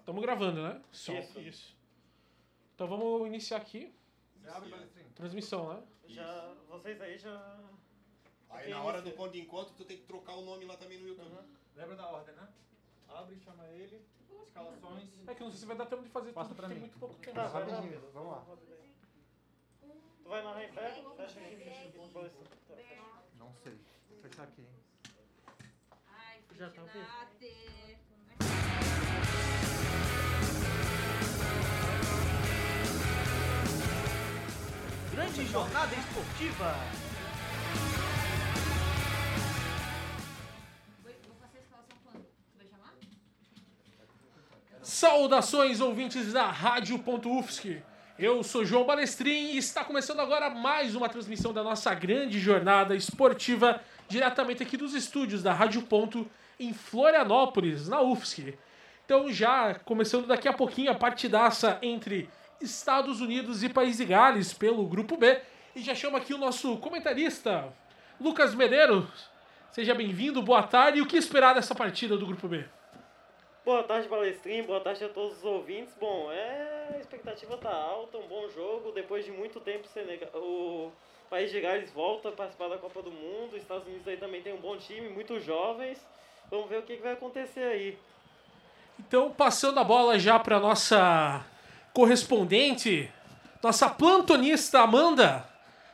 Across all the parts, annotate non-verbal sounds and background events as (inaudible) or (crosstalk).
Estamos gravando, né? Som. Isso. Então vamos iniciar aqui. Você abre, Balestrinho. Transmissão, né? Já, vocês aí já. Aí na hora do ponto de encontro, tu tem que trocar o nome lá também no YouTube. Lembra da ordem, né? Abre, chama ele, escalações. É que não sei se vai dar tempo de fazer Passa tudo, pra tem mim. muito pouco tempo. Tá, vai Rapidinho, vamos lá. Tu vai narrar em pé? Fecha aqui, fecha aqui. Balestrinho. Tá, fecha. Não sei. Vou fechar aqui, hein? Ai, Já tá ao Grande jornada esportiva. Saudações, ouvintes da Rádio.UFSC. Eu sou João Balestrin e está começando agora mais uma transmissão da nossa grande jornada esportiva diretamente aqui dos estúdios da Rádio Ponto em Florianópolis, na UFSC. Então já começando daqui a pouquinho a partidaça entre Estados Unidos e País de Gales pelo Grupo B. E já chamo aqui o nosso comentarista, Lucas Medeiros. Seja bem-vindo, boa tarde. E o que esperar dessa partida do Grupo B? Boa tarde, Balestrinho. Boa tarde a todos os ouvintes. Bom, é... a expectativa tá alta, um bom jogo. Depois de muito tempo, o País de Gales volta a participar da Copa do Mundo. Os Estados Unidos aí também tem um bom time, muitos jovens. Vamos ver o que, que vai acontecer aí. Então, passando a bola já para nossa correspondente, nossa plantonista Amanda.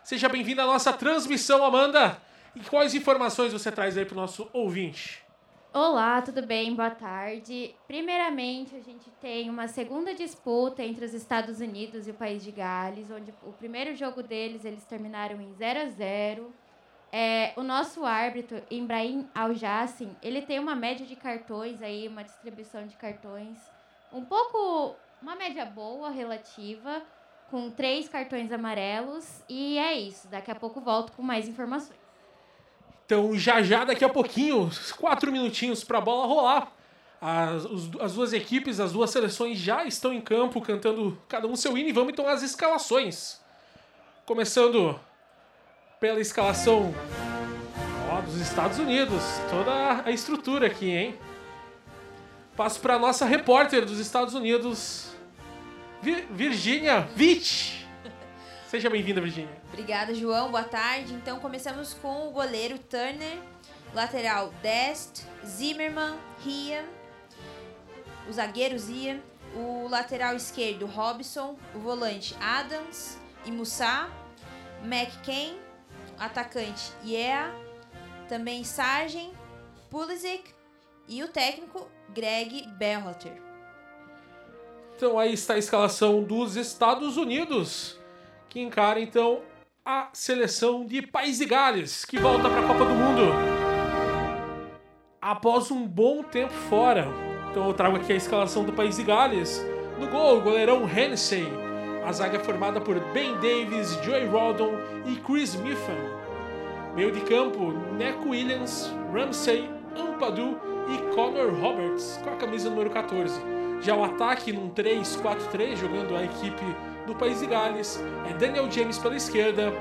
Seja bem-vinda à nossa transmissão, Amanda. E quais informações você traz aí para o nosso ouvinte? Olá, tudo bem? Boa tarde. Primeiramente, a gente tem uma segunda disputa entre os Estados Unidos e o País de Gales, onde o primeiro jogo deles eles terminaram em 0 a 0. É, o nosso árbitro, Ibrahim Al-Jassim, ele tem uma média de cartões aí, uma distribuição de cartões um pouco uma média boa relativa, com três cartões amarelos e é isso. Daqui a pouco volto com mais informações. Então, já já, daqui a pouquinho, quatro minutinhos para a bola rolar. As, as duas equipes, as duas seleções já estão em campo cantando cada um seu hino e vamos então às escalações. Começando pela escalação ó, dos Estados Unidos. Toda a estrutura aqui, hein? Passo para nossa repórter dos Estados Unidos, Vi- Virginia Witt. Seja bem-vinda, Virginia. Obrigada, João. Boa tarde. Então, começamos com o goleiro Turner, lateral Dest, Zimmerman, Rian, o zagueiro Ian, o lateral esquerdo Robson, o volante Adams e Musa, McCain, atacante Yeah, também Sargent, Pulisic e o técnico Greg Berhalter. Então aí está a escalação dos Estados Unidos, que encara então a seleção de País de Gales, que volta para a Copa do Mundo após um bom tempo fora. Então eu trago aqui a escalação do País de Gales. No gol, o goleirão Hennessy. A zaga é formada por Ben Davis, Joey Rodon e Chris Miffin. Meio de campo, Neco Williams, Ramsey, Ampadu e Connor Roberts, com a camisa número 14. Já o ataque num 3-4-3, jogando a equipe do País de Gales, é Daniel James pela esquerda,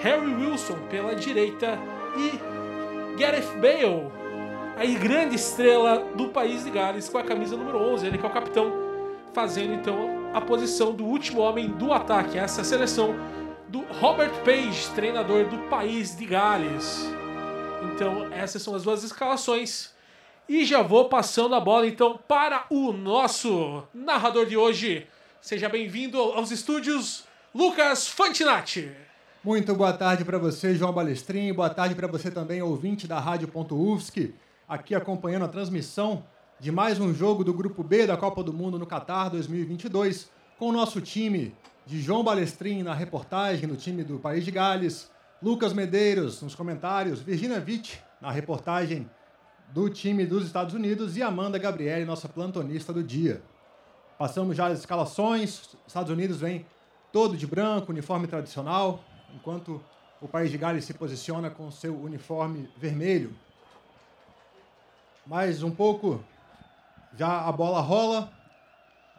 Harry Wilson pela direita e Gareth Bale, a grande estrela do País de Gales, com a camisa número 11, ele que é o capitão, fazendo então a posição do último homem do ataque. Essa seleção do Robert Page, treinador do País de Gales. Então, essas são as duas escalações. E já vou passando a bola então para o nosso narrador de hoje. Seja bem-vindo aos estúdios, Lucas Fantinatti. Muito boa tarde para você, João Balestrin. Boa tarde para você também, ouvinte da Rádio.UFSC, aqui acompanhando a transmissão de mais um jogo do Grupo B da Copa do Mundo no Catar 2022, com o nosso time de João Balestrin na reportagem, no time do País de Gales, Lucas Medeiros nos comentários, Virginia Witt na reportagem do time dos Estados Unidos e Amanda Gabriele, nossa plantonista do dia. Passamos já as escalações. Estados Unidos vem todo de branco, uniforme tradicional, enquanto o país de Gales se posiciona com seu uniforme vermelho. Mais um pouco, já a bola rola.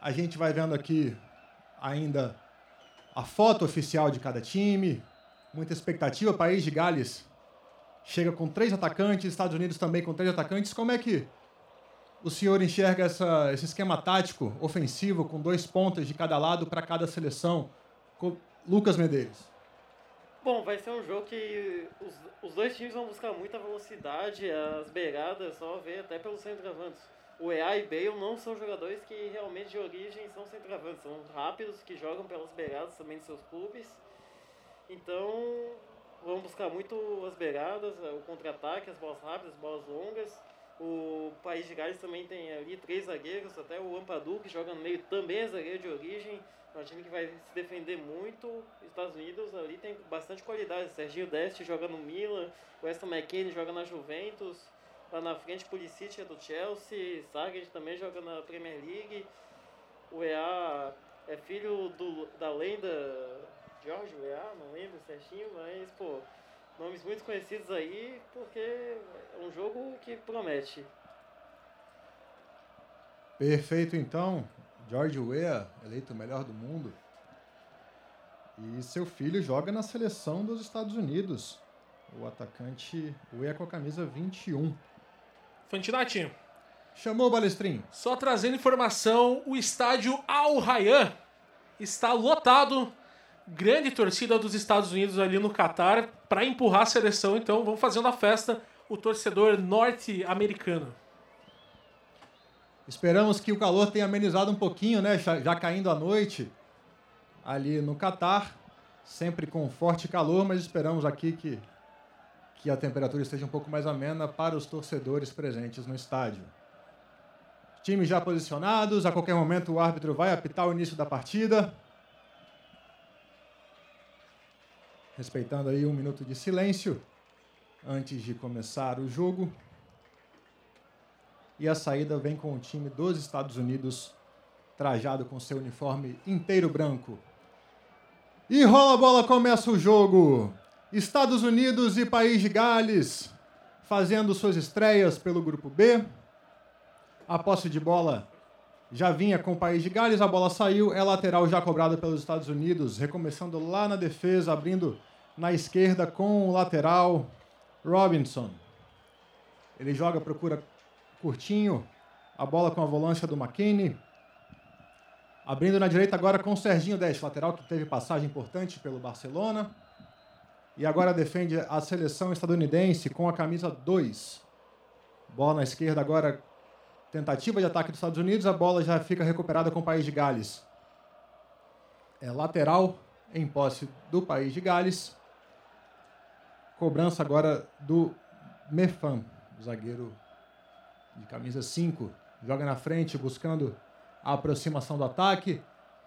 A gente vai vendo aqui ainda a foto oficial de cada time. Muita expectativa. País de Gales chega com três atacantes, Estados Unidos também com três atacantes. Como é que o senhor enxerga essa, esse esquema tático ofensivo com dois pontas de cada lado para cada seleção? Co- Lucas Medeiros. Bom, vai ser um jogo que os, os dois times vão buscar muita velocidade, as beiradas, só ver até pelos centroavantes. O EA e Bale não são jogadores que realmente de origem são centroavantes, são rápidos, que jogam pelas beiradas também de seus clubes. Então, vão buscar muito as beiradas, o contra-ataque, as bolas rápidas, as bolas longas. O País de Gales também tem ali três zagueiros, até o Ampadu, que joga no meio, também é zagueiro de origem. É um time que vai se defender muito. Os Estados Unidos ali tem bastante qualidade. Serginho Deste joga no Milan, o Weston McKinney joga na Juventus. Lá na frente, Pulisic é do Chelsea, Sargent também joga na Premier League. O EA é filho do, da lenda George EA, não lembro certinho, mas, pô, nomes muito conhecidos aí, porque é um jogo que promete. Perfeito, então. George Weah, eleito o melhor do mundo. E seu filho joga na seleção dos Estados Unidos. O atacante Weah com a camisa 21. Fantinati, Chamou o Balestrin. só trazendo informação, o estádio Al Rayyan está lotado. Grande torcida dos Estados Unidos ali no Catar para empurrar a seleção, então vão fazendo a festa o torcedor norte-americano. Esperamos que o calor tenha amenizado um pouquinho, né? Já, já caindo a noite ali no Catar. Sempre com forte calor, mas esperamos aqui que, que a temperatura esteja um pouco mais amena para os torcedores presentes no estádio. Times já posicionados, a qualquer momento o árbitro vai apitar o início da partida. Respeitando aí um minuto de silêncio antes de começar o jogo. E a saída vem com o time dos Estados Unidos, trajado com seu uniforme inteiro branco. E rola a bola, começa o jogo. Estados Unidos e País de Gales fazendo suas estreias pelo grupo B. A posse de bola já vinha com o País de Gales, a bola saiu, é lateral já cobrada pelos Estados Unidos, recomeçando lá na defesa, abrindo na esquerda com o lateral Robinson. Ele joga, procura curtinho, a bola com a volância do McKinney. Abrindo na direita agora com o Serginho Deste, lateral que teve passagem importante pelo Barcelona. E agora defende a seleção estadunidense com a camisa 2. Bola na esquerda agora, tentativa de ataque dos Estados Unidos, a bola já fica recuperada com o País de Gales. É lateral em posse do País de Gales. Cobrança agora do Mefan, zagueiro de camisa 5. Joga na frente, buscando a aproximação do ataque.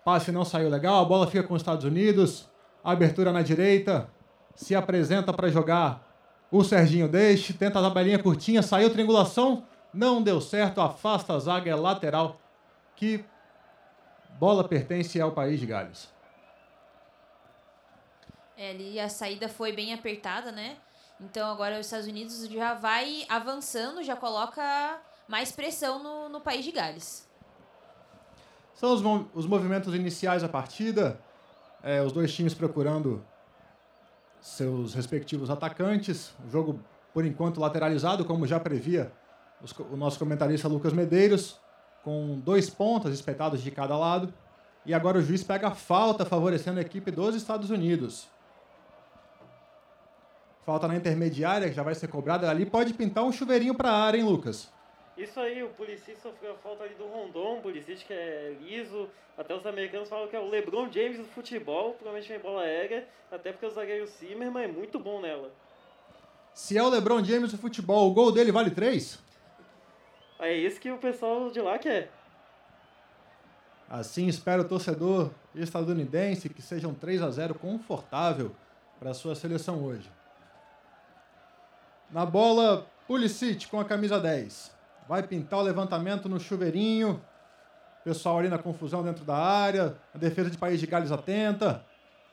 Passe não saiu legal, a bola fica com os Estados Unidos. Abertura na direita. Se apresenta para jogar o Serginho Deixe. Tenta a tabelinha curtinha, saiu triangulação. Não deu certo, afasta a zaga, é lateral. Que bola pertence ao País de Gales. É, ali a saída foi bem apertada, né? Então agora os Estados Unidos já vai avançando, já coloca mais pressão no, no país de Gales. São os, os movimentos iniciais da partida. É, os dois times procurando seus respectivos atacantes. O jogo, por enquanto, lateralizado, como já previa o nosso comentarista Lucas Medeiros, com dois pontas espetados de cada lado. E agora o juiz pega a falta, favorecendo a equipe dos Estados Unidos. Falta na intermediária, que já vai ser cobrada. Ali pode pintar um chuveirinho para a área, hein, Lucas? Isso aí, o Pulisic sofreu a falta ali do Rondon, o Pulisic que é liso, até os americanos falam que é o LeBron James do futebol, provavelmente vem bola aérea, até porque o zagueiro Zimmerman é muito bom nela. Se é o LeBron James do futebol, o gol dele vale três? É isso que o pessoal de lá quer. Assim espera o torcedor estadunidense que seja um 3 a 0 confortável para a sua seleção hoje. Na bola, Pulisic com a camisa 10. Vai pintar o levantamento no chuveirinho. Pessoal ali na confusão dentro da área. A defesa de País de Gales atenta.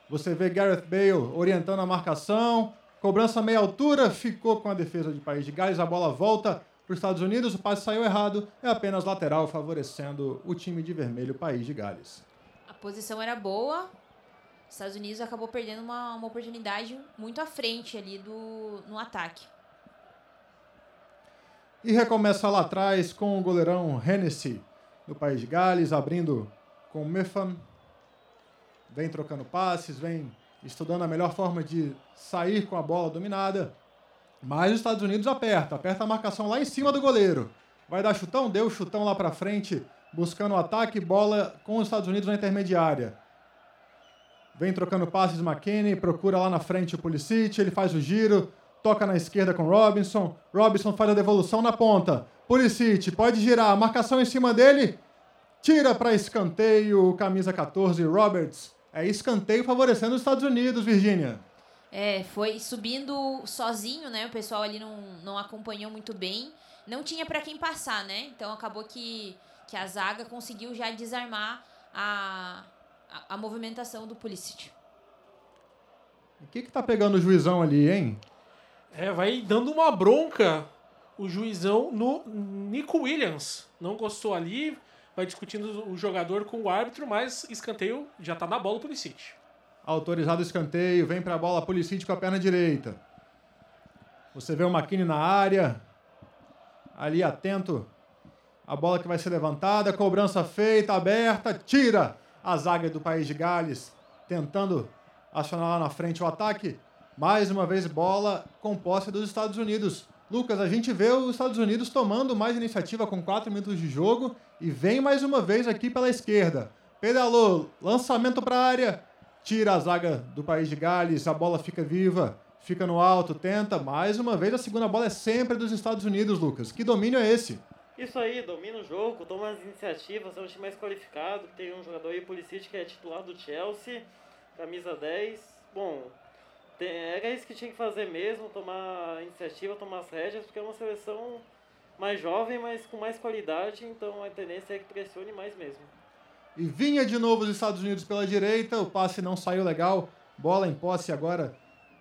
Você vê Gareth Bale orientando a marcação. Cobrança meia altura. Ficou com a defesa de País de Gales. A bola volta para os Estados Unidos. O passe saiu errado. É apenas lateral, favorecendo o time de vermelho, País de Gales. A posição era boa. Os Estados Unidos acabou perdendo uma, uma oportunidade muito à frente ali do, no ataque. E recomeça lá atrás com o goleirão Hennessy, do País de Gales, abrindo com o Meffam. Vem trocando passes, vem estudando a melhor forma de sair com a bola dominada. Mas os Estados Unidos aperta, aperta a marcação lá em cima do goleiro. Vai dar chutão? Deu chutão lá para frente, buscando o ataque, bola com os Estados Unidos na intermediária. Vem trocando passes McKinney, procura lá na frente o Pulisic, ele faz o giro, toca na esquerda com Robinson. Robinson faz a devolução na ponta. Pulisic pode girar, marcação em cima dele. Tira para escanteio, camisa 14, Roberts. É escanteio favorecendo os Estados Unidos, Virgínia. É, foi subindo sozinho, né? O pessoal ali não, não acompanhou muito bem. Não tinha para quem passar, né? Então acabou que, que a zaga conseguiu já desarmar a, a, a movimentação do Pulisic. O que que tá pegando o juizão ali, hein? É, vai dando uma bronca o juizão no Nico Williams. Não gostou ali, vai discutindo o jogador com o árbitro, mas escanteio já tá na bola o Pulisic. Autorizado o escanteio, vem pra bola, Pulisic com a perna direita. Você vê o McKinney na área, ali atento. A bola que vai ser levantada, cobrança feita, aberta, tira a zaga do País de Gales, tentando acionar lá na frente o ataque. Mais uma vez, bola com posse dos Estados Unidos. Lucas, a gente vê os Estados Unidos tomando mais iniciativa com 4 minutos de jogo e vem mais uma vez aqui pela esquerda. Pedalou, lançamento para a área, tira a zaga do País de Gales, a bola fica viva, fica no alto, tenta. Mais uma vez, a segunda bola é sempre dos Estados Unidos, Lucas. Que domínio é esse? Isso aí, domina o jogo, toma as iniciativas, é um time mais qualificado. Tem um jogador aí, Pulisic, que é titular do Chelsea, camisa 10. Bom, era isso que tinha que fazer mesmo, tomar iniciativa, tomar as rédeas, porque é uma seleção mais jovem, mas com mais qualidade, então a tendência é que pressione mais mesmo. E vinha de novo os Estados Unidos pela direita, o passe não saiu legal. Bola em posse agora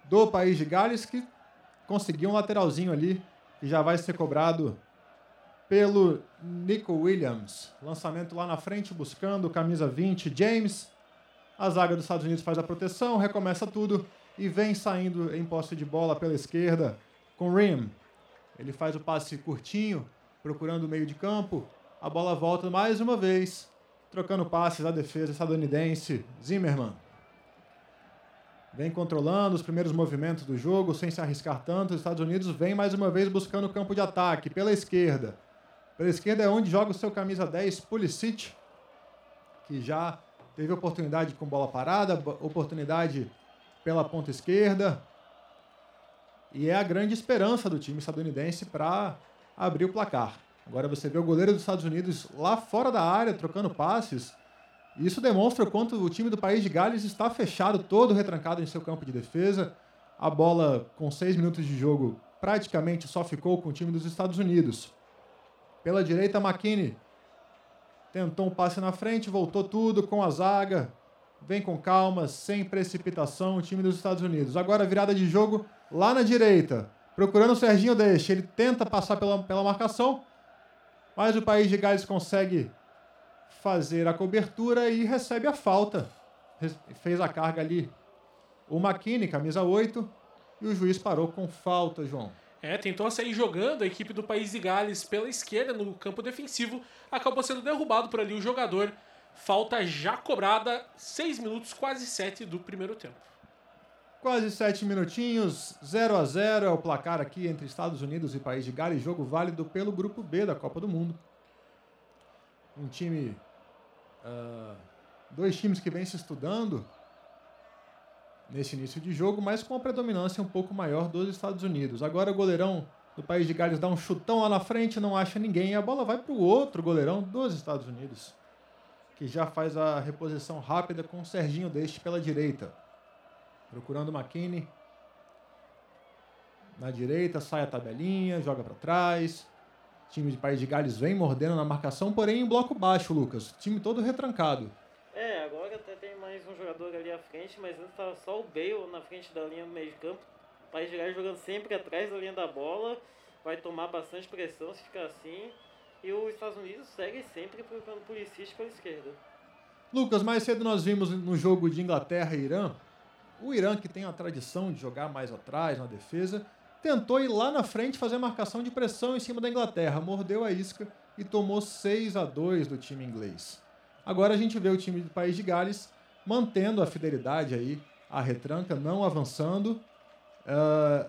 do País de Gales, que conseguiu um lateralzinho ali, que já vai ser cobrado pelo Nico Williams. Lançamento lá na frente, buscando camisa 20, James. A zaga dos Estados Unidos faz a proteção, recomeça tudo e vem saindo em posse de bola pela esquerda com Rim. Ele faz o passe curtinho, procurando o meio de campo. A bola volta mais uma vez, trocando passes à defesa estadunidense, Zimmerman. Vem controlando os primeiros movimentos do jogo, sem se arriscar tanto. Os Estados Unidos vem mais uma vez buscando o campo de ataque, pela esquerda. Pela esquerda é onde joga o seu camisa 10, Pulisic, que já teve oportunidade com bola parada, oportunidade pela ponta esquerda. E é a grande esperança do time estadunidense para abrir o placar. Agora você vê o goleiro dos Estados Unidos lá fora da área, trocando passes. Isso demonstra o quanto o time do país de Gales está fechado, todo retrancado em seu campo de defesa. A bola, com seis minutos de jogo, praticamente só ficou com o time dos Estados Unidos. Pela direita, McKinney tentou um passe na frente, voltou tudo com a zaga. Vem com calma, sem precipitação, o time dos Estados Unidos. Agora virada de jogo lá na direita. Procurando o Serginho Deixa. Ele tenta passar pela, pela marcação, mas o país de Gales consegue fazer a cobertura e recebe a falta. Fez a carga ali o McKinney, camisa 8, e o juiz parou com falta, João. É, tentou sair jogando a equipe do País de Gales pela esquerda no campo defensivo, acabou sendo derrubado por ali o jogador. Falta já cobrada, 6 minutos, quase 7 do primeiro tempo. Quase 7 minutinhos, 0 a 0 é o placar aqui entre Estados Unidos e País de Gales, jogo válido pelo grupo B da Copa do Mundo. Um time. Uh, dois times que vêm se estudando nesse início de jogo, mas com a predominância um pouco maior dos Estados Unidos. Agora o goleirão do País de Gales dá um chutão lá na frente, não acha ninguém, e a bola vai para o outro goleirão dos Estados Unidos, que já faz a reposição rápida com o Serginho Deste pela direita. Procurando o McKinney. Na direita, sai a tabelinha, joga para trás. O time de País de Gales vem mordendo na marcação, porém em bloco baixo, Lucas. Time todo retrancado. É, agora até tem mais um jogador ali à frente, mas antes estava só o Bale na frente da linha do meio de campo. O País de Gales jogando sempre atrás da linha da bola. Vai tomar bastante pressão se ficar assim. E os Estados Unidos segue sempre procurando Pulisic pela esquerda. Lucas, mais cedo nós vimos no jogo de Inglaterra e Irã, o Irã que tem a tradição de jogar mais atrás na defesa, tentou ir lá na frente fazer marcação de pressão em cima da Inglaterra, mordeu a isca e tomou 6 a 2 do time inglês. Agora a gente vê o time do País de Gales mantendo a fidelidade aí à retranca, não avançando. Ah,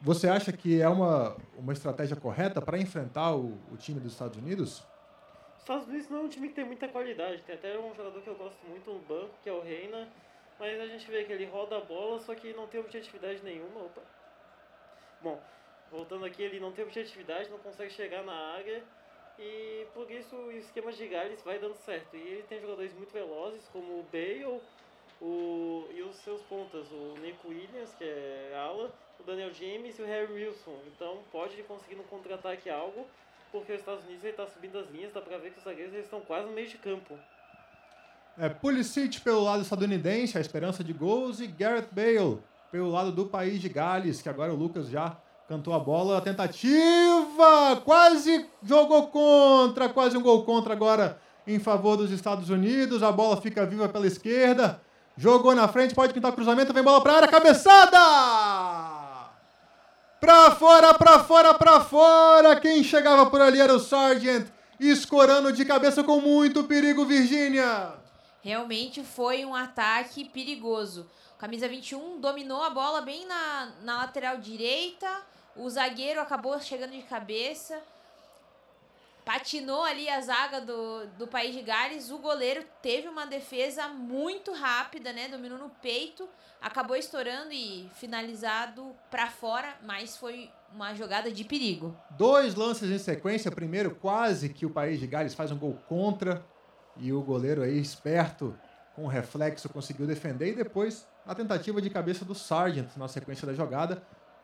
você acha que é uma, uma estratégia correta para enfrentar o, o time dos Estados Unidos? Os Estados Unidos não é um time que tem muita qualidade. Tem até um jogador que eu gosto muito no banco, que é o Reina. Mas a gente vê que ele roda a bola, só que não tem objetividade nenhuma. Opa. Bom, voltando aqui, ele não tem objetividade, não consegue chegar na área. E por isso o esquema de Gales vai dando certo. E ele tem jogadores muito velozes, como o Bale o, e os seus pontas, o Nico Williams, que é ala, o Daniel James e o Harry Wilson. Então pode conseguir no contra-ataque algo, porque os Estados Unidos está subindo as linhas, dá pra ver que os zagueiros estão quase no meio de campo. É, Pulisic pelo lado estadunidense, a esperança de gols, e Gareth Bale pelo lado do país de Gales, que agora o Lucas já cantou a bola. A tentativa! Quase jogou contra, quase um gol contra agora em favor dos Estados Unidos. A bola fica viva pela esquerda. Jogou na frente, pode pintar cruzamento, vem bola pra área, cabeçada! Pra fora, pra fora, pra fora! Quem chegava por ali era o Sargent, escorando de cabeça com muito perigo, Virgínia! Realmente foi um ataque perigoso. Camisa 21 dominou a bola bem na, na lateral direita. O zagueiro acabou chegando de cabeça. Patinou ali a zaga do, do País de Gales. O goleiro teve uma defesa muito rápida, né? Dominou no peito. Acabou estourando e finalizado para fora, mas foi uma jogada de perigo. Dois lances em sequência. Primeiro, quase que o País de Gales faz um gol contra. E o goleiro aí, esperto, com reflexo, conseguiu defender. E depois, a tentativa de cabeça do Sargent na sequência da jogada.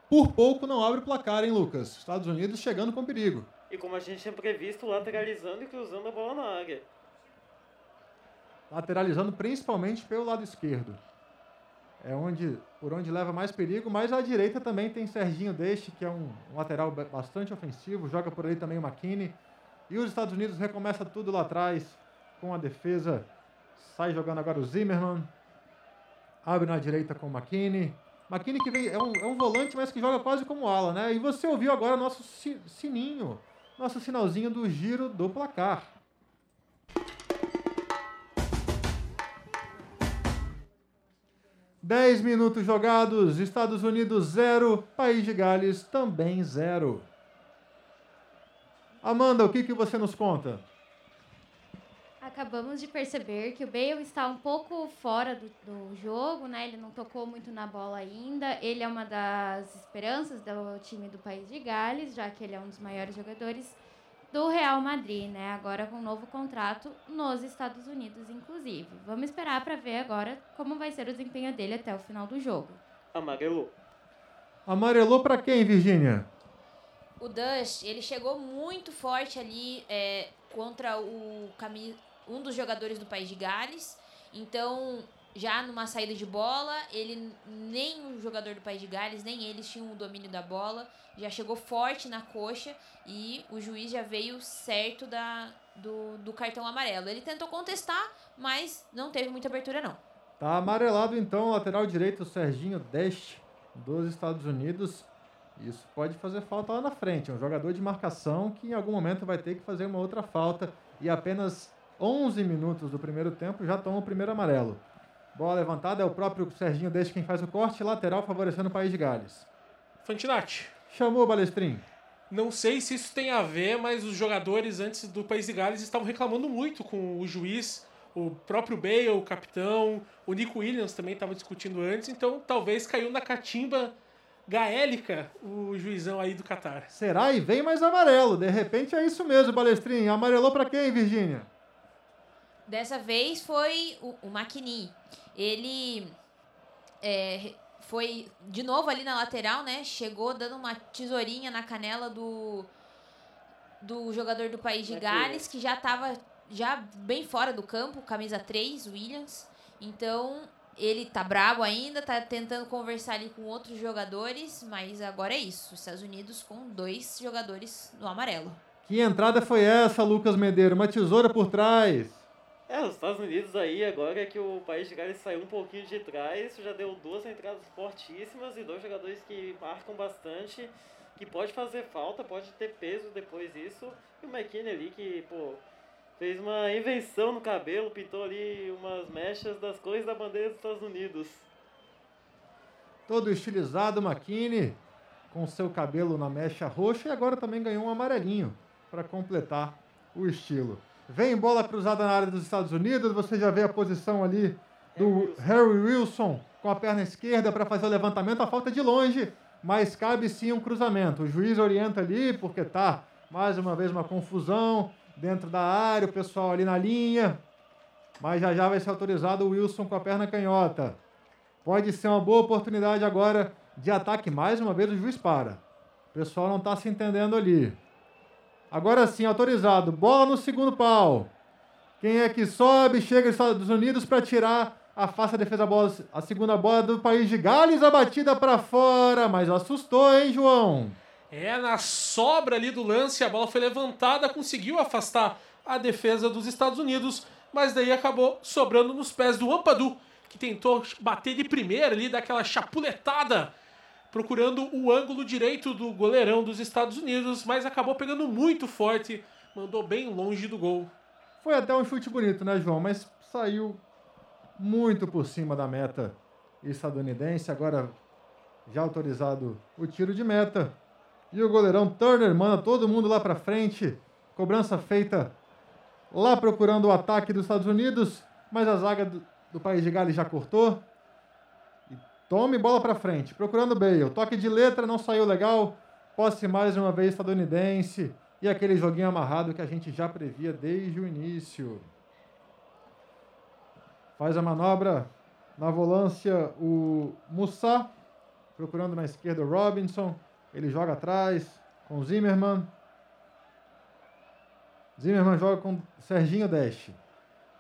Por pouco não abre o placar, hein, Lucas? Estados Unidos chegando com perigo. E como a gente tinha previsto, lateralizando e cruzando a bola na área. Lateralizando principalmente pelo lado esquerdo. É onde, por onde leva mais perigo, mas à direita também tem Serginho Deste, que é um, um lateral ba- bastante ofensivo, joga por ali também o McKinney. E os Estados Unidos recomeça tudo lá atrás com a defesa. Sai jogando agora o Zimmerman. Abre na direita com o McKinney. McKinney que vem, é, um, é um volante, mas que joga quase como ala, né? E você ouviu agora nosso si- sininho, nosso sinalzinho do giro do placar. Dez minutos jogados, Estados Unidos zero, País de Gales também zero. Amanda, o que, que você nos conta? Acabamos de perceber que o Bale está um pouco fora do, do jogo, né? Ele não tocou muito na bola ainda. Ele é uma das esperanças do time do País de Gales, já que ele é um dos maiores jogadores do Real Madrid, né? Agora com um novo contrato nos Estados Unidos, inclusive. Vamos esperar para ver agora como vai ser o desempenho dele até o final do jogo. Amarelou. Amarelou pra quem, Virgínia? O Dust, ele chegou muito forte ali é, contra o cami um dos jogadores do País de Gales. Então, já numa saída de bola, ele nem o jogador do País de Gales, nem eles tinham o domínio da bola. Já chegou forte na coxa e o juiz já veio certo da, do, do cartão amarelo. Ele tentou contestar, mas não teve muita abertura não. Tá amarelado então, lateral direito, o Serginho Deste, dos Estados Unidos. Isso pode fazer falta lá na frente. É um jogador de marcação que em algum momento vai ter que fazer uma outra falta. E apenas 11 minutos do primeiro tempo já toma o primeiro amarelo. Bola levantada, é o próprio Serginho Deste quem faz o corte, lateral favorecendo o País de Gales. Fantinati. Chamou o Balestrin. Não sei se isso tem a ver, mas os jogadores antes do País de Gales estavam reclamando muito com o juiz, o próprio Bale, o capitão, o Nico Williams também estava discutindo antes, então talvez caiu na catimba gaélica o juizão aí do Catar. Será? E vem mais amarelo. De repente é isso mesmo, Balestrin. Amarelou pra quem, Virgínia? Dessa vez foi o, o Maquini. Ele é, foi de novo ali na lateral, né? Chegou dando uma tesourinha na canela do, do jogador do país de que- Gales, que já estava já bem fora do campo, camisa 3, Williams. Então, ele tá brabo ainda, tá tentando conversar ali com outros jogadores, mas agora é isso. Os Estados Unidos com dois jogadores no amarelo. Que entrada foi essa, Lucas Medeiro? Uma tesoura por trás. É, os Estados Unidos aí, agora que o país de Gales saiu um pouquinho de trás, já deu duas entradas fortíssimas e dois jogadores que marcam bastante, que pode fazer falta, pode ter peso depois disso. E o McKinney ali que, pô, fez uma invenção no cabelo, pintou ali umas mechas das cores da bandeira dos Estados Unidos. Todo estilizado, McKinney, com seu cabelo na mecha roxa e agora também ganhou um amarelinho para completar o estilo. Vem bola cruzada na área dos Estados Unidos, você já vê a posição ali do Harry Wilson com a perna esquerda para fazer o levantamento, a falta de longe, mas cabe sim um cruzamento. O juiz orienta ali porque tá mais uma vez uma confusão dentro da área, o pessoal ali na linha, mas já já vai ser autorizado o Wilson com a perna canhota. Pode ser uma boa oportunidade agora de ataque. Mais uma vez o juiz para. O pessoal não está se entendendo ali. Agora sim, autorizado. Bola no segundo pau. Quem é que sobe? Chega os Estados Unidos para tirar. A defesa bola, a segunda bola do país de Gales, a batida para fora, mas assustou, hein, João? É, na sobra ali do lance, a bola foi levantada, conseguiu afastar a defesa dos Estados Unidos, mas daí acabou sobrando nos pés do Ampadu, que tentou bater de primeira ali, daquela chapuletada, procurando o ângulo direito do goleirão dos Estados Unidos, mas acabou pegando muito forte, mandou bem longe do gol. Foi até um chute bonito, né, João? Mas saiu muito por cima da meta estadunidense. Agora já autorizado o tiro de meta. E o goleirão Turner manda todo mundo lá para frente. Cobrança feita lá procurando o ataque dos Estados Unidos, mas a zaga do, do país de Gales já cortou. Tome bola para frente, procurando o Bale. Toque de letra não saiu legal. Posse mais uma vez estadunidense. E aquele joguinho amarrado que a gente já previa desde o início. Faz a manobra na volância o Mussa, procurando na esquerda o Robinson. Ele joga atrás com o Zimmermann. Zimmermann joga com Serginho Dash.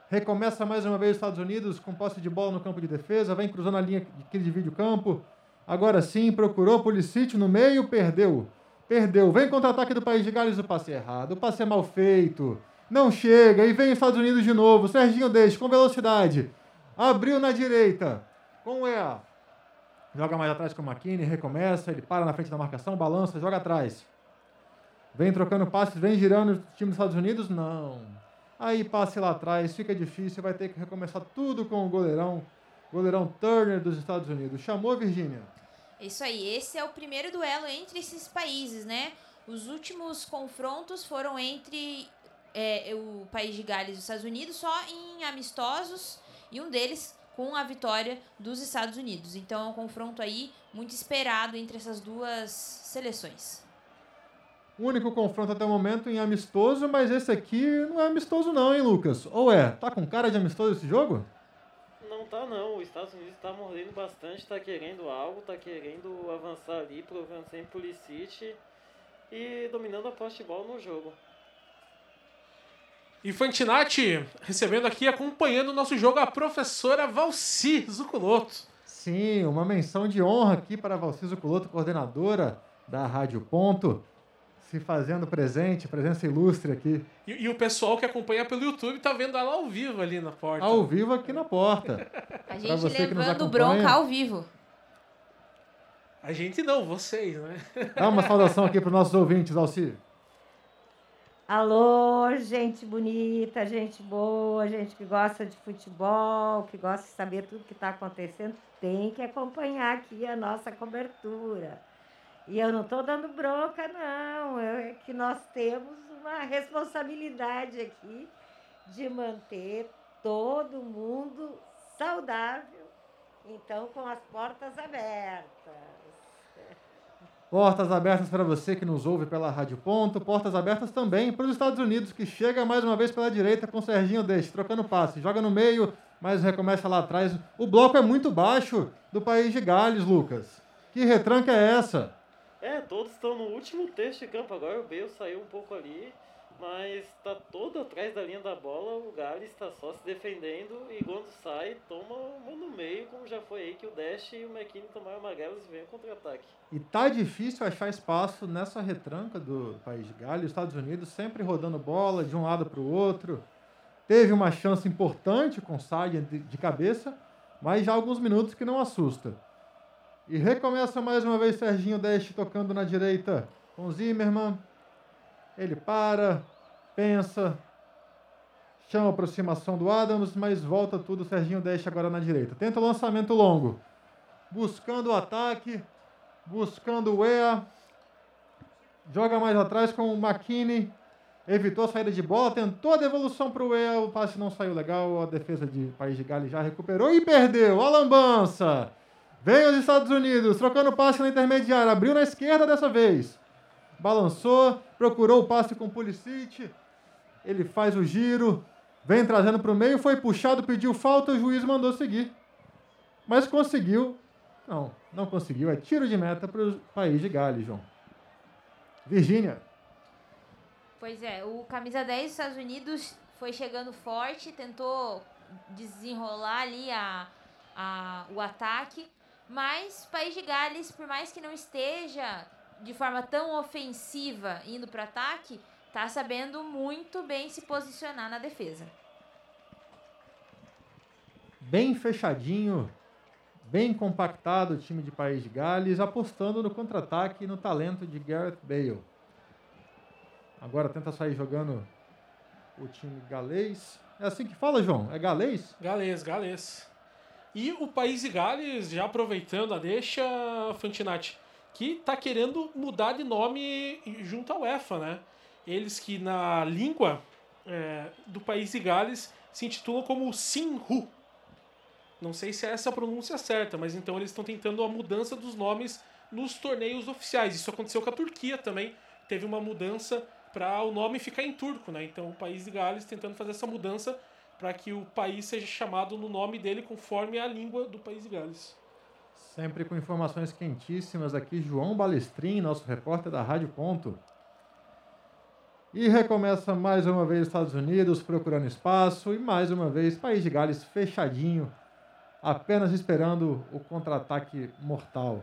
Recomeça mais uma vez os Estados Unidos com posse de bola no campo de defesa. Vem cruzando a linha que divide o campo. Agora sim, procurou Pulisic no meio, perdeu. Perdeu. Vem contra-ataque do País de Gales, o passe errado. O passe é mal feito. Não chega. E vem os Estados Unidos de novo. Serginho Dash com velocidade. Abriu na direita. Com o EA. Joga mais atrás com o McKinney, recomeça, ele para na frente da marcação, balança, joga atrás. Vem trocando passes, vem girando o time dos Estados Unidos? Não. Aí passe lá atrás, fica difícil, vai ter que recomeçar tudo com o goleirão, goleirão Turner dos Estados Unidos. Chamou, Virgínia? Isso aí, esse é o primeiro duelo entre esses países, né? Os últimos confrontos foram entre é, o país de Gales e os Estados Unidos, só em amistosos, e um deles com a vitória dos Estados Unidos. Então é um confronto aí muito esperado entre essas duas seleções. O único confronto até o momento em amistoso, mas esse aqui não é amistoso não, hein, Lucas? Ou é? Tá com cara de amistoso esse jogo? Não tá não, os Estados Unidos tá mordendo bastante, tá querendo algo, tá querendo avançar ali, provando sempre Pulisic e dominando a posse de bola no jogo. E Fantinati recebendo aqui, acompanhando o nosso jogo, a professora Valci Zuculoto. Sim, uma menção de honra aqui para a Valci Zuculoto, coordenadora da Rádio Ponto, se fazendo presente, presença ilustre aqui. E, e, o pessoal que acompanha pelo YouTube tá vendo ela ao vivo ali na porta. Ao vivo aqui na porta. (laughs) A gente levando bronca ao vivo. A gente não, vocês, né? Dá uma saudação aqui para os nossos ouvintes, Alci. Alô, gente bonita, gente boa, gente que gosta de futebol, que gosta de saber tudo que está acontecendo, tem que acompanhar aqui a nossa cobertura. E eu não estou dando bronca, não, é que nós temos uma responsabilidade aqui de manter todo mundo saudável, então com as portas abertas. Portas abertas para você que nos ouve pela Rádio Ponto. Portas abertas também para os Estados Unidos, que chega mais uma vez pela direita com o Serginho Deixe, trocando passe. Joga no meio, mas recomeça lá atrás. O bloco é muito baixo do país de Gales, Lucas. Que retranca é essa? É, todos estão no último terço de campo agora. O Bale saiu um pouco ali, mas está todo atrás da linha da bola. O Gales está só se defendendo e quando sai, toma uma no meio, como já foi aí que o Dash e o McKinney tomaram amarelos e vem o contra-ataque. E tá difícil achar espaço nessa retranca do país de Gales, Estados Unidos sempre rodando bola de um lado para o outro. Teve uma chance importante com Sagan de, de cabeça, mas já alguns minutos que não assusta. E recomeça mais uma vez Serginho Deste tocando na direita com Zimmermann. Ele para, pensa, chama a aproximação do Adams, mas volta tudo. Serginho Deste agora na direita. Tenta o lançamento longo, buscando o ataque, buscando o EA. Joga mais atrás com o McKinney. Evitou a saída de bola, tentou a devolução para o EA. O passe não saiu legal. A defesa de País de Gales já recuperou e perdeu. A lambança. Vem os Estados Unidos, trocando passe na intermediária. Abriu na esquerda dessa vez. Balançou, procurou o passe com o Pulisic. Ele faz o giro, vem trazendo para o meio, foi puxado, pediu falta, o juiz mandou seguir. Mas conseguiu. Não, não conseguiu. É tiro de meta para o país de Gales, João. Virgínia. Pois é, o camisa 10 dos Estados Unidos foi chegando forte, tentou desenrolar ali a, a, o ataque, mas o País de Gales, por mais que não esteja de forma tão ofensiva indo para o ataque, tá sabendo muito bem se posicionar na defesa. Bem fechadinho, bem compactado o time de País de Gales, apostando no contra-ataque e no talento de Gareth Bale. Agora tenta sair jogando o time galês. É assim que fala, João? É galês? Galês, galês. E o país de Gales, já aproveitando a deixa, Fantinati, que tá querendo mudar de nome junto ao UEFA, né? Eles que na língua é, do país de Gales se intitulam como Sinhu. Não sei se é essa a pronúncia certa, mas então eles estão tentando a mudança dos nomes nos torneios oficiais. Isso aconteceu com a Turquia também. Teve uma mudança para o nome ficar em turco, né? Então o país de Gales tentando fazer essa mudança para que o país seja chamado no nome dele conforme a língua do país de Gales. Sempre com informações quentíssimas aqui, João Balestrin, nosso repórter da Rádio Ponto. E recomeça mais uma vez Estados Unidos procurando espaço e mais uma vez País de Gales fechadinho, apenas esperando o contra-ataque mortal.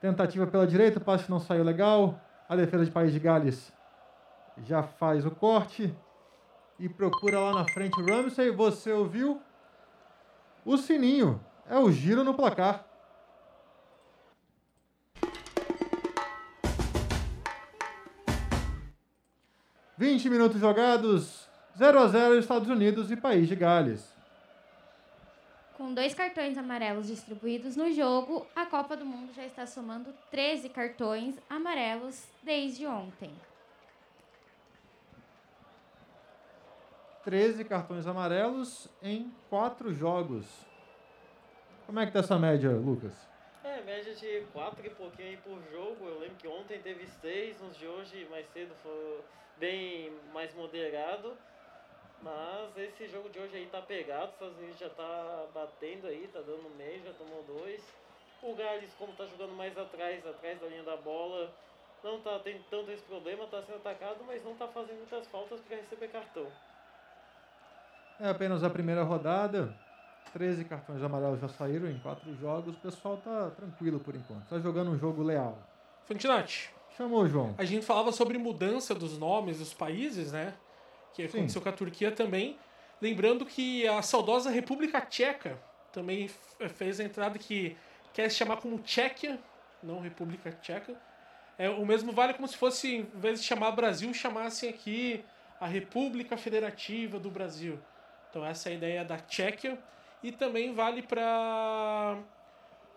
Tentativa pela direita, o passe não saiu legal. A defesa de País de Gales já faz o corte e procura lá na frente o Ramsey. Você ouviu? O sininho é o giro no placar. Vinte minutos jogados, 0 a 0 Estados Unidos e País de Gales. Com dois cartões amarelos distribuídos no jogo, a Copa do Mundo já está somando 13 cartões amarelos desde ontem. 13 cartões amarelos em quatro jogos. Como é que tá essa média, Lucas? É, média de 4 e pouquinho aí por jogo. Eu lembro que ontem teve 6, nos de hoje mais cedo foi bem mais moderado. Mas esse jogo de hoje aí tá pegado, os Estados Unidos já tá batendo aí, tá dando meio, já tomou dois. O Gales, como tá jogando mais atrás, atrás da linha da bola, não tá tendo tanto esse problema, tá sendo atacado, mas não tá fazendo muitas faltas para receber cartão. É apenas a primeira rodada. 13 cartões amarelos já saíram em quatro jogos. O pessoal tá tranquilo por enquanto. Tá jogando um jogo leal. Fantinati, Chamou, João. a gente falava sobre mudança dos nomes dos países, né? Que Sim. aconteceu com a Turquia também. Lembrando que a saudosa República Tcheca também f- fez a entrada que quer se chamar como Tchequia, não República Tcheca. É, o mesmo vale como se fosse, em vez de chamar Brasil, chamassem aqui a República Federativa do Brasil. Então essa é a ideia da Tchequia. E também vale para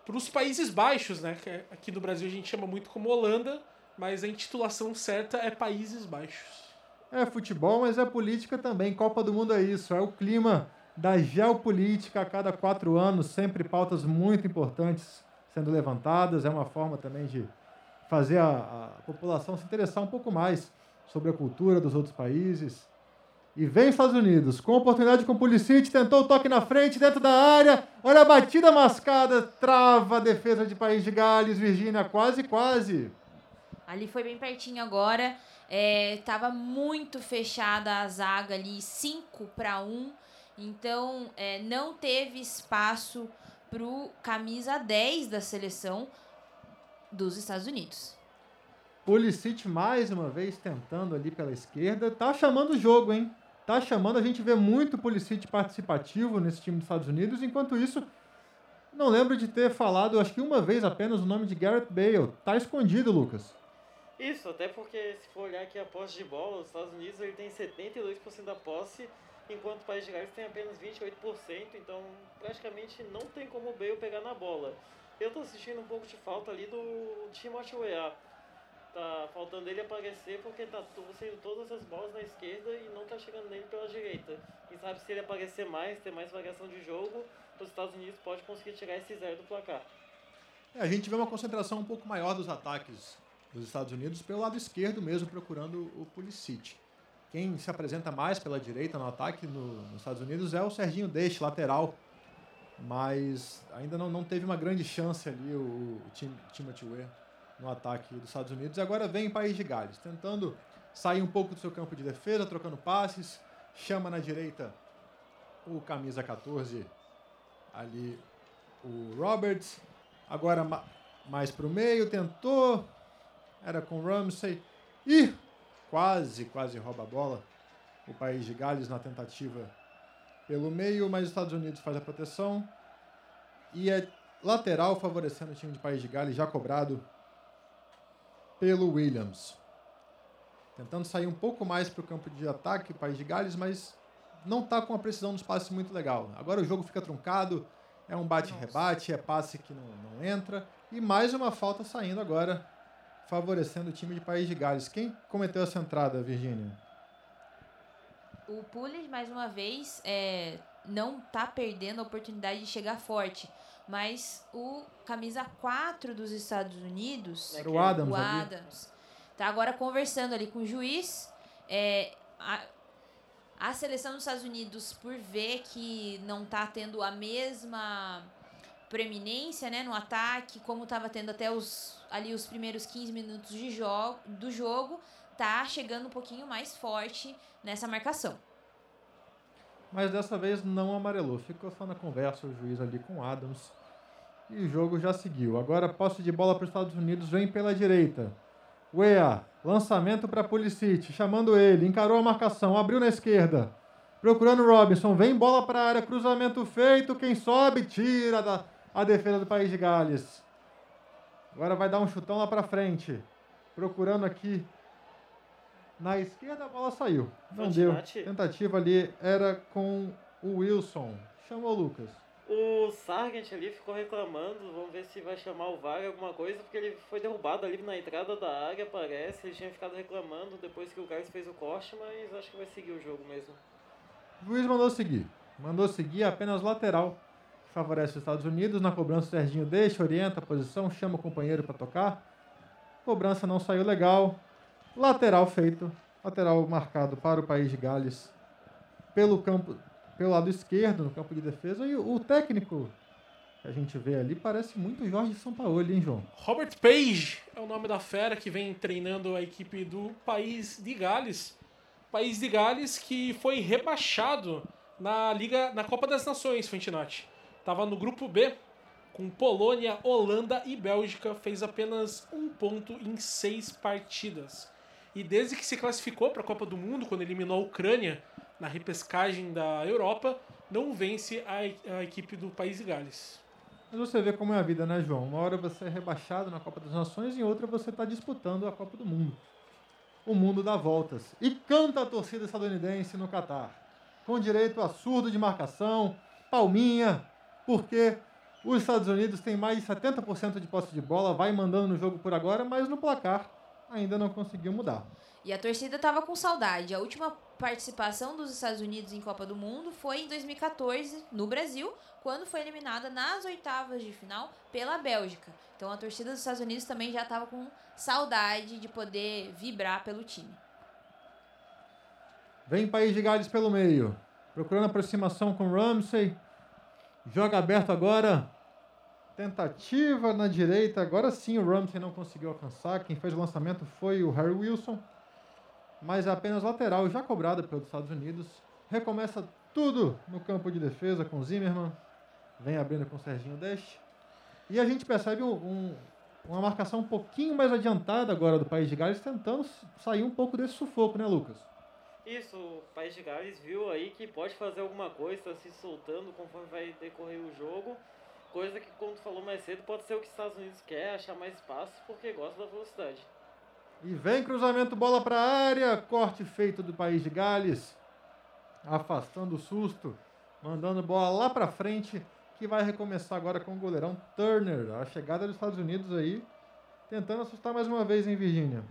para os Países Baixos, né? Que é- aqui no Brasil a gente chama muito como Holanda, mas a intitulação certa é Países Baixos. É futebol, mas é política também. Copa do Mundo é isso. É o clima da geopolítica a cada quatro anos, sempre pautas muito importantes sendo levantadas. É uma forma também de fazer a, a população se interessar um pouco mais sobre a cultura dos outros países. E vem Estados Unidos, com oportunidade com o Pulisic, tentou o toque na frente, dentro da área. Olha a batida mascada, trava a defesa de País de Gales, Virgínia, quase, quase. Ali foi bem pertinho agora. É, tava muito fechada a zaga ali, 5 para 1. Então, é, não teve espaço pro camisa 10 da seleção dos Estados Unidos. Pulisic mais uma vez tentando ali pela esquerda. Tá chamando o jogo, hein? Tá chamando, a gente vê muito Pulisic participativo nesse time dos Estados Unidos, enquanto isso, não lembro de ter falado, acho que uma vez apenas, o nome de Garrett Bale. Tá escondido, Lucas. Isso, até porque se for olhar aqui a posse de bola, os Estados Unidos ele tem 72% da posse, enquanto o País de Gales tem apenas 28%, então praticamente não tem como o Bale pegar na bola. Eu tô assistindo um pouco de falta ali do Timothy Weah. Tá faltando ele aparecer porque tá sendo todas as bolas na esquerda e não tá chegando nele pela direita. Quem sabe se ele aparecer mais, ter mais variação de jogo, os Estados Unidos pode conseguir tirar esse zero do placar. É, a gente vê uma concentração um pouco maior dos ataques dos Estados Unidos pelo lado esquerdo mesmo, procurando o Pulisic. Quem se apresenta mais pela direita no ataque no, nos Estados Unidos é o Serginho Deixe, lateral. Mas ainda não, não teve uma grande chance ali o, o Tim, Timothy Weah no ataque dos Estados Unidos. E agora vem o País de Gales, tentando sair um pouco do seu campo de defesa, trocando passes. Chama na direita o camisa 14 ali, o Roberts. Agora ma mais para o meio, tentou. Era com Ramsey. E quase, quase rouba a bola. O País de Gales na tentativa pelo meio, mas os Estados Unidos faz a proteção. E é lateral favorecendo o time de País de Gales, já cobrado pelo Williams. Tentando sair um pouco mais para o campo de ataque, País de Gales, mas não está com a precisão dos passes muito legal. Agora o jogo fica truncado, é um bate-rebate, é passe que não, não entra. E mais uma falta saindo agora, favorecendo o time de País de Gales. Quem cometeu essa entrada, Virgínia? O Pulis, mais uma vez, é, não tá perdendo a oportunidade de chegar forte. Mas o camisa 4 dos Estados Unidos, Era o Adams o ali. Adams, tá agora conversando ali com o juiz. É, a, a seleção dos Estados Unidos, por ver que não tá tendo a mesma preeminência né, no ataque, como estava tendo até os, ali os primeiros 15 minutos de jo do jogo, tá chegando um pouquinho mais forte nessa marcação. Mas dessa vez não amarelou. Ficou só na conversa o juiz ali com Adams. E o jogo já seguiu. Agora posse de bola para os Estados Unidos vem pela direita. Wea, lançamento para Pulisic, chamando ele, encarou a marcação, abriu na esquerda. Procurando Robinson, vem bola para a área, cruzamento feito, quem sobe tira da, a defesa do País de Gales. Agora vai dar um chutão lá para frente. Procurando aqui na esquerda, a bola saiu. Não deu. Fantinati. Tentativa ali era com o Wilson. Chamou o Lucas. O Sargent ali ficou reclamando, vamos ver se vai chamar o VAR alguma coisa, porque ele foi derrubado ali na entrada da área, parece. Ele tinha ficado reclamando depois que o Gales fez o corte, mas acho que vai seguir o jogo mesmo. O juiz mandou seguir. Mandou seguir apenas lateral. Que favorece os Estados Unidos. Na cobrança, o Serginho deixa, orienta a posição, chama o companheiro para tocar. Cobrança não saiu legal. Lateral feito. Lateral marcado para o país de Gales. Pelo campo, pelo lado esquerdo, no campo de defesa. E o, técnico que a gente vê ali parece muito Jorge Sampaoli, hein, João? Robert Page é o nome da fera que vem treinando a equipe do país de Gales. País de Gales que foi rebaixado na Liga, na Copa das Nações, Fantinati. Tava no grupo B com Polônia, Holanda e Bélgica, fez apenas um ponto em seis partidas. E desde que se classificou para a Copa do Mundo, quando eliminou a Ucrânia na repescagem da Europa, não vence a, a equipe do país de Gales. Mas você vê como é a vida, né, João? Uma hora você é rebaixado na Copa das Nações e outra você está disputando a Copa do Mundo. O mundo dá voltas. E canta a torcida estadunidense no Catar. Com direito a surdo de marcação, palminha, porque os Estados Unidos têm mais de 70% de posse de bola, vai mandando no jogo por agora, mas no placar ainda não conseguiu mudar. E a torcida tava com saudade. A última participação dos Estados Unidos em Copa do Mundo foi em 2014, no Brasil, quando foi eliminada nas oitavas de final pela Bélgica. Então a torcida dos Estados Unidos também já tava com saudade de poder vibrar pelo time. Vem País de Gales pelo meio. Procurando aproximação com Ramsey. Joga aberto agora. Tentativa na direita. Agora sim o Ramsey não conseguiu alcançar. Quem fez o lançamento foi o Harry Wilson. Mas é apenas lateral, já cobrada pelos Estados Unidos. Recomeça tudo no campo de defesa com Zimmermann. Vem abrindo com o Serginho Deste. E a gente percebe um- um- uma marcação um pouquinho mais adiantada agora do País de Gales, tentando sair um pouco desse sufoco, né, Lucas? Isso, o País de Gales viu aí que pode fazer alguma coisa, está se soltando conforme vai decorrer o jogo. Coisa que, como tu falou mais cedo, pode ser o que os Estados Unidos quer, achar mais espaço, porque gosta da velocidade. E vem cruzamento, bola para a área. Corte feito do país de Gales. Afastando o susto. Mandando bola lá para frente. Que vai recomeçar agora com o goleirão Turner. A chegada dos Estados Unidos aí. Tentando assustar mais uma vez, hein, Virgínia?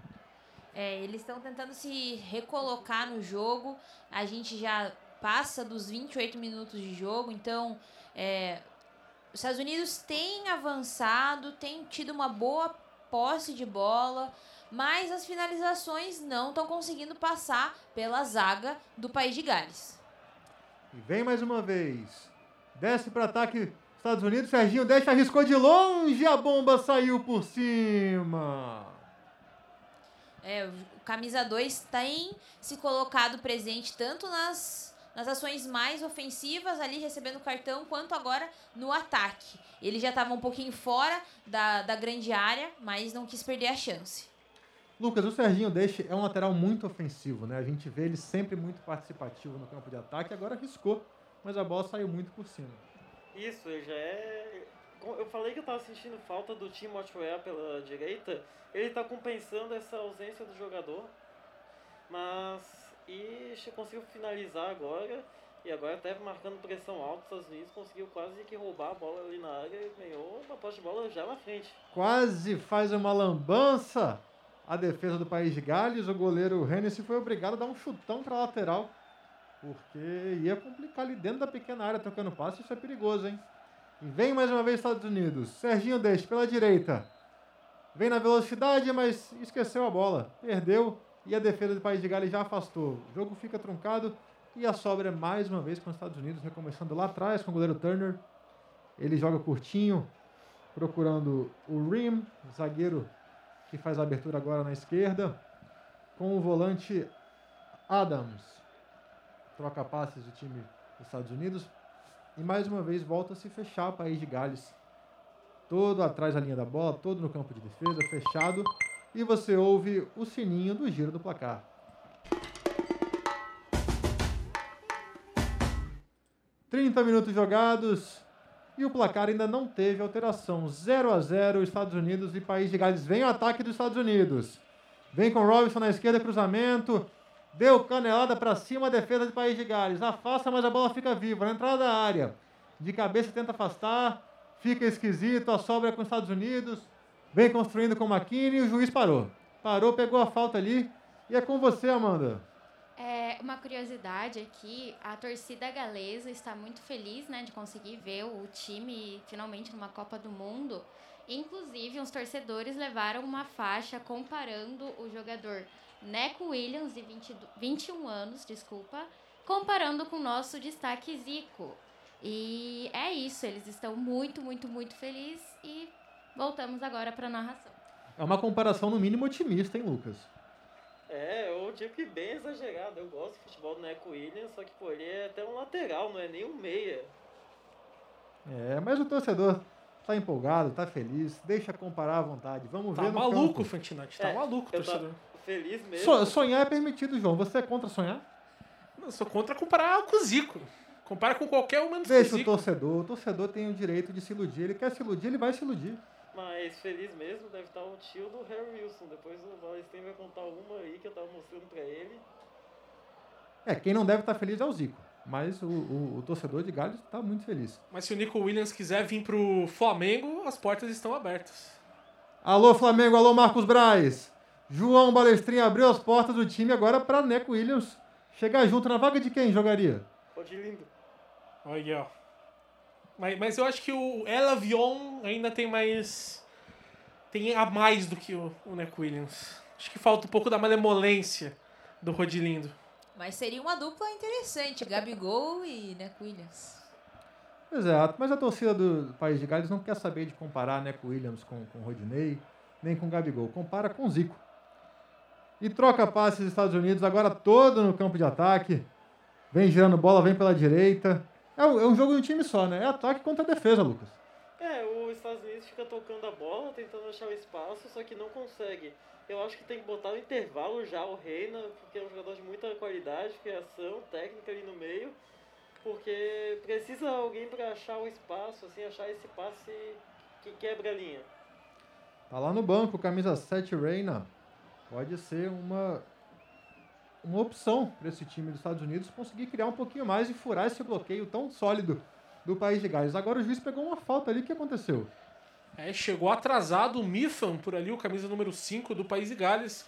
É, eles estão tentando se recolocar no jogo. A gente já passa dos 28 minutos de jogo, então é, os Estados Unidos têm avançado, têm tido uma boa posse de bola, mas as finalizações não estão conseguindo passar pela zaga do país de Gales. E vem mais uma vez. Desce para ataque Estados Unidos. Serginho deixa, arriscou de longe. A bomba saiu por cima. É, o camisa 2 tem se colocado presente tanto nas, nas ações mais ofensivas, ali recebendo cartão, quanto agora no ataque. Ele já estava um pouquinho fora da, da grande área, mas não quis perder a chance. Lucas, o Serginho Deixe é um lateral muito ofensivo, né? A gente vê ele sempre muito participativo no campo de ataque, agora arriscou, mas a bola saiu muito por cima. Isso, ele já é. Eu falei que eu tava sentindo falta do Timothy Weah pela direita. Ele tá compensando essa ausência do jogador. Mas. E conseguiu finalizar agora. E agora até marcando pressão alta, os Estados Unidos conseguiu quase que roubar a bola ali na área e ganhou uma posse de bola já na frente. Quase faz uma lambança a defesa do País de Gales. O goleiro Hennessy foi obrigado a dar um chutão para a lateral, porque ia complicar ali dentro da pequena área tocando passe. Isso é perigoso, hein? E vem mais uma vez Estados Unidos. Serginho deixa pela direita. Vem na velocidade, mas esqueceu a bola. Perdeu e a defesa do País de Gales já afastou. O jogo fica truncado e a sobra é mais uma vez com os Estados Unidos, recomeçando lá atrás com o goleiro Turner. Ele joga curtinho, procurando o Rim, zagueiro que faz a abertura agora na esquerda, com o volante Adams. Troca passes do time dos Estados Unidos. E mais uma vez volta a se fechar o país de Gales. Todo atrás da linha da bola, todo no campo de defesa, fechado. E você ouve o sininho do giro do placar. Trinta minutos jogados, e o placar ainda não teve alteração. 0 a 0 Estados Unidos e País de Gales. Vem o ataque dos Estados Unidos. Vem com Robinson na esquerda, cruzamento. Deu canelada para cima, a defesa do País de Gales. Afasta, mas a bola fica viva. Na entrada da área. De cabeça tenta afastar. Fica esquisito. A sobra é com os Estados Unidos. Vem construindo com o McKinney e o juiz parou. Parou, pegou a falta ali. E é com você, Amanda. É, uma curiosidade aqui, a torcida galesa está muito feliz né, de conseguir ver o time finalmente numa Copa do Mundo. Inclusive, os torcedores levaram uma faixa comparando o jogador Neco Williams, de 20, 21 anos, desculpa, comparando com o nosso destaque Zico. E é isso, eles estão muito, muito, muito felizes e voltamos agora para a narração. É uma comparação no mínimo otimista, hein, Lucas? É, eu tipo que bem exagerado. Eu gosto do futebol do Neco Williams, só que pô, ele é até um lateral, não é nem um meia. É, mas o torcedor tá empolgado, tá feliz, deixa comparar à vontade. Vamos tá ver no maluco, campo. Fantinati, tá É, maluco, torcedor. feliz mesmo. So- sonhar é permitido, João. Você é contra sonhar? Eu sou contra comparar com o Zico. Compara com qualquer um menos com o Deixa o torcedor. O torcedor tem o direito de se iludir. Ele quer se iludir, ele vai se iludir. Mas feliz mesmo deve estar o tio do Harry Wilson. Depois o Valestin vai contar uma aí que eu tava mostrando pra ele. É, quem não deve estar feliz é o Zico. Mas o, o- o torcedor de Gales está muito feliz. Mas se o Nico Williams quiser vir pro Flamengo, as portas estão abertas. Alô, Flamengo, alô, Marcos Braz. João Balestrinha abriu as portas do time agora para Neco Williams chegar junto na vaga de quem jogaria? Pode ir lindo. Olha, ó. Mas, mas eu acho que o El Avion ainda tem mais. Tem a mais do que o, o Neco Williams. Acho que falta um pouco da malemolência do Rodilindo. Mas seria uma dupla interessante, Gabigol e Neco Williams. Exato, mas a torcida do País de Gales não quer saber de comparar Neco Williams com, com Rodinei, nem com Gabigol. Compara com Zico. E troca passes dos Estados Unidos, agora todo no campo de ataque. Vem girando bola, vem pela direita. É, um- é um jogo de um time só, né? É ataque contra defesa, Lucas. É, os Estados Unidos fica tocando a bola, tentando achar o espaço, só que não consegue. Eu acho que tem que botar no intervalo já o Reina, porque é um jogador de muita qualidade, criação, técnica ali no meio. Porque precisa alguém para achar o espaço, assim, achar esse passe que quebra a linha. Tá lá no banco, camisa 7 Reina. Pode ser uma, uma opção para esse time dos Estados Unidos conseguir criar um pouquinho mais e furar esse bloqueio tão sólido do país de Gales. Agora o juiz pegou uma falta ali, o que aconteceu? É, chegou atrasado o Miffan por ali, o camisa número 5 do país de Gales.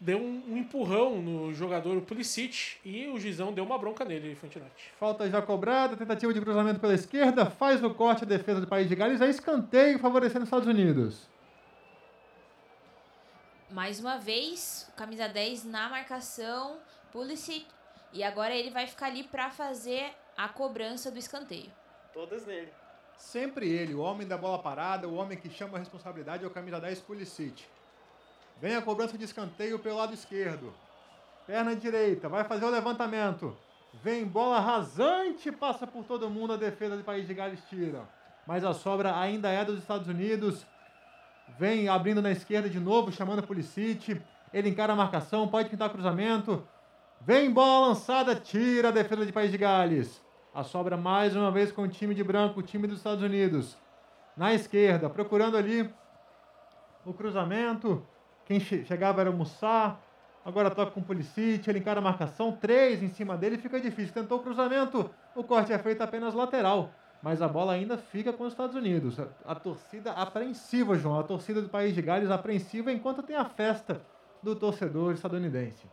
Deu um, um empurrão no jogador Pulisic e o juizão deu uma bronca nele, Fantinati. Falta já cobrada, tentativa de cruzamento pela esquerda, faz o corte a defesa do país de Gales, é escanteio favorecendo os Estados Unidos. Mais uma vez, camisa 10 na marcação, Pulisic. E agora ele vai ficar ali para fazer a cobrança do escanteio. Todas nele. Sempre ele, o homem da bola parada, o homem que chama a responsabilidade é o camisa 10 Pulisic. Vem a cobrança de escanteio pelo lado esquerdo. Perna direita, vai fazer o levantamento. Vem bola rasante, passa por todo mundo, a defesa do País de Gales tira. Mas a sobra ainda é dos Estados Unidos. Vem abrindo na esquerda de novo, chamando o Pulisic. Ele encara a marcação, pode pintar cruzamento. Vem bola lançada, tira a defesa de País de Gales. A sobra mais uma vez com o time de branco, o time dos Estados Unidos. Na esquerda, procurando ali o cruzamento. Quem che chegava era o Mussá. Agora toca com o Pulisic, ele encara a marcação. Três em cima dele, fica difícil. Tentou o cruzamento, o corte é feito apenas lateral. Mas a bola ainda fica com os Estados Unidos. A, a torcida apreensiva, João. A torcida do país de Gales apreensiva enquanto tem a festa do torcedor estadunidense.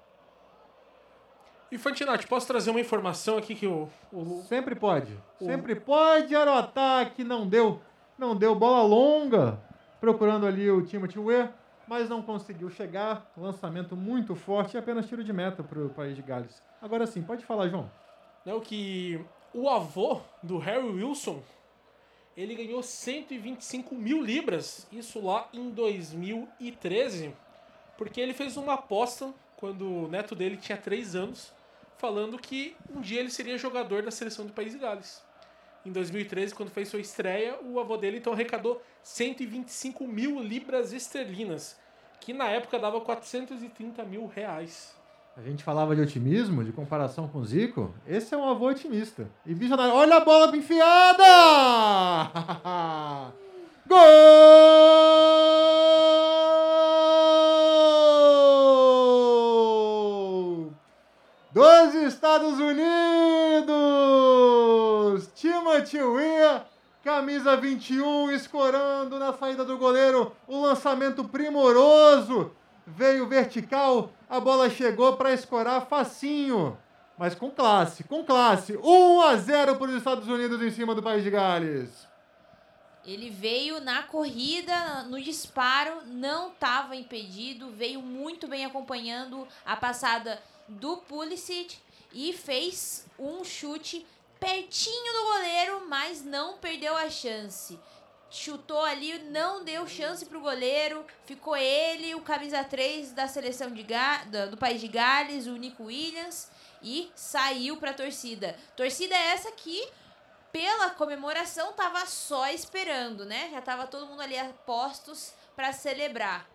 E Fantinati, posso trazer uma informação aqui que o. o Sempre pode. O... Sempre pode. Era o ataque, não deu. Não deu bola longa. Procurando ali o Timothy Weah, mas não conseguiu chegar. Lançamento muito forte e apenas tiro de meta para o país de Gales. Agora sim, pode falar, João. Não, que o avô do Harry Wilson ele ganhou 125 mil libras, isso lá em 2013, porque ele fez uma aposta quando o neto dele tinha 3 anos falando que um dia ele seria jogador da seleção do País de Gales. Em 2013, quando fez sua estreia, o avô dele então arrecadou 125 mil libras esterlinas, que na época dava 430 mil reais. A gente falava de otimismo, de comparação com o Zico. Esse é um avô otimista. E visionário. Olha a bola enfiada! (laughs) Gol! Estados Unidos! Timothy Weah, camisa 21, escorando na saída do goleiro. O lançamento primoroso. Veio vertical, a bola chegou para escorar facinho. Mas com classe, com classe. 1 a 0 para os Estados Unidos em cima do País de Gales. Ele veio na corrida, no disparo, não estava impedido, veio muito bem acompanhando a passada do Pulisic e fez um chute pertinho do goleiro, mas não perdeu a chance. Chutou ali, não deu chance pro goleiro. Ficou ele, o camisa 3 da seleção de Ga do país de Gales, o Nico Williams, e saiu pra torcida. Torcida essa que pela comemoração tava só esperando, né? Já tava todo mundo ali a postos para celebrar.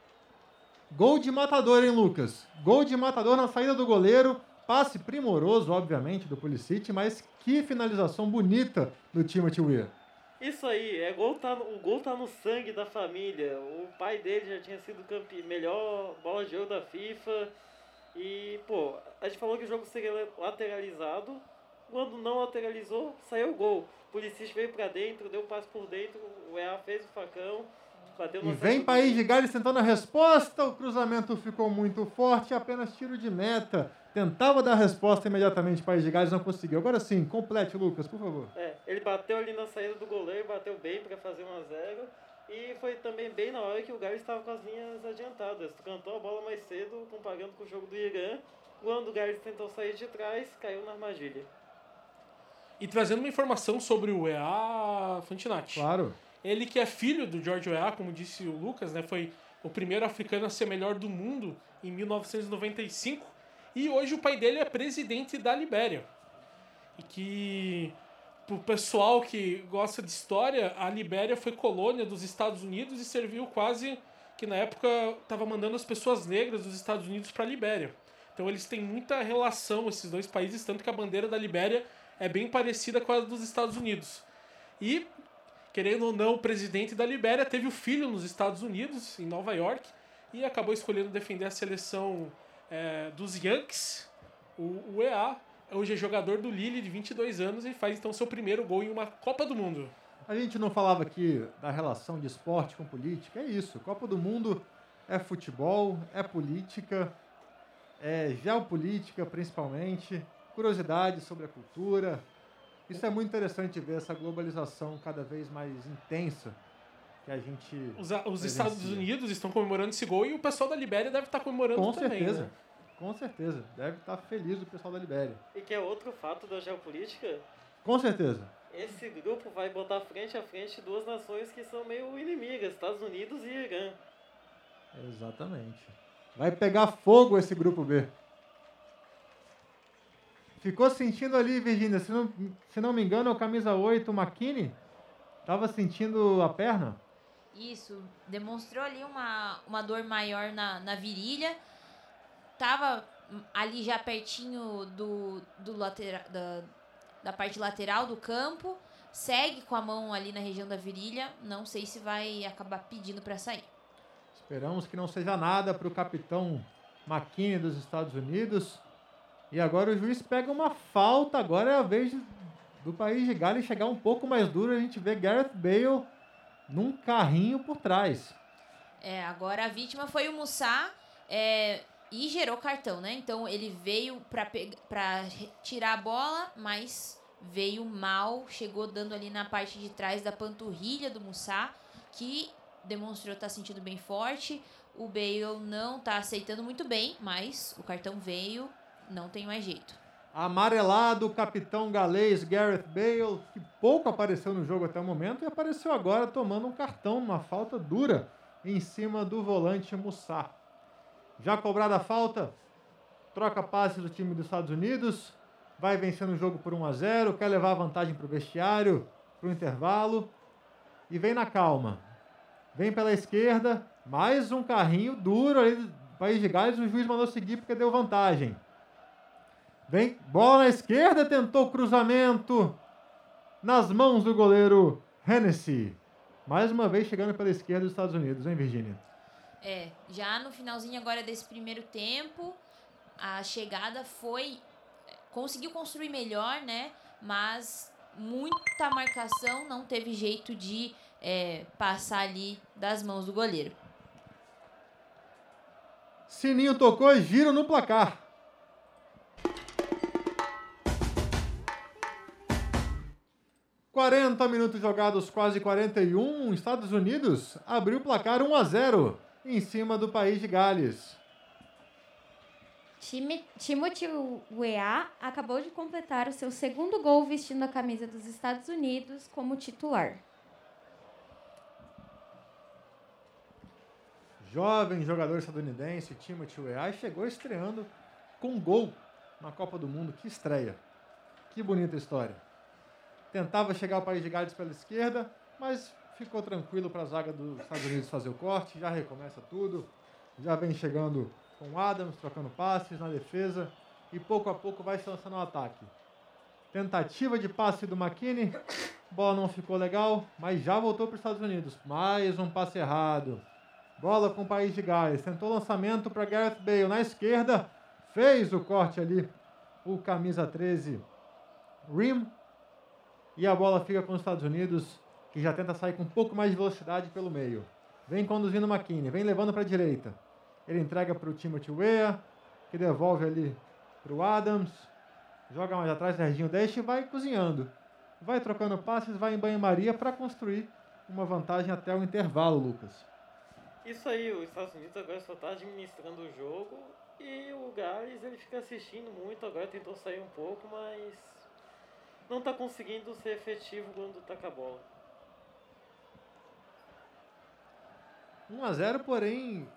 Gol de matador, hein, Lucas? Gol de matador na saída do goleiro. Passe primoroso, obviamente, do Pulisic, mas que finalização bonita do Timothy Weah. Isso aí, é gol tá, o gol tá no sangue da família. O pai dele já tinha sido campe... melhor bola de ouro da FIFA. E, pô, a gente falou que o jogo seria lateralizado. Quando não lateralizou, saiu o gol. O Pulisic veio pra dentro, deu um passo por dentro, o EA fez o facão. Bateu e vem País de Gales tentando a resposta, o cruzamento ficou muito forte, apenas tiro de meta. Tentava dar a resposta imediatamente, País de Gales não conseguiu. Agora sim, complete, Lucas, por favor. É, ele bateu ali na saída do goleiro, bateu bem para fazer 1 a 0 e foi também bem na hora que o Gales estava com as linhas adiantadas. Cantou a bola mais cedo, comparando com o jogo do Irã. Quando o Gales tentou sair de trás, caiu na armadilha. E trazendo uma informação sobre o EA Fantinati. Claro. Ele que é filho do George Weah, como disse o Lucas, né, foi o primeiro africano a ser melhor do mundo em 1995. E hoje o pai dele é presidente da Libéria. E que, pro pessoal que gosta de história, a Libéria foi colônia dos Estados Unidos e serviu quase que na época estava mandando as pessoas negras dos Estados Unidos para a Libéria. Então eles têm muita relação, esses dois países, tanto que a bandeira da Libéria é bem parecida com a dos Estados Unidos. E, querendo ou não, o presidente da Libéria teve o filho nos Estados Unidos, em Nova York, e acabou escolhendo defender a seleção é, dos Yankees, o, o EA. Hoje é jogador do Lille, de 22 anos, e faz então seu primeiro gol em uma Copa do Mundo. A gente não falava aqui da relação de esporte com política, é isso. Copa do Mundo é futebol, é política, é geopolítica principalmente, curiosidades sobre a cultura. Isso é muito interessante ver essa globalização cada vez mais intensa que a gente. Os, os. Estados Unidos estão comemorando esse gol e o pessoal da Libéria deve estar comemorando Com também. certeza. né? Com certeza. Deve estar feliz o pessoal da Libéria. E que é outro fato da geopolítica, Com certeza. esse grupo vai botar frente a frente duas nações que são meio inimigas, Estados Unidos e Irã. Exatamente. Vai pegar fogo esse grupo B. Ficou sentindo ali, Virginia, se não, se não me engano, é o camisa 8, o McKinney. Tava sentindo a perna? Isso, demonstrou ali uma, uma dor maior na, na virilha. Tava ali já pertinho do, do latera, da, da parte lateral do campo. Segue com a mão ali na região da virilha. Não sei se vai acabar pedindo para sair. Esperamos que não seja nada para o capitão McKinney dos Estados Unidos. E agora o juiz pega uma falta. Agora é a vez do país de Gales chegar um pouco mais duro. A gente vê Gareth Bale num carrinho por trás. É, agora a vítima foi o Mussá é, e gerou cartão, né? Então ele veio re- tirar a bola, mas veio mal, chegou dando ali na parte de trás da panturrilha do Mussá, que demonstrou estar sentindo bem forte. O Bale não tá aceitando muito bem, mas o cartão veio, não tem mais jeito. Amarelado, o capitão galês Gareth Bale, que pouco apareceu no jogo até o momento, e apareceu agora tomando um cartão, uma falta dura, em cima do volante Mussá. Já cobrada a falta, troca passes do time dos Estados Unidos, vai vencendo o jogo por 1 a 0 quer levar vantagem para o vestiário, para o intervalo, e vem na calma. Vem pela esquerda, mais um carrinho duro ali do País de Gales, o juiz mandou seguir porque deu vantagem. Vem, bola na esquerda, tentou o cruzamento nas mãos do goleiro Hennessy. Mais uma vez chegando pela esquerda dos Estados Unidos, hein, Virginia? É, já no finalzinho agora desse primeiro tempo, a chegada foi. Conseguiu construir melhor, né? Mas muita marcação, não teve jeito de é, passar ali das mãos do goleiro. Sininho tocou e giro no placar. Quarenta minutos jogados, quase 41. Estados Unidos abriu o placar 1 a 0 em cima do país de Gales. Time, Timothy Weah acabou de completar o seu segundo gol vestindo a camisa dos Estados Unidos como titular. Jovem jogador estadunidense, Timothy Weah, chegou estreando com gol na Copa do Mundo. Que estreia. Que bonita história. Tentava chegar ao país de Gales pela esquerda, mas ficou tranquilo para a zaga dos Estados Unidos fazer o corte. Já recomeça tudo. Já vem chegando com o Adams, trocando passes na defesa. E pouco a pouco vai se lançando ao ataque. Tentativa de passe do McKinney. Bola não ficou legal, mas já voltou para os Estados Unidos. Mais um passe errado. Bola com o País de Gales. Tentou lançamento para Gareth Bale na esquerda. Fez o corte ali. O camisa 13, Rim. E a bola fica com os Estados Unidos, que já tenta sair com um pouco mais de velocidade pelo meio. Vem conduzindo o McKinney, vem levando para a direita. Ele entrega para o Timothy Weah, que devolve ali para o Adams. Joga mais atrás, Serginho deixa e vai cozinhando. Vai trocando passes, vai em banho-maria para construir uma vantagem até o intervalo, Lucas. Isso aí, os Estados Unidos agora só tá administrando o jogo e o Gales ele fica assistindo muito, agora tentou sair um pouco, mas não tá conseguindo ser efetivo quando com a bola. 1 a 0 porém,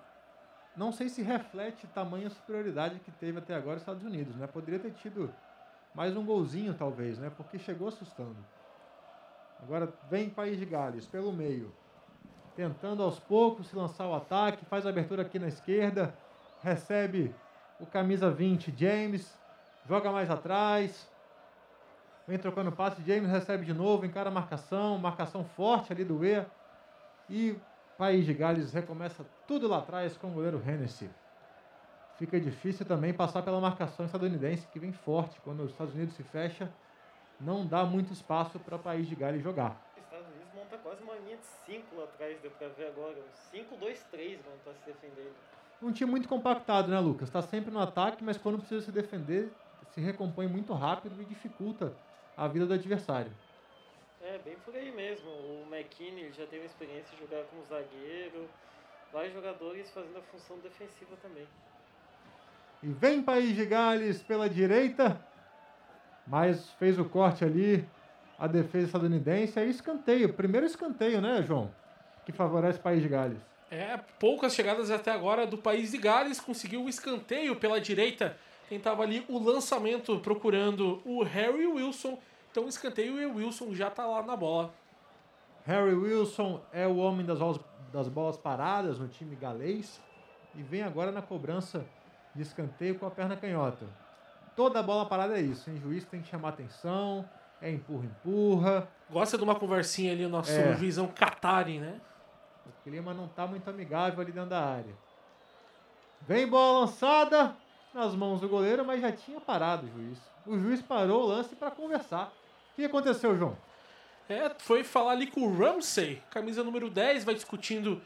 não sei se reflete tamanha superioridade que teve até agora os Estados Unidos, né? Poderia ter tido mais um golzinho, talvez, né? Porque chegou assustando. Agora vem País de Gales pelo meio. tentando aos poucos se lançar o ataque, faz a abertura aqui na esquerda, recebe o camisa 20, James, joga mais atrás, vem trocando passe, James recebe de novo, encara a marcação, marcação forte ali do E, e País de Gales recomeça tudo lá atrás com o goleiro Hennessy. Fica difícil também passar pela marcação estadunidense, que vem forte. Quando os Estados Unidos se fecha, não dá muito espaço para o País de Gales jogar. Os Estados Unidos monta quase uma linha de 5 lá atrás, deu pra ver agora. 5, 2, 3 vão estar se defendendo. Um time muito compactado, né, Lucas? Está sempre no ataque, mas quando precisa se defender, se recompõe muito rápido e dificulta a vida do adversário. É, bem por aí mesmo. O McKinney já teve experiência de jogar como zagueiro. Vários jogadores fazendo a função defensiva também. E vem País de Gales pela direita, mas fez o corte ali, a defesa estadunidense. Aí escanteio, primeiro escanteio, né, João? Que favorece País de Gales. É, poucas chegadas até agora do país de Gales, conseguiu o escanteio pela direita, tentava ali o lançamento procurando o Harry Wilson, então escanteio e o Wilson já tá lá na bola. Harry Wilson é o homem das bolas, das bolas paradas no time galês e vem agora na cobrança de escanteio com a perna canhota. Toda bola parada é isso, hein? O juiz tem que chamar atenção, é empurra, empurra. Gosta de uma conversinha ali o nosso É. juizão Katari, né? O clima não tá muito amigável ali dentro da área. Vem bola lançada nas mãos do goleiro, mas já tinha parado o juiz. O juiz parou o lance para conversar. O que aconteceu, João? É, foi falar ali com o Ramsey, camisa número 10, vai discutindo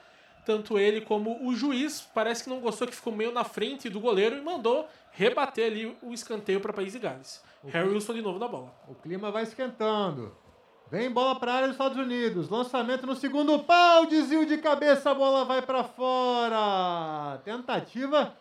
tanto ele como o juiz. Parece que não gostou que ficou meio na frente do goleiro e mandou rebater ali o escanteio para País de Gales. Harry Wilson de novo na bola. O clima vai esquentando. Vem bola para a área dos Estados Unidos. Lançamento no segundo pau. Desvio de cabeça. A bola vai para fora. Tentativa.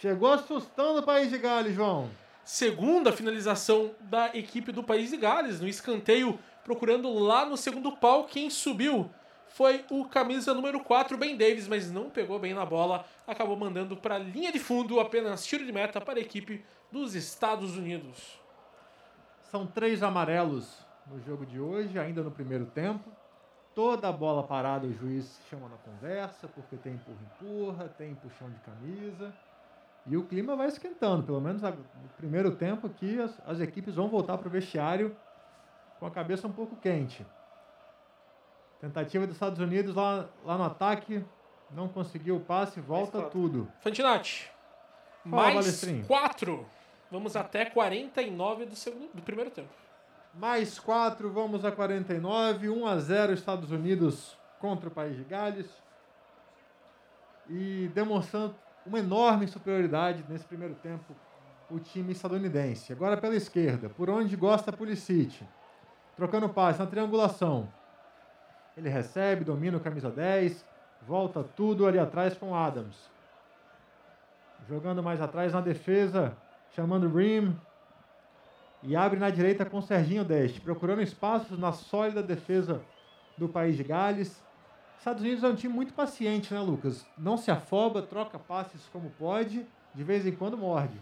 Chegou assustando o País de Gales, João. Segunda finalização da equipe do País de Gales, no escanteio, procurando lá no segundo pau. Quem subiu foi o camisa número 4, Ben Davis, mas não pegou bem na bola. Acabou mandando para a linha de fundo, apenas tiro de meta para a equipe dos Estados Unidos. São três amarelos no jogo de hoje, ainda no primeiro tempo. Toda a bola parada o juiz chama na conversa, porque tem empurra-empurra, tem puxão de camisa. E o clima vai esquentando, pelo menos no primeiro tempo aqui as, as equipes vão voltar para o vestiário com a cabeça um pouco quente. Tentativa dos Estados Unidos lá, lá no ataque, não conseguiu o passe, volta quatro. tudo. Fantinati, mais. 4. Vamos até 49 do, segundo, do primeiro tempo. Mais 4, vamos a 49. 1 a 0 Estados Unidos contra o País de Gales. E demonstrando uma enorme superioridade nesse primeiro tempo o time estadunidense. Agora pela esquerda, por onde gosta Pulisic. Trocando passe na triangulação. Ele recebe, domina o camisa 10, volta tudo ali atrás com Adams. Jogando mais atrás na defesa, chamando Rim, e abre na direita com Serginho Deste, procurando espaços na sólida defesa do país de Gales. Estados Unidos é um time muito paciente, né, Lucas? Não se afoba, troca passes como pode, de vez em quando morde.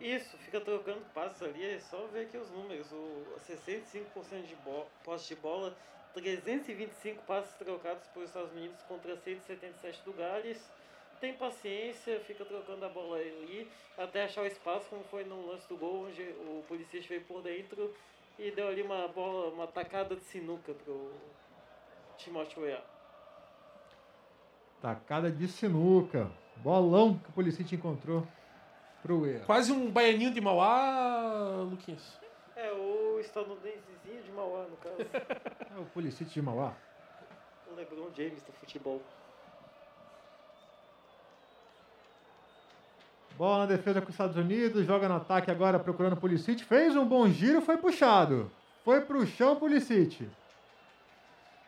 Isso, fica trocando passes ali, é só ver aqui os números. O 65% de posse de bola, 325 passes trocados por Estados Unidos contra 177 do Gales. Tem paciência, fica trocando a bola ali até achar o espaço, como foi no lance do gol, onde o Pulisic veio por dentro e deu ali uma bola, uma tacada de sinuca pro Timóteo Weah. Tacada de sinuca. Bolão que o Pulisic encontrou pro EA. Quase um baianinho de Mauá, Luquinhas. É, o estadunidensezinho de Mauá, no caso. (laughs) É o Pulisic de Mauá. o LeBron James do futebol. Bola na defesa com os Estados Unidos, joga no ataque agora procurando o Pulisic. Fez um bom giro, foi puxado. Foi pro chão Pulisic.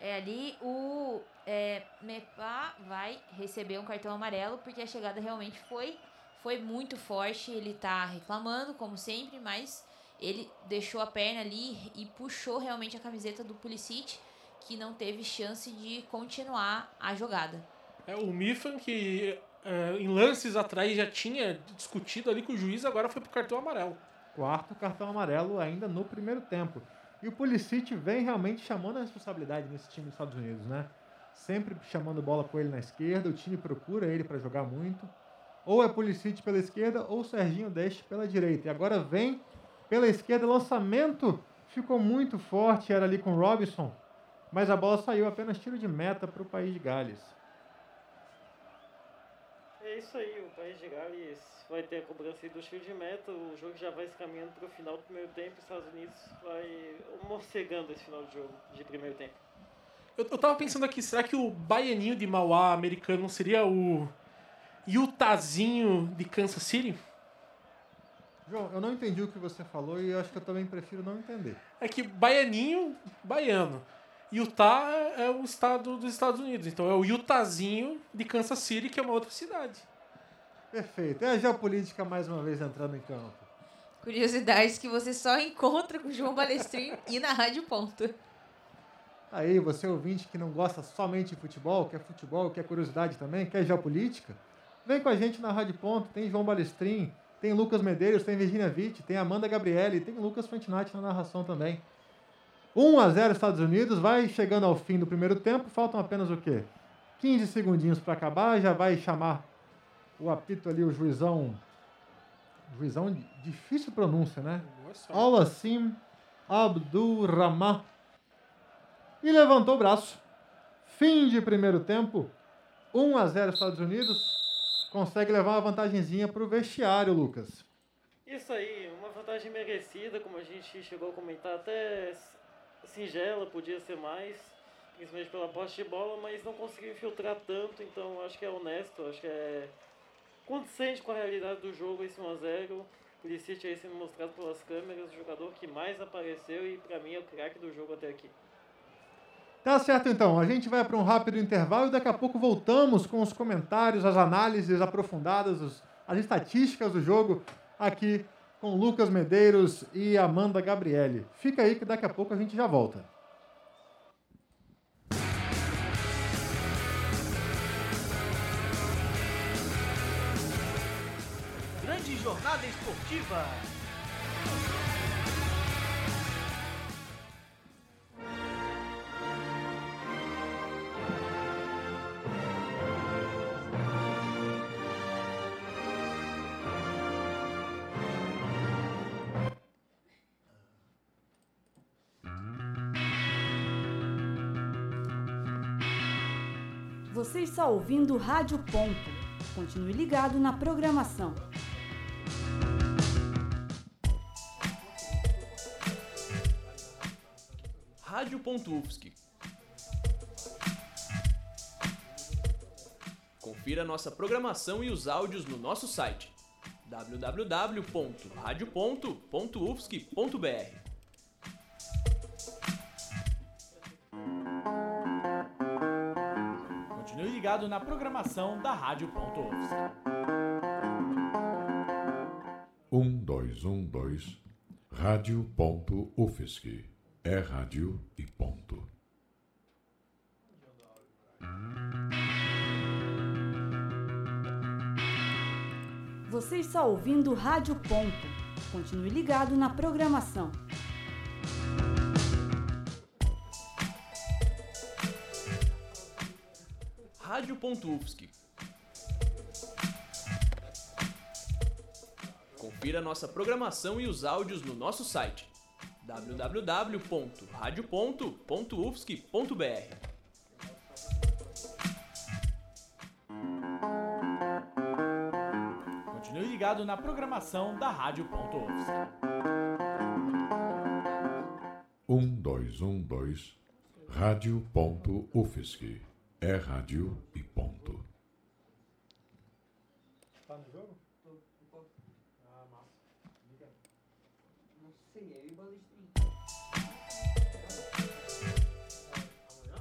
É ali o é, Mepa vai receber um cartão amarelo porque a chegada realmente foi foi muito forte. Ele tá reclamando como sempre, mas ele deixou a perna ali e puxou realmente a camiseta do Pulisic, que não teve chance de continuar a jogada. É, o Mifan, que é, em lances atrás já tinha discutido ali com o juiz, agora foi pro cartão amarelo. Quarto cartão amarelo ainda no primeiro tempo. E o Pulisic vem realmente chamando a responsabilidade nesse time dos Estados Unidos, né? Sempre chamando bola com ele na esquerda, o time procura ele para jogar muito. Ou é Pulisic pela esquerda ou Serginho Deste pela direita. E agora vem pela esquerda, lançamento ficou muito forte, era ali com Robinson, mas a bola saiu apenas tiro de meta para o país de Gales. É isso aí, o País de Gales vai ter a cobrança do tiro de meta, o jogo já vai se caminhando para o final do primeiro tempo, os Estados Unidos vai morcegando esse final de jogo de primeiro tempo. Eu, eu tava pensando aqui, será que o baianinho de Mauá americano seria o Utahzinho de Kansas City? João, eu não entendi o que você falou e eu acho que eu também prefiro não entender. É que baianinho, baiano. Utah é o estado dos Estados Unidos. Então é o Utahzinho de Kansas City, que é uma outra cidade. Perfeito. É a geopolítica mais uma vez entrando em campo. Curiosidades que você só encontra com o João Balestrin e na Rádio Ponto. Aí, você ouvinte que não gosta somente de futebol, quer futebol, quer curiosidade também, quer geopolítica, vem com a gente na Rádio Ponto. Tem João Balestrin, tem Lucas Medeiros, tem Virginia Witt, tem Amanda Gabriele, tem Lucas Fantinati na narração também. 1 a 0 Estados Unidos, vai chegando ao fim do primeiro tempo, faltam apenas o quê? 15 segundinhos para acabar, já vai chamar o apito ali, o juizão. Juizão, difícil pronúncia, né? Al-Assim Abdurrahman. E levantou o braço. Fim de primeiro tempo. 1 a 0 Estados Unidos. Consegue levar uma vantagenzinha para o vestiário, Lucas. Isso aí, uma vantagem merecida, como a gente chegou a comentar, até singela, podia ser mais, principalmente pela posse de bola, mas não conseguiu infiltrar tanto, então acho que é honesto, acho que é condizente com a realidade do jogo esse 1x0. Pulisic aí sendo mostrado pelas câmeras, o jogador que mais apareceu e para mim é o craque do jogo até aqui. Tá certo então, a gente vai para um rápido intervalo e daqui a pouco voltamos com os comentários, as análises aprofundadas, as estatísticas do jogo aqui com Lucas Medeiros e Amanda Gabriele. Fica aí que daqui a pouco a gente já volta. Grande jornada esportiva. Você está ouvindo Rádio Ponto. Continue ligado na programação. Rádio Pontufsky. Confira nossa programação e os áudios no nosso site www.radioponto.ufsky.br. ligado na programação da Rádio Ponto. Um, dois, um, dois. Rádio ponto UFSC. É rádio e ponto. Você está ouvindo Rádio Ponto. Continue ligado na programação. Rádio Pontufsky. Confira nossa programação e os áudios no nosso site www.radioponto.ufsky.br. Continue ligado na programação da Rádio Ponto Ufsky. É rádio e ponto. Tá no jogo? Ah, massa. Não sei, eu e Balestrinho.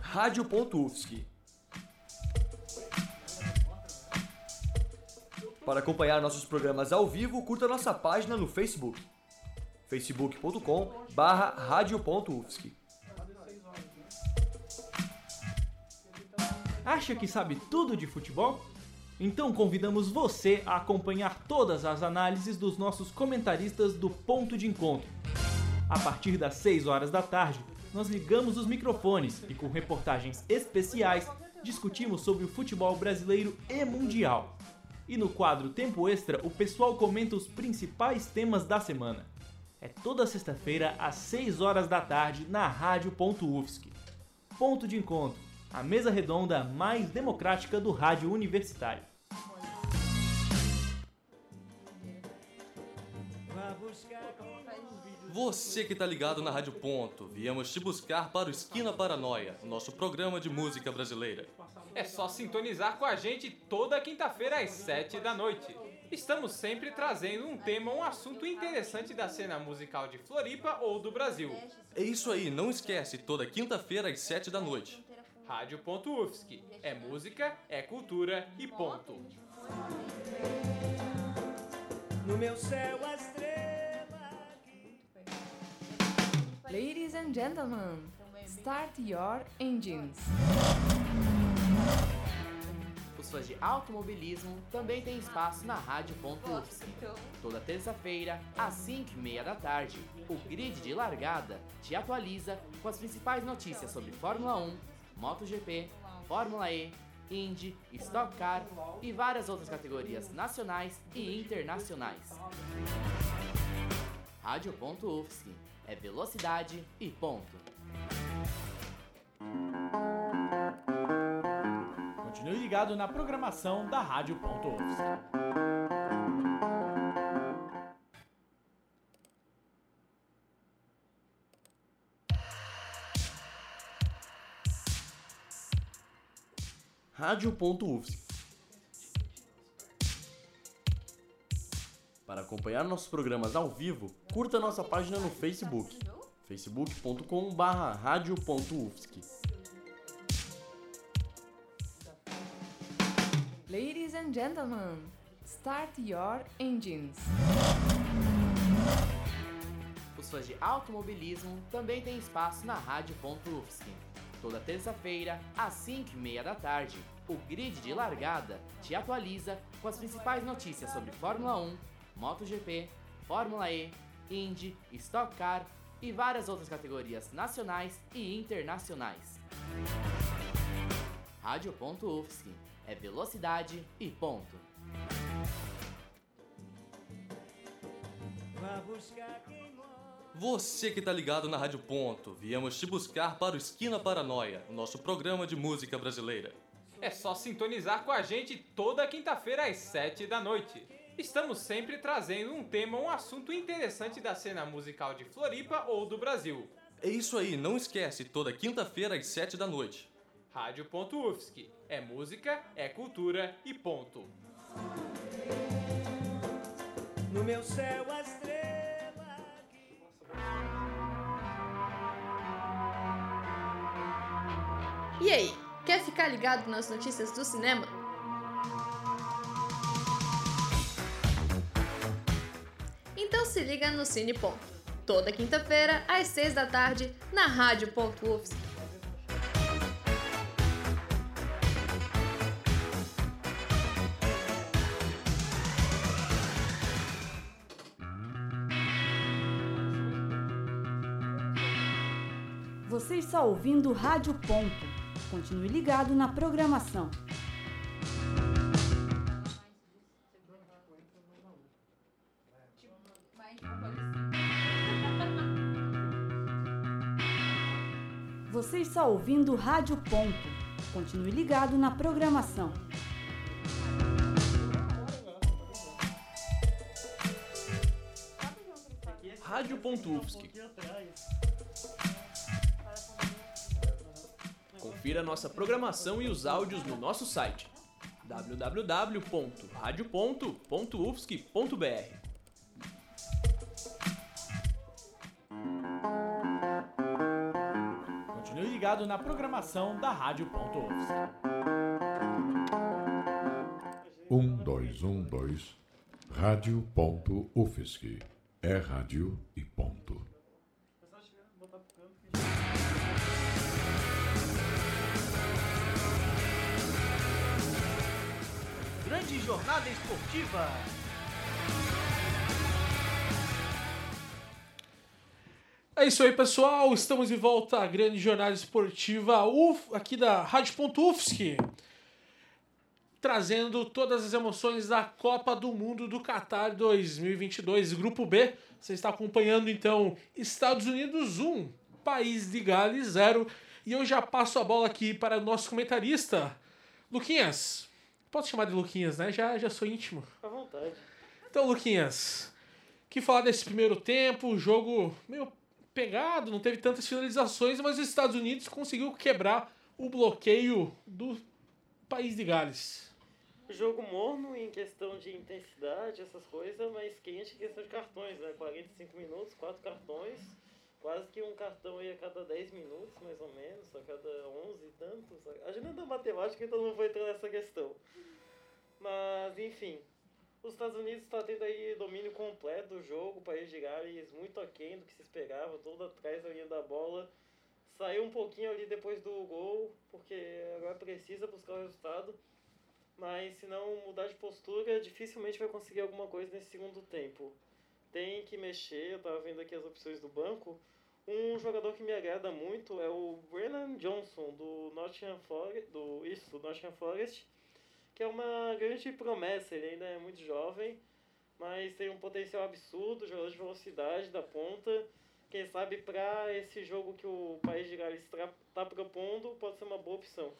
Rádio Pontufsky. Para acompanhar nossos programas ao vivo, curta nossa página no Facebook. facebook.com barra radio.ufsky. Acha que sabe tudo de futebol? Então convidamos você a acompanhar todas as análises dos nossos comentaristas do Ponto de Encontro. A partir das 6 horas da tarde, nós ligamos os microfones e com reportagens especiais discutimos sobre o futebol brasileiro e mundial. E no quadro Tempo Extra, o pessoal comenta os principais temas da semana. É toda sexta-feira às 6 horas da tarde na Rádio.UFSC. Ponto de encontro, a mesa redonda mais democrática do rádio universitário. Você que tá ligado na Rádio Ponto, viemos te buscar para o Esquina Paranoia, nosso programa de música brasileira. É só sintonizar com a gente toda quinta-feira às 7 da noite. Estamos sempre trazendo um tema, um assunto interessante da cena musical de Floripa ou do Brasil. É isso aí, não esquece, toda quinta-feira às 7 da noite. Rádio.UFSC. É música, é cultura e ponto. No meu céu a estrela. Ladies and gentlemen, start your engines. Os fãs de automobilismo também têm espaço na Rádio.UFSC. Toda terça-feira, às 5h30 da tarde, o grid de largada te atualiza com as principais notícias sobre Fórmula 1, MotoGP, Fórmula E, Indy, Stock Car e várias outras categorias nacionais e internacionais. Rádio.UFSC é velocidade e ponto. Continue ligado na programação da Rádio.UFSC. Rádio.UFSC. Para acompanhar nossos programas ao vivo, curta nossa página no Facebook, facebook.com.br radio.ufsc. Ladies and gentlemen, start your engines. Os fãs de automobilismo também têm espaço na Rádio.UFSC. Toda terça-feira, às 5h30 da tarde, o grid de largada te atualiza com as principais notícias sobre Fórmula 1, MotoGP, Fórmula E, Indy, Stock Car e várias outras categorias nacionais e internacionais. Rádio.UFSC é velocidade e ponto. Vá buscar quem Você que tá ligado na Rádio Ponto, viemos te buscar para o Esquina Paranoia, nosso programa de música brasileira. É só sintonizar com a gente toda quinta-feira às 7 da noite. Estamos sempre trazendo um tema, um assunto interessante da cena musical de Floripa ou do Brasil. É isso aí, não esquece, toda quinta-feira às 7 da noite. Rádio.UFSC. É música, é cultura e ponto. No meu céu a E aí, quer ficar ligado nas notícias do cinema? Então se liga no Cine Ponto. Toda quinta-feira, às 6 da tarde, na Rádio.UFSC. Você está ouvindo Rádio Ponto. Continue ligado na programação. Você está ouvindo Rádio Ponto. Continue ligado na programação. Rádio.UFSC. Confira nossa programação e os áudios no nosso site www.radio.ufsc.br. Continue ligado na programação da Rádio.UFSC. Um, dois, um, dois. Rádio.UFSC. É rádio e ponto. Grande jornada esportiva. É isso aí, pessoal. Estamos de volta à grande jornada esportiva UF, aqui da Rádio.UFSC, trazendo todas as emoções da Copa do Mundo do Qatar 2022, Grupo B. Você está acompanhando então Estados Unidos 1, País de Gales 0. E eu já passo a bola aqui para o nosso comentarista, Luquinhas. Posso chamar de Luquinhas, né? Já, já sou íntimo. À vontade. Então, Luquinhas, que falar desse primeiro tempo, o jogo meio pegado, não teve tantas finalizações, mas os Estados Unidos conseguiu quebrar o bloqueio do país de Gales. Jogo morno em questão de intensidade, essas coisas, mas quente em questão de cartões, né? 45 minutos, 4 cartões, quase que um cartão aí a cada 10 minutos, mais ou menos, a cada 11 e tantos. A gente não é da matemática, então não vou entrar nessa questão. Mas, enfim, os Estados Unidos está tendo aí domínio completo do jogo, país de Gales muito aquém do que se esperava, todo atrás da linha da bola. Saiu um pouquinho ali depois do gol, porque agora precisa buscar o resultado. Mas se não mudar de postura, dificilmente vai conseguir alguma coisa nesse segundo tempo. Tem que mexer, eu estava vendo aqui as opções do banco. Um jogador que me agrada muito é o Brennan Johnson, do Nottingham Forest, do, isso, do Nottingham Forest que é uma grande promessa. Ele ainda é muito jovem, mas tem um potencial absurdo, jogador de velocidade da ponta. Quem sabe para esse jogo que o País de Gales está propondo, pode ser uma boa opção.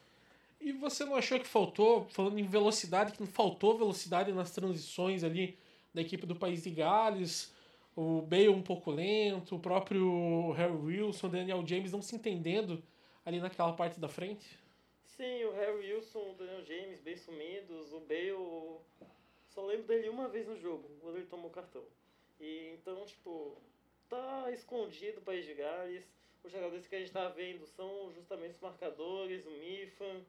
E você não achou que faltou, falando em velocidade, que não faltou velocidade nas transições ali da equipe do País de Gales? O Bale um pouco lento, o próprio Harry Wilson, Daniel James não se entendendo ali naquela parte da frente? Sim, o Harry Wilson, o Daniel James, bem sumidos, o Bale. Só lembro dele uma vez no jogo, quando ele tomou cartão. E então, tipo, tá escondido o País de Gales. Os jogadores que a gente tá vendo são justamente os marcadores, o Mifan,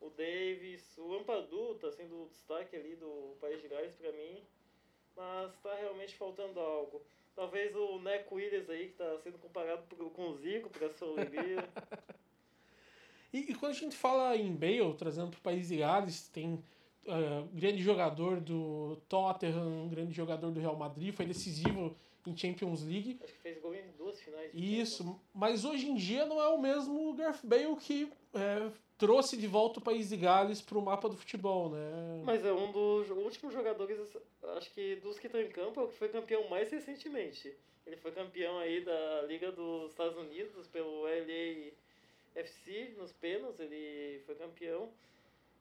o Davis, o Ampadu tá sendo o destaque ali do País de Gales para mim. Mas tá realmente faltando algo. Talvez o Neco Williams aí, que tá sendo comparado com o Zico, para sua alegria. E, e, quando a gente fala em Bale, trazendo para o país de Gales, tem uh, grande jogador do Tottenham, grande jogador do Real Madrid, foi decisivo em Champions League. Acho que fez gol em duas finais. Isso, mas hoje em dia não é o mesmo Gareth Bale que é, trouxe de volta o país de Gales para o mapa do futebol, né? Mas é um dos últimos jogadores, acho que dos que estão em campo, é o que foi campeão mais recentemente. Ele foi campeão aí da Liga dos Estados Unidos pelo LA FC nos pênaltis, ele foi campeão.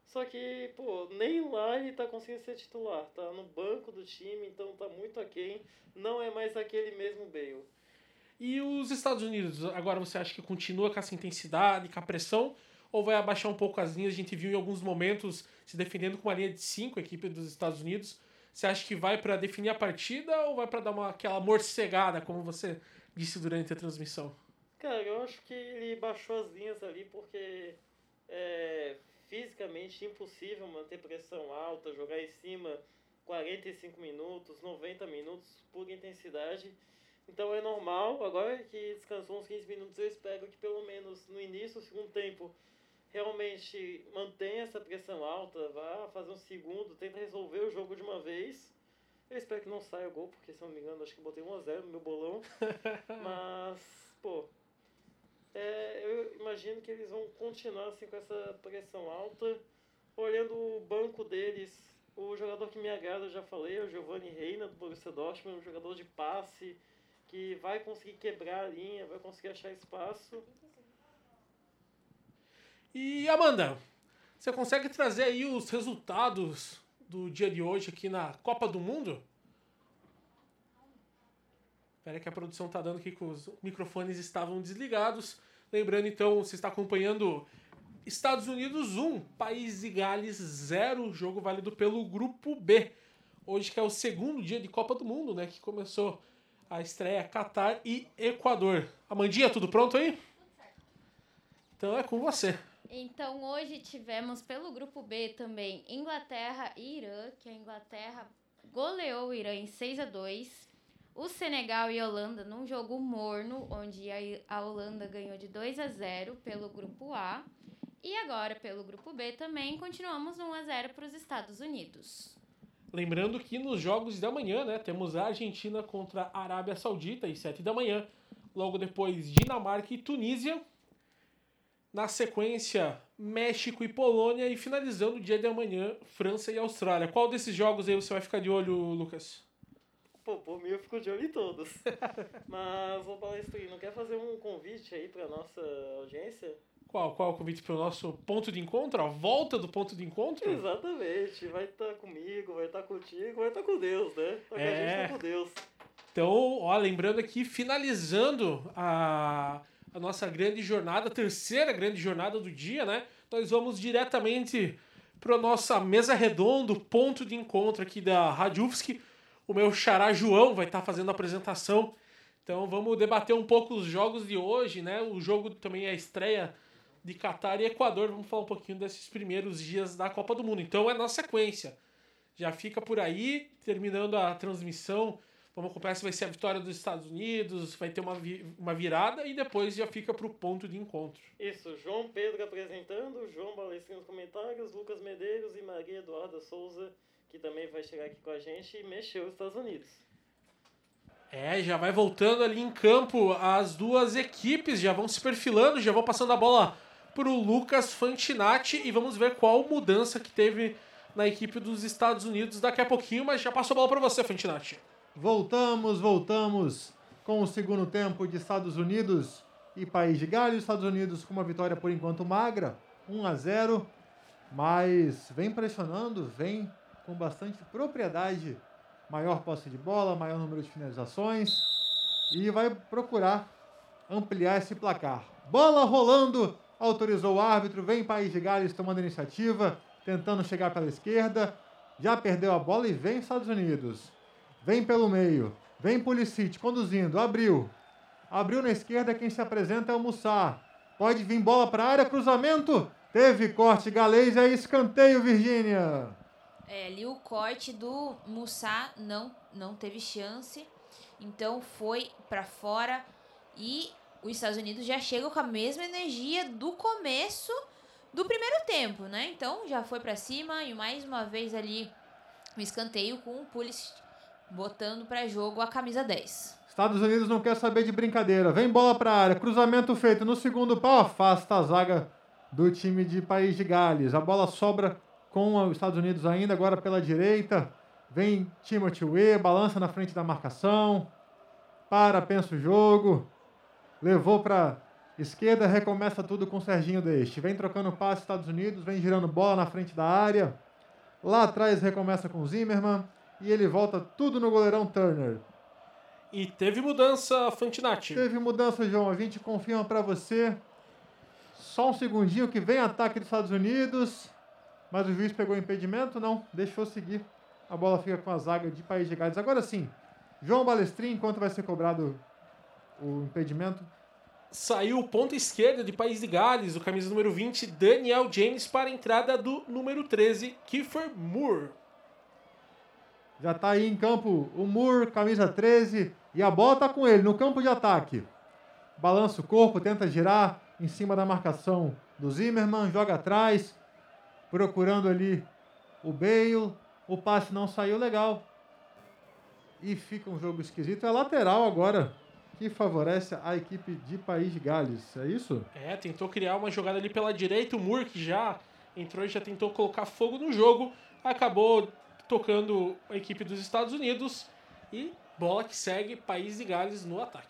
Só que, pô, nem lá ele tá conseguindo ser titular. Tá no banco do time, então tá muito aquém. Não é mais aquele mesmo Bale. E os Estados Unidos, agora você acha que continua com essa intensidade, com a pressão? Ou vai abaixar um pouco as linhas? A gente viu em alguns momentos se defendendo com uma linha de 5, a equipe dos Estados Unidos. Você acha que vai para definir a partida ou vai para dar uma, aquela morcegada, como você disse durante a transmissão? Cara, eu acho que ele baixou as linhas ali porque é fisicamente impossível manter pressão alta, jogar em cima 45 minutos, 90 minutos, pura intensidade. Então é normal, agora que descansou uns 15 minutos, eu espero que pelo menos no início do segundo tempo realmente mantenha essa pressão alta, vá fazer um segundo, tenta resolver o jogo de uma vez. Eu espero que não saia o gol, porque se não me engano, acho que botei 1x0 no meu bolão. (laughs) Mas, pô, é, eu imagino que eles vão continuar assim, com essa pressão alta. Olhando o banco deles, o jogador que me agrada, eu já falei, é o Giovanni Reina, do Borussia Dortmund, um jogador de passe, que vai conseguir quebrar a linha, vai conseguir achar espaço. E Amanda, você consegue trazer aí os resultados do dia de hoje aqui na Copa do Mundo? Espera que a produção tá dando aqui que os microfones estavam desligados. Lembrando, então, você está acompanhando Estados Unidos 1, País de Gales 0, jogo válido pelo Grupo B. Hoje que é o segundo dia de Copa do Mundo, né? Que começou a estreia Catar e Equador. Amandinha, tudo pronto aí? Então é com você. Então hoje tivemos pelo grupo B também Inglaterra e Irã, que a Inglaterra goleou o Irã em 6 a 2 o Senegal e a Holanda num jogo morno, onde a Holanda ganhou de 2 a 0 pelo grupo A. E agora, pelo grupo B também, continuamos 1 a 0 para os Estados Unidos. Lembrando que nos jogos da manhã, né, temos a Argentina contra a Arábia Saudita, às 7 da manhã. Logo depois, Dinamarca e Tunísia. Na sequência, México e Polônia. E finalizando o dia de amanhã, França e Austrália. Qual desses jogos aí você vai ficar de olho, Lucas? Pô, por mim eu fico de olho em todos. (laughs) Mas, ô Palestrino, quer fazer um convite aí pra nossa audiência? Qual, qual o convite para o nosso ponto de encontro? A volta do ponto de encontro? Exatamente. Vai estar comigo, vai estar contigo, vai estar com Deus, né? Tá com a É. gente tá com Deus. Então, ó, lembrando aqui, finalizando a, a nossa grande jornada, a terceira grande jornada do dia, né? Nós vamos diretamente para nossa mesa redonda, ponto de encontro aqui da Rádio UFSC. O meu xará João vai estar fazendo a apresentação. Então vamos debater um pouco os jogos de hoje, né? O jogo também é a estreia de Catar e Equador. Vamos falar um pouquinho desses primeiros dias da Copa do Mundo. Então é na sequência. Já fica por aí, terminando a transmissão. Vamos acompanhar se vai ser a vitória dos Estados Unidos, vai ter uma, vi- uma virada e depois já fica para o ponto de encontro. Isso, João Pedro apresentando, João Balestrinho nos comentários, Lucas Medeiros e Maria Eduarda Souza, que também vai chegar aqui com a gente e mexeu os Estados Unidos. É, já vai voltando ali em campo as duas equipes, já vão se perfilando, já vão passando a bola pro Lucas Fantinatti e vamos ver qual mudança que teve na equipe dos Estados Unidos daqui a pouquinho, mas já passo a bola para você, Fantinatti. Voltamos, voltamos com o segundo tempo de Estados Unidos e País de Gales. Estados Unidos com uma vitória por enquanto magra, 1 a 0, mas vem pressionando, vem com bastante propriedade, maior posse de bola, maior número de finalizações e vai procurar ampliar esse placar. Bola rolando, autorizou o árbitro, vem País de Gales tomando iniciativa, tentando chegar pela esquerda, já perdeu a bola e vem Estados Unidos. Vem pelo meio. Vem Pulisic conduzindo. Abriu. Abriu na esquerda. Quem se apresenta é o Mussar. Pode vir bola para a área. Cruzamento. Teve corte galês. É escanteio, Virgínia. É, ali o corte do Mussá não, não teve chance. Então foi pra fora e os Estados Unidos já chegam com a mesma energia do começo do primeiro tempo, né? Então já foi pra cima e mais uma vez ali o escanteio com o Pulisic botando pra jogo a camisa 10. Estados Unidos não quer saber de brincadeira. Vem bola para a área. Cruzamento feito no segundo pau. Afasta a zaga do time de País de Gales. A bola sobra com os Estados Unidos ainda. Agora pela direita. Vem Timothy Weah. Balança na frente da marcação. Para, pensa o jogo. Levou para esquerda. Recomeça tudo com o Serginho Deste. Vem trocando passe Estados Unidos. Vem girando bola na frente da área. Lá atrás recomeça com Zimmerman. E ele volta tudo no goleirão Turner. E teve mudança, Fantinatti. Teve mudança, João. A gente confirma para você. Só um segundinho que vem ataque dos Estados Unidos. Mas o juiz pegou o impedimento? Não, deixou seguir. A bola fica com a zaga de País de Gales. Agora sim, João Balestrin, enquanto vai ser cobrado o impedimento. Saiu o ponta esquerda de País de Gales, o camisa número 20, Daniel James, para a entrada do número 13, Kiefer Moore. Já está aí em campo o Moore, camisa 13. E a bola está com ele no campo de ataque. Balança o corpo, tenta girar em cima da marcação do Zimmerman, joga atrás, procurando ali o Bale. O passe não saiu legal. E fica um jogo esquisito. É lateral agora, que favorece a equipe de País de Gales. É isso? É, tentou criar uma jogada ali pela direita. O Moore, que já entrou e já tentou colocar fogo no jogo, acabou tocando a equipe dos Estados Unidos. E bola que segue País de Gales no ataque.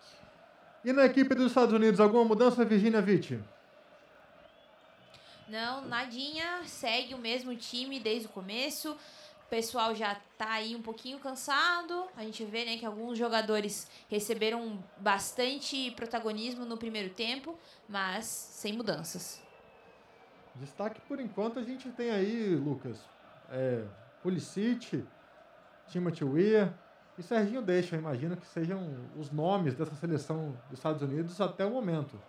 E na equipe dos Estados Unidos, alguma mudança, Virginia Witt? Não, nadinha, segue o mesmo time desde o começo. O pessoal já tá aí um pouquinho cansado. A gente vê, né, que alguns jogadores receberam bastante protagonismo no primeiro tempo, mas sem mudanças. Destaque por enquanto a gente tem aí, Lucas, é, Pulisic, Timothy Weah e Serginho Deixa. Eu imagino que sejam os nomes dessa seleção dos Estados Unidos até o momento.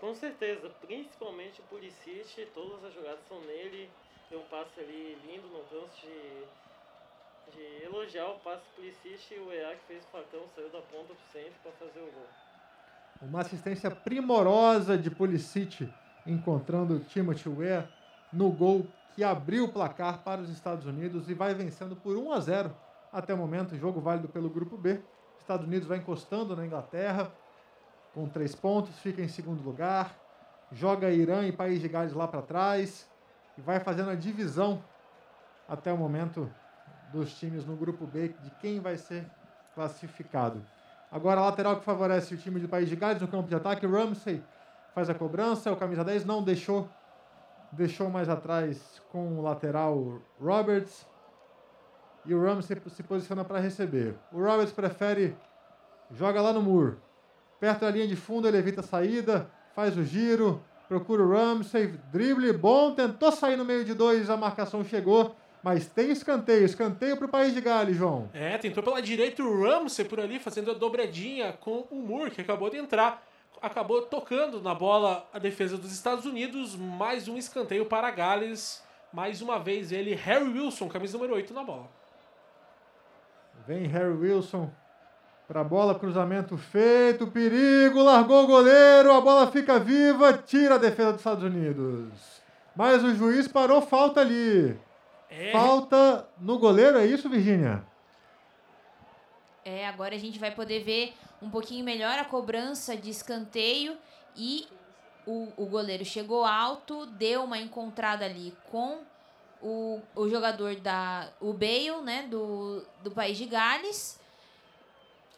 Com certeza, principalmente o Pulisic, todas as jogadas são nele. Tem um passe ali lindo, não canso de, de elogiar o passe do Pulisic e o EA que fez o facão, saiu da ponta pro centro para fazer o gol. Uma assistência primorosa de Pulisic encontrando Timothy Weah no gol que abriu o placar para os Estados Unidos e vai vencendo por 1 a 0 até o momento, jogo válido pelo grupo B. Estados Unidos vai encostando na Inglaterra, com três pontos, fica em segundo lugar. Joga Irã e País de Gales lá para trás. E vai fazendo a divisão até o momento dos times no grupo B de quem vai ser classificado. Agora, a lateral que favorece o time do País de Gales no campo de ataque, Ramsey faz a cobrança, o camisa 10 não deixou, deixou mais atrás com o lateral Roberts. E o Ramsey se posiciona para receber. O Roberts prefere joga lá no muro. Perto da linha de fundo, ele evita a saída, faz o giro, procura o Ramsey, drible bom, tentou sair no meio de dois, a marcação chegou, mas tem escanteio, escanteio para o País de Gales, João. É, tentou pela direita o Ramsey por ali, fazendo a dobradinha com o Moore, que acabou de entrar. Acabou tocando na bola a defesa dos Estados Unidos. Mais um escanteio para Gales. Mais uma vez ele, Harry Wilson, camisa número 8 na bola. Vem Harry Wilson para a bola, cruzamento feito, perigo, largou o goleiro, a bola fica viva, tira a defesa dos Estados Unidos. Mas o juiz parou falta ali. É. Falta no goleiro, é isso, Virgínia? É, agora a gente vai poder ver um pouquinho melhor a cobrança de escanteio e o, o goleiro chegou alto, deu uma encontrada ali com o, o jogador da o Bale, né, do, do país de Gales.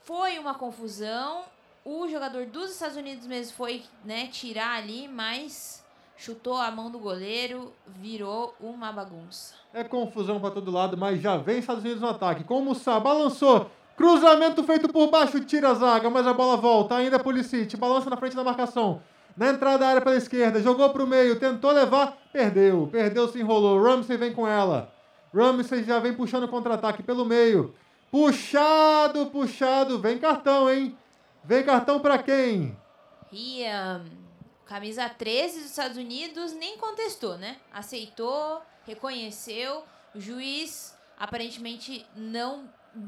Foi uma confusão. O jogador dos Estados Unidos mesmo foi, né, tirar ali, mas chutou a mão do goleiro, virou uma bagunça. É confusão para todo lado, mas já vem Estados Unidos no ataque. Como o Sá balançou, cruzamento feito por baixo, tira a zaga, mas a bola volta. Ainda Pulisic, balança na frente da marcação. Na entrada da área pela esquerda, jogou para o meio, tentou levar, perdeu. Perdeu, se enrolou. Ramsey vem com ela. Ramsey já vem puxando contra-ataque pelo meio. Puxado, puxado. Vem cartão, hein? Vem cartão para quem? Riam, camisa 13 dos Estados Unidos, nem contestou, né? Aceitou, reconheceu. O juiz aparentemente não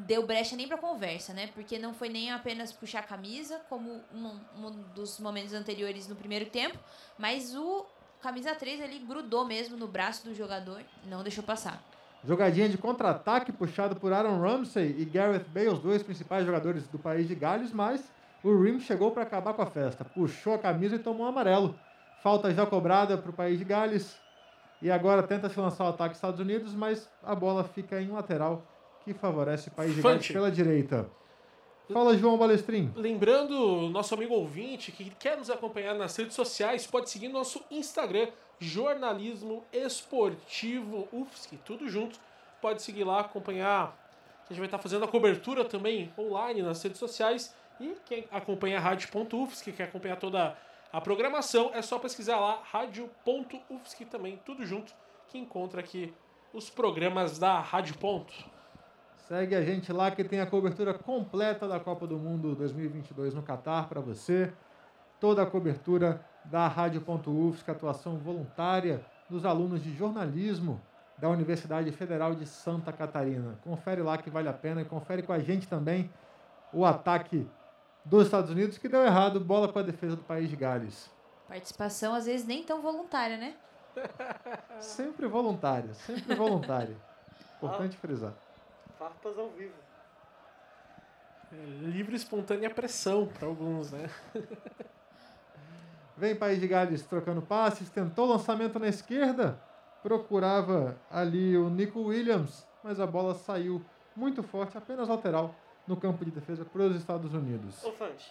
deu brecha nem para conversa, né? Porque não foi nem apenas puxar a camisa, como um, um dos momentos anteriores no primeiro tempo, mas o camisa 3 ali grudou mesmo no braço do jogador, não deixou passar. Jogadinha de contra-ataque puxado por Aaron Ramsey e Gareth Bale, os dois principais jogadores do país de Gales, mas o Rim chegou para acabar com a festa. Puxou a camisa e tomou um amarelo. Falta já cobrada para o país de Gales. E agora tenta se lançar o ataque dos Estados Unidos, mas a bola fica em lateral, que favorece o país de Gales pela direita. Fala, João Balestrin. Lembrando, nosso amigo ouvinte que quer nos acompanhar nas redes sociais, pode seguir nosso Instagram, Jornalismo Esportivo UFSC, tudo junto. Pode seguir lá, acompanhar. A gente vai estar fazendo a cobertura também online nas redes sociais. E quem acompanha a Rádio.UFSC, quer acompanhar toda a programação, é só pesquisar lá, Rádio.UFSC também, tudo junto, que encontra aqui os programas da Rádio Ponto. Segue a gente lá que tem a cobertura completa da Copa do Mundo 2022 no Catar para você. Toda a cobertura da Rádio.UFSC, atuação voluntária dos alunos de jornalismo da Universidade Federal de Santa Catarina. Confere lá que vale a pena e confere com a gente também o ataque dos Estados Unidos que deu errado, bola para a defesa do país de Gales. Participação às vezes nem tão voluntária, né? (laughs) Sempre voluntária, sempre voluntária. (laughs) Importante frisar. Farpas ao vivo. É, livre espontânea pressão para alguns, né? (laughs) Vem País de Gales trocando passes, tentou lançamento na esquerda, procurava ali o Nico Williams, mas a bola saiu muito forte, apenas lateral, no campo de defesa para os Estados Unidos. Ô, Fante,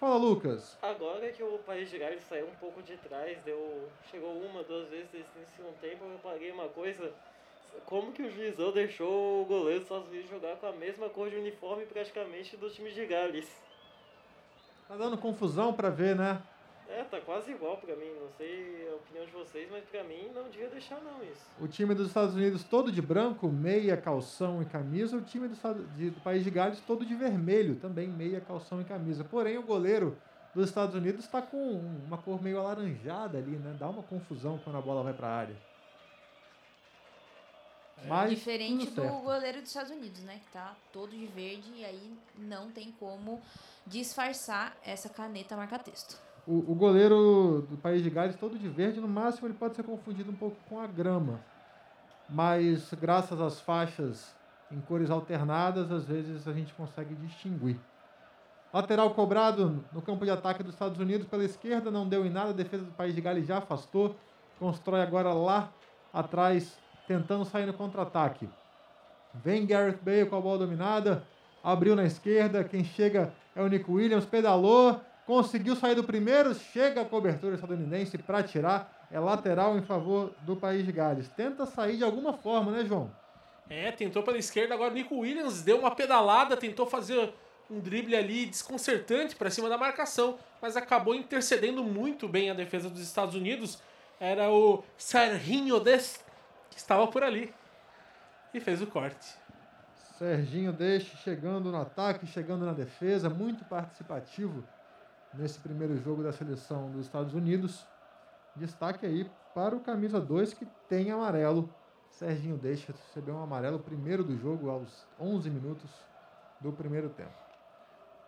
Fala, Lucas. agora que o País de Gales saiu um pouco de trás, deu, chegou uma, duas vezes nesse segundo tempo, eu reparei uma coisa. Como que o juizão deixou o goleiro Unidos jogar com a mesma cor de uniforme praticamente do time de Gales? Tá dando confusão para ver, né? É, tá quase igual pra mim, não sei a opinião de vocês, mas pra mim não devia deixar não isso. O time dos Estados Unidos todo de branco, meia, calção e camisa. O time do, de- do País de Gales todo de vermelho, também meia, calção e camisa. Porém, o goleiro dos Estados Unidos está com uma cor meio alaranjada ali, né? Dá uma confusão quando a bola vai para a área. Mas Diferente do goleiro dos Estados Unidos, né? Que tá todo de verde e aí não tem como disfarçar essa caneta marca-texto. O, o goleiro do País de Gales todo de verde, no máximo ele pode ser confundido um pouco com a grama. Mas graças às faixas em cores alternadas, às vezes a gente consegue distinguir. Lateral cobrado no campo de ataque dos Estados Unidos pela esquerda, não deu em nada. A defesa do País de Gales já afastou. Constrói agora lá atrás, tentando sair no contra-ataque. Vem Gareth Bale com a bola dominada. Abriu na esquerda. Quem chega é o Nico Williams. Pedalou. Conseguiu sair do primeiro. Chega a cobertura estadunidense para tirar. É lateral em favor do País de Gales. Tenta sair de alguma forma, né, João? É, tentou pela esquerda, agora o Nico Williams deu uma pedalada, tentou fazer um drible ali desconcertante para cima da marcação, mas acabou intercedendo muito bem a defesa dos Estados Unidos. Era o Serginho Dest que estava por ali e fez o corte. Serginho Deixe chegando no ataque, chegando na defesa, muito participativo nesse primeiro jogo da seleção dos Estados Unidos. Destaque aí para o camisa 2 que tem amarelo. Serginho Deixe recebeu um amarelo primeiro do jogo aos 11 minutos do primeiro tempo.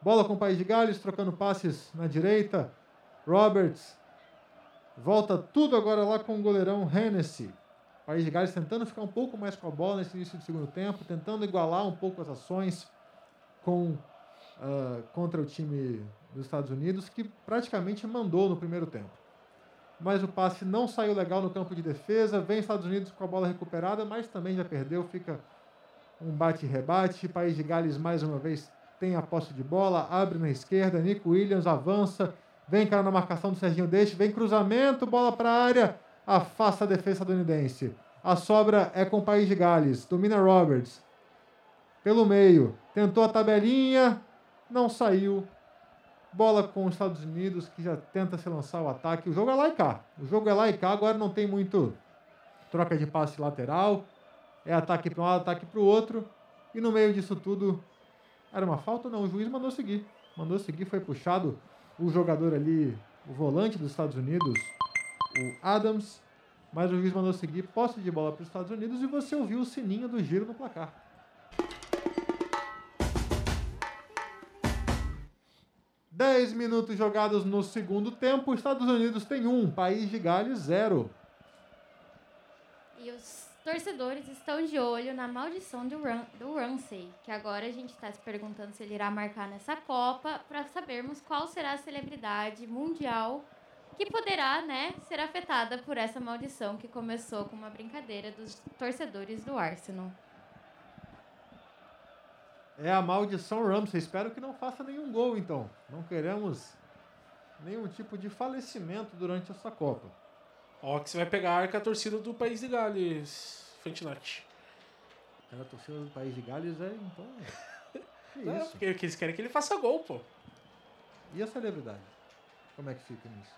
Bola com o País de Gales, trocando passes na direita. Roberts volta tudo agora lá com o goleirão Hennessy. País de Gales tentando ficar um pouco mais com a bola nesse início do segundo tempo, tentando igualar um pouco as ações com, uh, contra o time dos Estados Unidos, que praticamente mandou no primeiro tempo. Mas o passe não saiu legal no campo de defesa, vem Estados Unidos com a bola recuperada, mas também já perdeu, fica um bate-rebate. País de Gales mais uma vez tem a posse de bola, abre na esquerda, Nico Williams avança, vem cara na marcação do Serginho Deixe, vem cruzamento, bola para a área, afasta a defesa estadunidense. A sobra é com o País de Gales, domina Roberts. Pelo meio, tentou a tabelinha, não saiu. Bola com os Estados Unidos, que já tenta se lançar o ataque. O jogo é lá e cá. O jogo é lá e cá, agora não tem muito troca de passe lateral. É ataque para um lado, ataque para o outro. E no meio disso tudo, era uma falta? Não, o juiz mandou seguir. Mandou seguir, foi puxado o jogador ali, o volante dos Estados Unidos, o Adams, mas o juiz mandou seguir, posse de bola para os Estados Unidos e você ouviu o sininho do giro no placar. Dez minutos jogados no segundo tempo, Estados Unidos tem um, País de Gales zero. E os torcedores estão de olho na maldição do, do Ramsey, que agora a gente está se perguntando se ele irá marcar nessa Copa, para sabermos qual será a celebridade mundial que poderá né, ser afetada por essa maldição que começou com uma brincadeira dos torcedores do Arsenal. É a maldição Ramsey. Espero que não faça nenhum gol, então. Não queremos nenhum tipo de falecimento durante essa Copa. Ó, que você vai pegar a arca a torcida do País de Gales, Fantinati. É a torcida do País de Gales é, então. (laughs) Que Não, isso? porque eles querem que ele faça gol, pô. E a celebridade? Como é que fica nisso?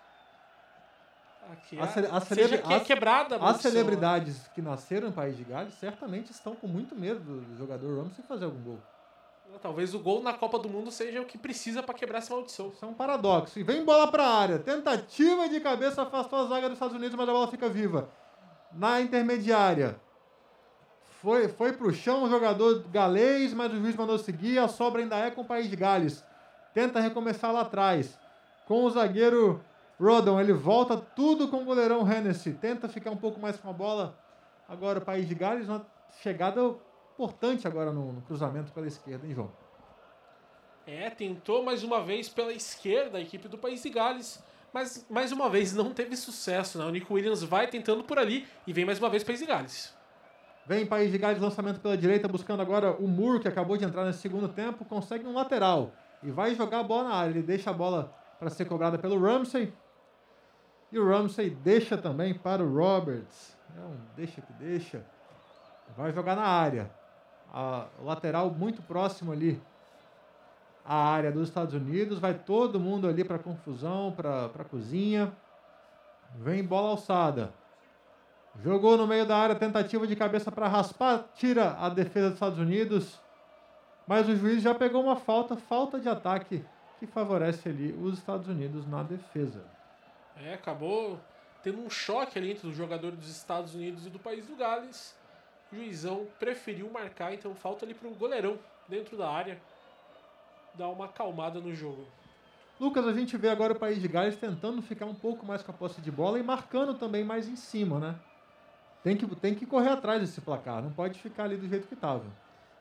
Aqui, A a seja que é as- quebrada a As celebridades que nasceram no País de Gales certamente estão com muito medo do jogador Ramsey fazer algum gol. né? Talvez o gol na Copa do Mundo seja o que precisa pra quebrar essa maldição. Isso é um paradoxo. E vem bola para a área. Tentativa de cabeça afastou a zaga dos Estados Unidos, mas a bola fica viva. Na intermediária. Foi, foi pro chão o jogador galês, mas o juiz mandou seguir. A sobra ainda é com o País de Gales. Tenta recomeçar lá atrás. Com o zagueiro Rodon. Ele volta tudo com o goleirão Hennessy. Tenta ficar um pouco mais com a bola. Agora o País de Gales. Uma chegada importante agora no, no cruzamento pela esquerda, hein, João? É, tentou mais uma vez pela esquerda a equipe do País de Gales, mas mais uma vez não teve sucesso. Né? O Nico Williams vai tentando por ali e vem mais uma vez País de Gales. Vem País de Gales, lançamento pela direita, buscando agora o Moore, que acabou de entrar nesse segundo tempo, consegue um lateral e vai jogar a bola na área. Ele deixa a bola para ser cobrada pelo Ramsey. E o Ramsey deixa também para o Roberts. É um deixa que deixa. Vai jogar na área. A lateral muito próximo ali à área dos Estados Unidos. Vai todo mundo ali para confusão, para a cozinha. Vem bola alçada. Jogou no meio da área, tentativa de cabeça para raspar, tira a defesa dos Estados Unidos. Mas o juiz já pegou uma falta, falta de ataque, que favorece ali os Estados Unidos na defesa. É, acabou tendo um choque ali entre o jogador dos Estados Unidos e do País do Gales. O juizão preferiu marcar, então falta ali pro goleirão dentro da área dar uma acalmada no jogo. Lucas, a gente vê agora o País de Gales tentando ficar um pouco mais com a posse de bola e marcando também mais em cima, né? Tem que, tem que correr atrás desse placar, não pode ficar ali do jeito que estava.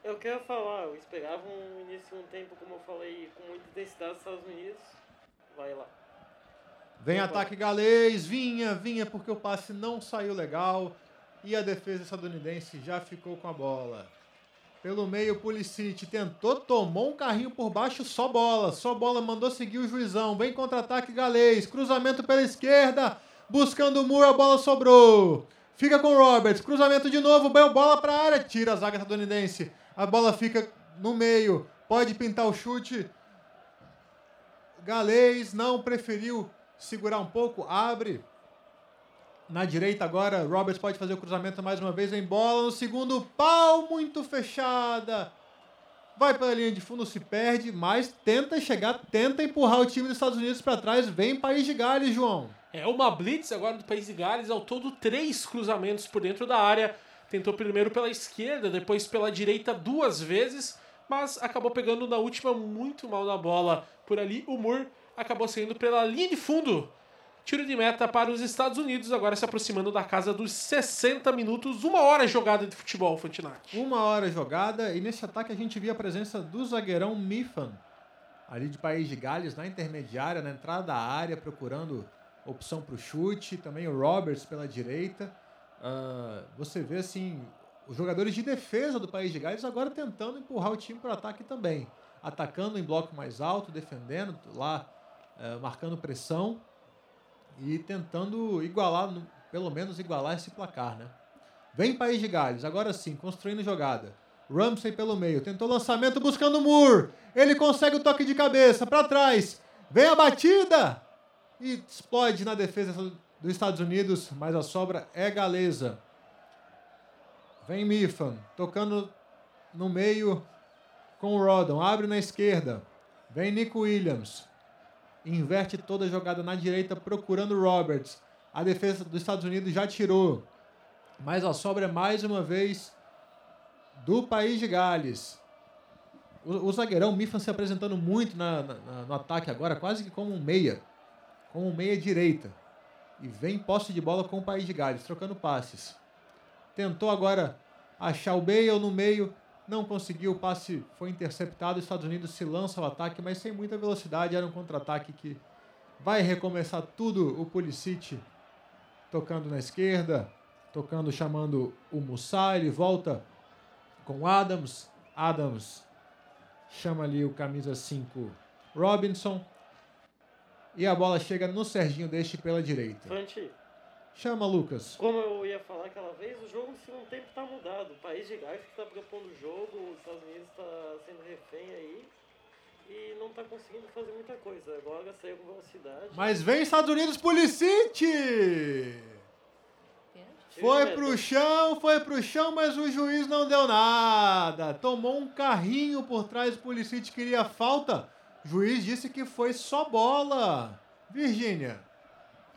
Eu quero falar, eu esperava um início de um tempo, como eu falei, com muita intensidade dos Estados Unidos. Vai lá. Vem ataque galês, vinha, vinha, porque o passe não saiu legal e a defesa estadunidense já ficou com a bola. Pelo meio, Pulisic tentou, tomou um carrinho por baixo, só bola, só bola, mandou seguir o juizão. Vem contra-ataque galês, cruzamento pela esquerda, buscando o muro, a bola sobrou. Fica com o Roberts, cruzamento de novo, bem, bola para a área, tira a zaga estadunidense. A bola fica no meio, pode pintar o chute. Galês não preferiu segurar um pouco, abre. Na direita agora, Roberts pode fazer o cruzamento mais uma vez em bola. No segundo pau, muito fechada. Vai pela linha de fundo, se perde, mas tenta chegar, tenta empurrar o time dos Estados Unidos para trás. Vem País de Gales, João. É uma blitz agora do País de Gales, ao todo três cruzamentos por dentro da área. Tentou primeiro pela esquerda, depois pela direita duas vezes, mas acabou pegando na última muito mal na bola. Por ali, o Moore acabou saindo pela linha de fundo. Tiro de meta para os Estados Unidos, agora se aproximando da casa dos 60 minutos, uma hora jogada de futebol, Fontinati. Uma hora jogada, e nesse ataque a gente via a presença do zagueirão Mifan, ali de País de Gales, na intermediária, na entrada da área, procurando opção para o chute. Também o Roberts pela direita. Uh, você vê assim, os jogadores de defesa do País de Gales agora tentando empurrar o time para o ataque também. Atacando em bloco mais alto, defendendo lá, uh, marcando pressão e tentando igualar, pelo menos igualar esse placar, né? Vem País de Gales, agora sim, construindo jogada. Ramsey pelo meio, tentou lançamento buscando o Moore. Ele consegue o toque de cabeça para trás. Vem a batida e explode na defesa dos Estados Unidos, mas a sobra é galesa. Vem Mifan, tocando no meio com o Rodon, abre na esquerda. Vem Nico Williams, inverte toda a jogada na direita, procurando Roberts. A defesa dos Estados Unidos já tirou. Mas a sobra mais uma vez do País de Gales. O, o zagueirão Mifan se apresentando muito na, na, no ataque agora, quase que como um meia. Como um meia direita. E vem posse de bola com o País de Gales, trocando passes. Tentou agora achar o Bale no meio, não conseguiu, o passe foi interceptado, os Estados Unidos se lança ao ataque, mas sem muita velocidade, era um contra-ataque que vai recomeçar tudo, o Pulisic tocando na esquerda, tocando, chamando o Musa, ele volta com Adams, Adams chama ali o camisa 5 Robinson, e a bola chega no Serginho Deste pela direita. Fanti, Chama, Lucas. como eu ia falar aquela vez, o jogo no segundo tempo tá mudado. O país de Gales que tá propondo o jogo, os Estados Unidos tá sendo refém aí. E não tá conseguindo fazer muita coisa. Agora saiu com velocidade. Mas vem Estados Unidos, Pulisic! Foi pro chão, foi pro chão, mas o juiz não deu nada. Tomou um carrinho por trás, o Pulisic queria falta. O juiz disse que foi só bola. Virgínia.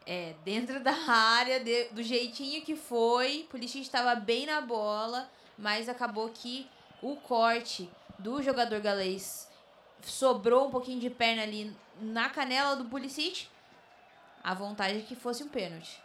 É, dentro da área, de- do jeitinho que foi, o Pulisic estava bem na bola, mas acabou que o corte do jogador galês sobrou um pouquinho de perna ali na canela do Pulisic. A vontade é que fosse um pênalti.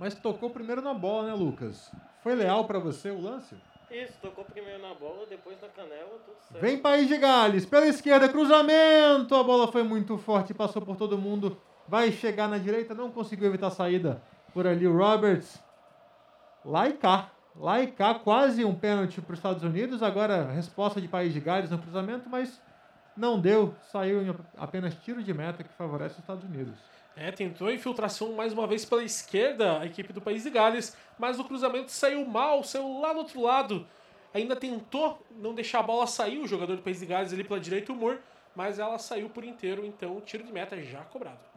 Mas tocou primeiro na bola, né, Lucas? Foi leal pra você o lance? Isso, tocou primeiro na bola, depois na canela, tudo certo. Vem País de Gales, pela esquerda, cruzamento. A bola foi muito forte, passou por todo mundo. Vai chegar na direita, não conseguiu evitar a saída por ali o Roberts. Lá e cá. Lá e cá, quase um pênalti para os Estados Unidos. Agora, resposta de País de Gales no cruzamento, mas não deu. Saiu em apenas tiro de meta que favorece os Estados Unidos. É, tentou a infiltração mais uma vez pela esquerda, a equipe do País de Gales, mas o cruzamento saiu mal, saiu lá do outro lado. Ainda tentou não deixar a bola sair, o jogador do País de Gales ali pela direita, o Moore, mas ela saiu por inteiro, então tiro de meta já cobrado.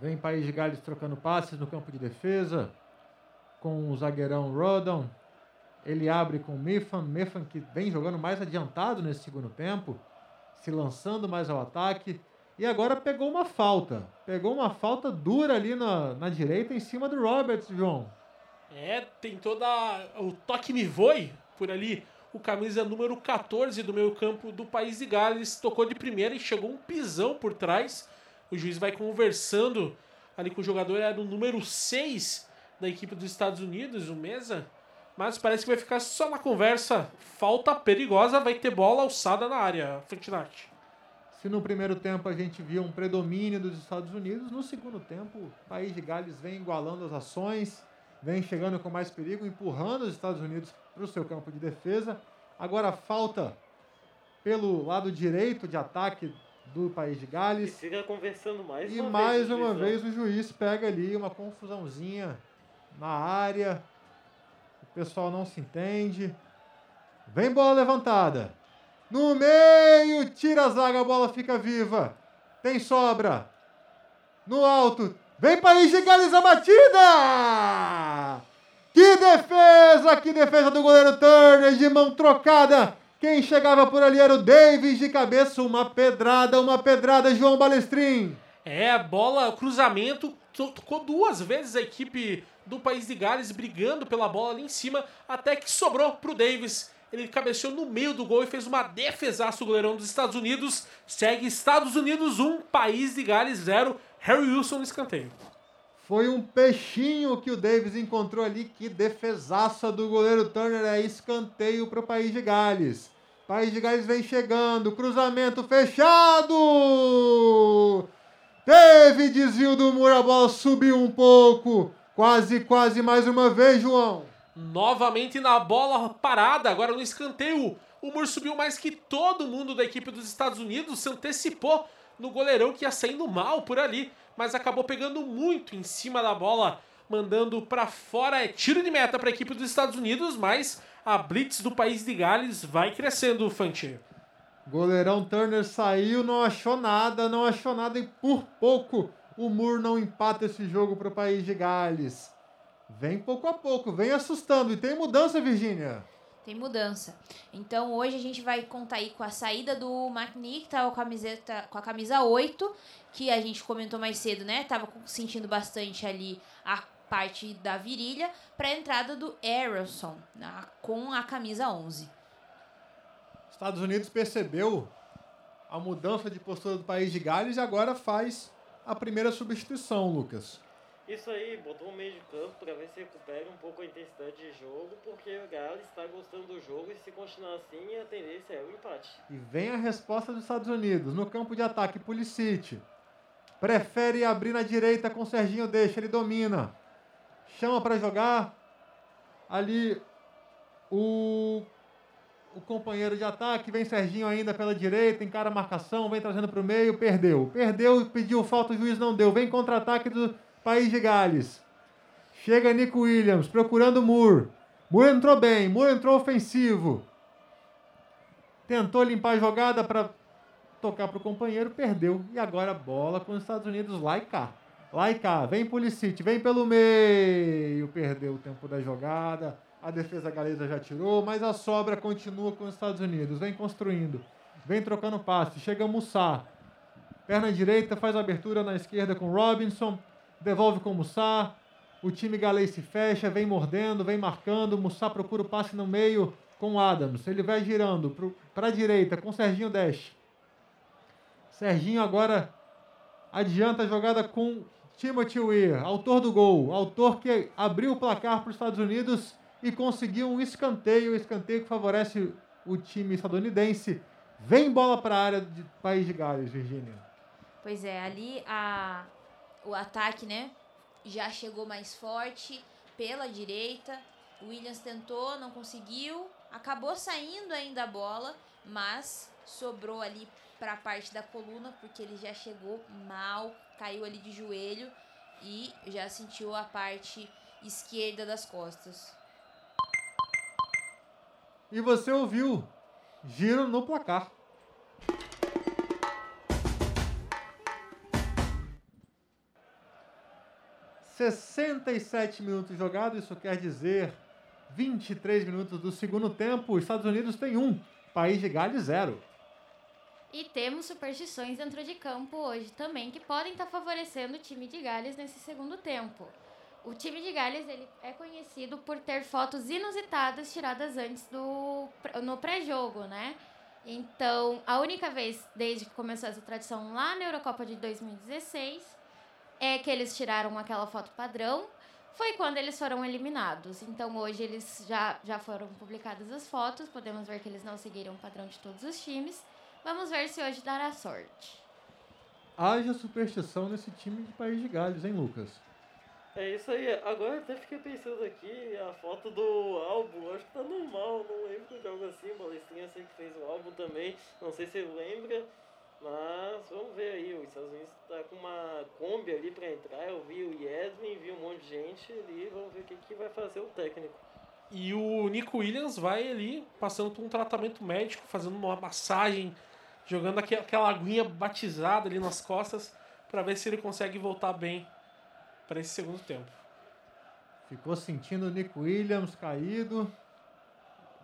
Vem País de Gales trocando passes no campo de defesa. Com o zagueirão Rodon. Ele abre com o Mifan. Mifan que vem jogando mais adiantado nesse segundo tempo. Se lançando mais ao ataque. E agora pegou uma falta. Pegou uma falta dura ali na, na direita em cima do Roberts, João. É, tentou dar o toque me voe por ali. O camisa número 14 do meio campo do País de Gales tocou de primeira e chegou um pisão por trás. O juiz vai conversando ali com o jogador, era o número 6 da equipe dos Estados Unidos, o Mesa. mas parece que vai ficar só na conversa. Falta perigosa, vai ter bola alçada na área, Fantinati. Se no primeiro tempo a gente viu um predomínio dos Estados Unidos, no segundo tempo o País de Gales vem igualando as ações, vem chegando com mais perigo, empurrando os Estados Unidos para o seu campo de defesa. Agora falta pelo lado direito de ataque do País de E Gales. fica conversando mais E uma mais vez. o uma juizão. vez o juiz pega ali uma confusãozinha na área. O pessoal não se entende. Vem bola levantada. No meio, tira a zaga, a bola fica viva. Tem sobra. No alto. Vem País de Gales a batida! Que defesa! Que defesa do goleiro Turner de mão trocada. Quem chegava por ali era o Davis de cabeça. Uma pedrada, uma pedrada, João Balestrin. É, bola, cruzamento, to- tocou duas vezes a equipe do País de Gales brigando pela bola ali em cima, até que sobrou pro Davis. Ele cabeceou no meio do gol e fez uma defesaça o goleirão dos Estados Unidos. Segue Estados Unidos 1, País de Gales 0. Harry Wilson no escanteio. Foi um peixinho que o Davis encontrou ali. Que defesaça do goleiro Turner. É escanteio para o País de Gales. País de Gales vem chegando. Cruzamento fechado. Teve desvio do muro. A bola subiu um pouco. Quase, quase mais uma vez, João. Novamente na bola parada, agora no escanteio. O Moore subiu mais que todo mundo da equipe dos Estados Unidos, se antecipou no goleirão que ia saindo mal por ali, mas acabou pegando muito em cima da bola, mandando pra fora. É tiro de meta para a equipe dos Estados Unidos, mas a blitz do país de Gales vai crescendo, Fante. Goleirão Turner saiu, não achou nada, não achou nada e por pouco o Moore não empata esse jogo para o País de Gales. Vem pouco a pouco, vem assustando. E tem mudança, Virgínia. Tem mudança. Então hoje a gente vai contar aí com a saída do McNeil, que tava com a, camiseta, com a camisa 8, que a gente comentou mais cedo, né? Tava sentindo bastante ali a parte da virilha, pra entrada do Harrison, na- com a camisa 11. Estados Unidos percebeu a mudança de postura do País de Gales e agora faz a primeira substituição, Lucas. Isso aí, botou o meio de campo pra ver se recupera um pouco a intensidade de jogo, porque o Gales está gostando do jogo e se continuar assim, a tendência é o empate. E vem a resposta dos Estados Unidos. No campo de ataque, Pulisic. Prefere abrir na direita com o Serginho deixa, ele domina. Chama para jogar. Ali o, o companheiro de ataque, vem Serginho ainda pela direita, encara a marcação, vem trazendo para o meio, perdeu. Perdeu, pediu falta, o juiz não deu. Vem contra-ataque do País de Gales. Chega Nico Williams, procurando Moore. Moore entrou bem, Moore entrou ofensivo. Tentou limpar a jogada para tocar para o companheiro, perdeu. E agora bola com os Estados Unidos lá e cá. Lá e cá. Vem Pulisic, vem pelo meio. Perdeu o tempo da jogada. A defesa galesa já tirou, mas a sobra continua com os Estados Unidos. Vem construindo. Vem trocando passe. Chega Mussá. Perna direita, faz abertura na esquerda com Robinson. Devolve com Mussá. O time galês se fecha, vem mordendo, vem marcando. Mussá procura o passe no meio com Adams. Ele vai girando para a direita com Serginho Dash. Serginho agora adianta a jogada com Timothy Weir, autor do gol, autor que abriu o placar para os Estados Unidos e conseguiu um escanteio, um escanteio que favorece o time estadunidense. Vem bola para a área do País de Gales, Virgínia. Pois é, ali a, o ataque, né? Já chegou mais forte pela direita. O Williams tentou, não conseguiu. Acabou saindo ainda a bola, mas sobrou ali para a parte da coluna, porque ele já chegou mal, caiu ali de joelho e já sentiu a parte esquerda das costas. E você ouviu giro no placar. Sessenta e sete minutos jogados, isso quer dizer 23 minutos do segundo tempo. Os Estados Unidos tem um, País de Gales zero. E temos superstições dentro de campo hoje também que podem estar favorecendo o time de Gales nesse segundo tempo. O time de Gales ele é conhecido por ter fotos inusitadas tiradas antes do no pré-jogo, né? Então, a única vez desde que começou essa tradição lá na Eurocopa de 2016 é que eles tiraram aquela foto padrão, foi quando eles foram eliminados. Então hoje eles já, já foram publicadas as fotos, podemos ver que eles não seguiram o padrão de todos os times. Vamos ver se hoje dará sorte. Haja superstição nesse time de País de Gales, hein, Lucas? É isso aí. Agora até fiquei pensando aqui, a foto do álbum, acho que tá normal, não lembro de algo assim, o Balestrinha sei que fez o álbum também, não sei se ele lembra, mas vamos ver aí, os Estados Unidos tá com uma Kombi ali pra entrar, eu vi o Yedlin, vi um monte de gente ali, vamos ver o que, que vai fazer o técnico. E o Nico Williams vai ali passando por um tratamento médico, fazendo uma massagem, jogando aque- aquela aguinha batizada ali nas costas para ver se ele consegue voltar bem para esse segundo tempo. Ficou sentindo o Nico Williams caído.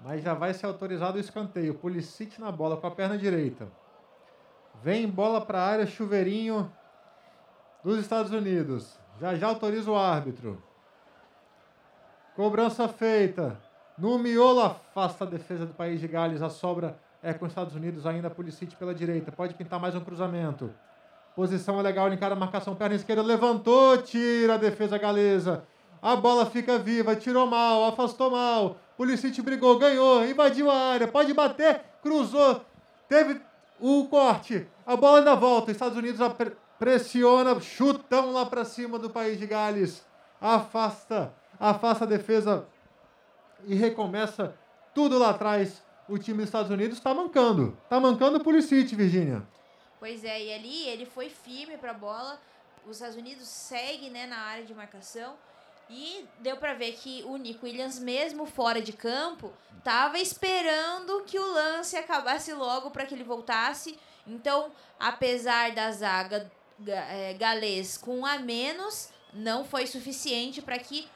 Mas já vai ser autorizado o escanteio. Pulisic na bola com a perna direita. Vem bola para a área, chuveirinho dos Estados Unidos. Já já autoriza o árbitro. Cobrança feita. No miolo afasta a defesa do país de Gales. A sobra é com os Estados Unidos ainda. Pulisic pela direita. Pode pintar mais um cruzamento. Posição é legal, a marcação, perna esquerda, levantou, tira a defesa galesa. A bola fica viva, tirou mal, afastou mal. Pulisic brigou, ganhou, invadiu a área, pode bater, cruzou, teve o corte. A bola ainda volta, Estados Unidos pressiona, chutão lá pra cima do país de Gales. Afasta, afasta a defesa e recomeça tudo lá atrás. O time dos Estados Unidos tá mancando. Tá mancando o Pulisic, Virgínia. Pois é, e ali ele foi firme pra bola. Os Estados Unidos segue, né, na área de marcação. E deu pra ver que o Nico Williams, mesmo fora de campo, tava esperando que o lance acabasse logo para que ele voltasse. Então, apesar da zaga ga- é, galês com a menos, não foi suficiente para que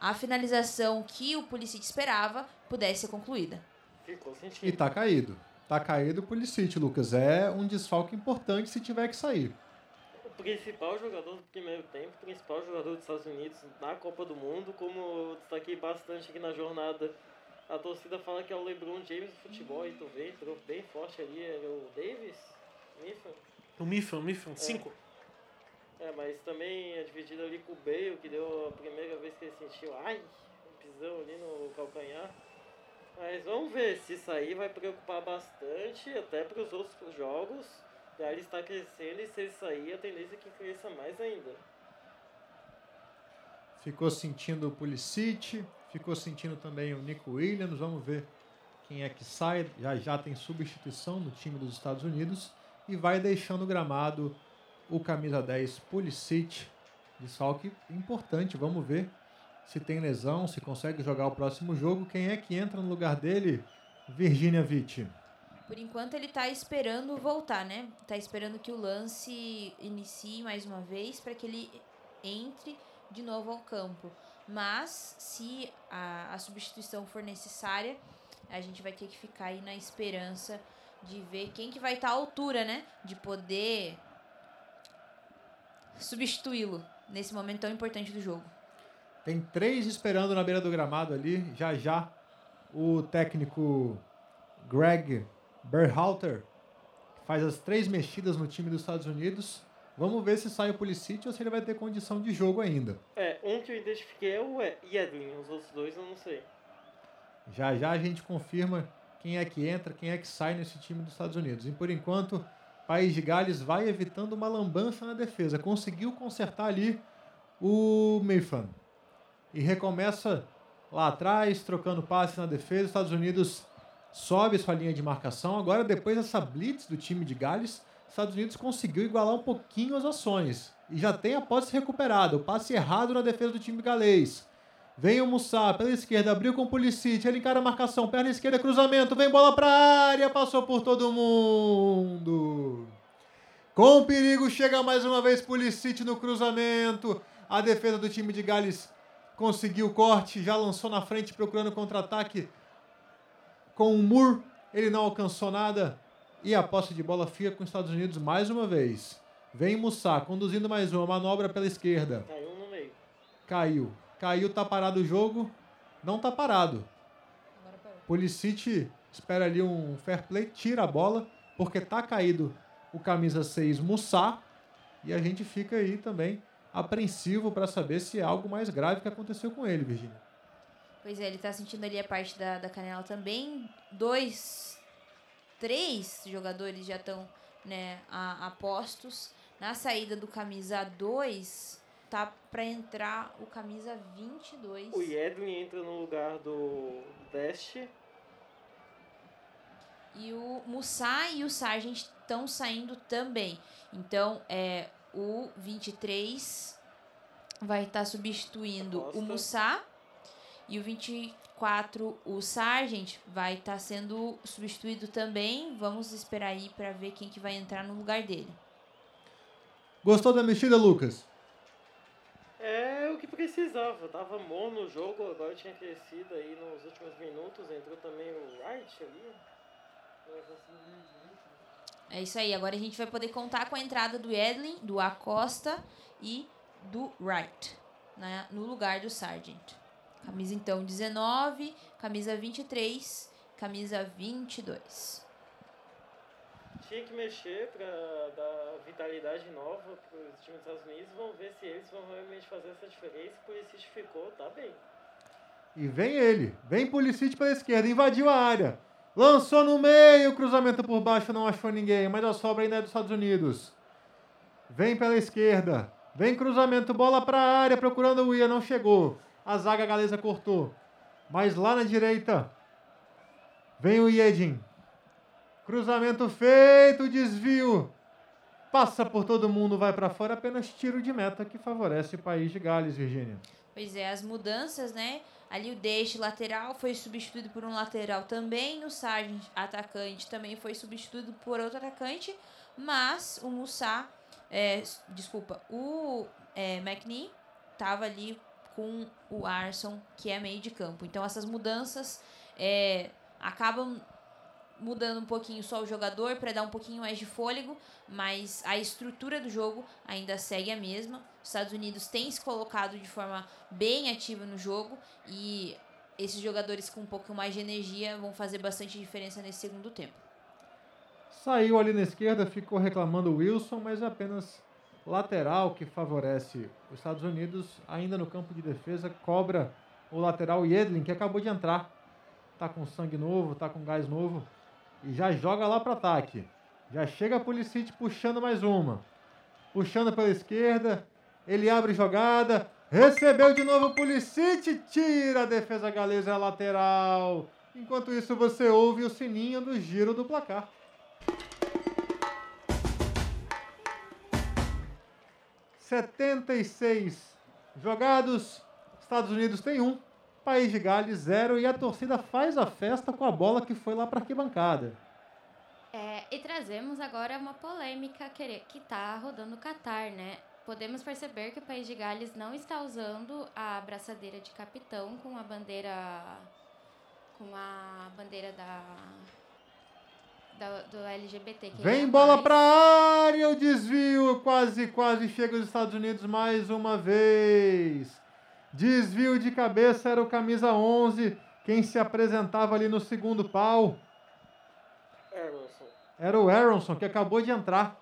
a finalização que o Pulisic esperava pudesse ser concluída. Ficou E tá caído. Tá caído o Pulisic, Lucas. É um desfalque importante se tiver que sair. O principal jogador do primeiro tempo, o principal jogador dos Estados Unidos na Copa do Mundo, como eu destaquei bastante aqui na jornada, a torcida fala que é o LeBron James do futebol, e tu vê, entrou bem forte ali, era o Davis, Mifflin. O Mifflin, Mifflin, 5. É, mas também é dividido ali com o Bale, que deu a primeira vez que ele sentiu, ai, um pisão ali no calcanhar. Mas vamos ver, se sair vai preocupar bastante, até para os outros jogos. Já ele está crescendo e se ele sair, a tendência é que cresça mais ainda. Ficou sentindo o Pulisic, ficou sentindo também o Nico Williams. Vamos ver quem é que sai. Já já tem substituição no time dos Estados Unidos e vai deixando o gramado o camisa 10 Pulisic. Desfalque importante, vamos ver se tem lesão, se consegue jogar o próximo jogo. Quem é que entra no lugar dele? Virginia Witt. Por enquanto ele tá esperando voltar, né? Tá esperando que o lance inicie mais uma vez para que ele entre de novo ao campo. Mas se a, a substituição for necessária, a gente vai ter que ficar aí na esperança de ver quem que vai estar à altura, né? De poder substituí-lo nesse momento tão importante do jogo. Tem três esperando na beira do gramado ali. Já já o técnico Greg Berhalter faz as três mexidas no time dos Estados Unidos. Vamos ver se sai o Pulisic ou se ele vai ter condição de jogo ainda. É, um que eu identifiquei é o Yedlin, os outros dois eu não sei. Já já a gente confirma quem é que entra, quem é que sai nesse time dos Estados Unidos. E por enquanto, País de Gales vai evitando uma lambança na defesa. Conseguiu consertar ali o Mifflin. E recomeça lá atrás, trocando passe na defesa. Os Estados Unidos sobe sua linha de marcação. Agora, depois dessa blitz do time de Gales, os Estados Unidos conseguiu igualar um pouquinho as ações. E já tem a posse recuperada. O passe errado na defesa do time galês. Vem o Mussá pela esquerda, abriu com o Pulisic, ele encara a marcação, perna esquerda, cruzamento, vem bola pra área, passou por todo mundo. Com perigo, chega mais uma vez Pulisic no cruzamento. A defesa do time de Gales conseguiu o corte, já lançou na frente procurando contra-ataque com o Moore. Ele não alcançou nada e a posse de bola fica com os Estados Unidos mais uma vez. Vem Mussá conduzindo mais uma manobra pela esquerda. Caiu no meio. Caiu. Caiu, tá parado o jogo. Não tá parado. Pulisic espera ali um fair play, tira a bola, porque tá caído o camisa 6 Mussá. E a gente fica aí também apreensivo para saber se é algo mais grave que aconteceu com ele, Virginia. Pois é, ele tá sentindo ali a parte da, da canela também. Dois, três jogadores já estão né, a, a postos. Na saída do camisa 2, tá para entrar o camisa 22. O Yedlin entra no lugar do Dest. E o Musa e o Sargent estão saindo também. Então, é o 23 vai estar substituindo o Musa e o 24 o Sargent vai estar sendo substituído também. Vamos esperar aí para ver quem que vai entrar no lugar dele. Gostou da mexida, Lucas? É o que precisava. Tava bom no jogo, agora tinha crescido aí nos últimos minutos. Entrou também o Wright ali. É isso aí. Agora a gente vai poder contar com a entrada do Edlin, do Acosta e do Wright né, no lugar do Sargent. Camisa então 19, camisa 23, camisa 22. Tinha que mexer para dar vitalidade nova para os times dos Estados Unidos. Vamos ver se eles vão realmente fazer essa diferença. O Pulisic ficou, tá bem. E vem ele, vem Pulisic pela esquerda, invadiu a área. Lançou no meio, cruzamento por baixo, não achou ninguém, mas a sobra ainda é dos Estados Unidos. Vem pela esquerda, vem cruzamento, bola para a área, procurando o Ia, não chegou. A zaga galesa cortou. Mas lá na direita, vem o Iedin. Cruzamento feito, desvio. Passa por todo mundo, vai para fora, apenas tiro de meta que favorece o país de Gales, Virgínia. Pois é, as mudanças, né? Ali o Deixe lateral foi substituído por um lateral também. O Sargent, atacante, também foi substituído por outro atacante. Mas o Musa, é, desculpa, o é, McNee estava ali com o Arson, que é meio de campo. Então essas mudanças é, acabam mudando um pouquinho só o jogador para dar um pouquinho mais de fôlego, mas a estrutura do jogo ainda segue a mesma. Os Estados Unidos têm se colocado de forma bem ativa no jogo e esses jogadores com um pouco mais de energia vão fazer bastante diferença nesse segundo tempo. Saiu ali na esquerda, ficou reclamando o Wilson, mas é apenas lateral que favorece os Estados Unidos, ainda no campo de defesa, cobra o lateral Yedlin, que acabou de entrar. Tá com sangue novo, tá com gás novo e já joga lá para ataque. Já chega a Pulisic puxando mais uma. Puxando pela esquerda, ele abre jogada, recebeu de novo o Pulisic, tira a defesa galesa lateral. Enquanto isso você ouve o sininho do giro do placar. Setenta e seis jogados, Estados Unidos tem um, País de Gales zero e a torcida faz a festa com a bola que foi lá para arquibancada. É, e trazemos agora uma polêmica que está rodando no Catar, né? Podemos perceber que o País de Gales não está usando a braçadeira de capitão com a bandeira com a bandeira da, da do LGBT. Vem bola para a área, o desvio quase quase chega os Estados Unidos mais uma vez. Desvio de cabeça era o camisa 11, quem se apresentava ali no segundo pau. Era o Aronson, que acabou de entrar.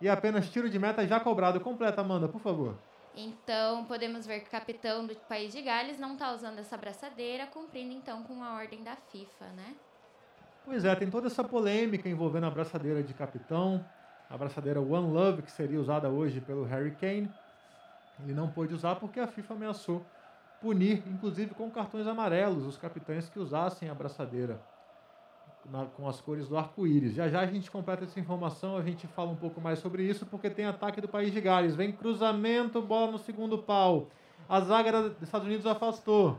E apenas tiro de meta já cobrado. Completa, Amanda, por favor. Então, podemos ver que o capitão do país de Gales não está usando essa braçadeira, cumprindo então com a ordem da FIFA, né? Pois é, tem toda essa polêmica envolvendo a braçadeira de capitão, a braçadeira One Love, que seria usada hoje pelo Harry Kane. Ele não pôde usar porque a FIFA ameaçou punir, inclusive com cartões amarelos, os capitães que usassem a braçadeira na, com as cores do arco-íris. Já já a gente completa essa informação, a gente fala um pouco mais sobre isso, porque tem ataque do país de Gales. Vem cruzamento, bola no segundo pau. A zaga dos Estados Unidos afastou.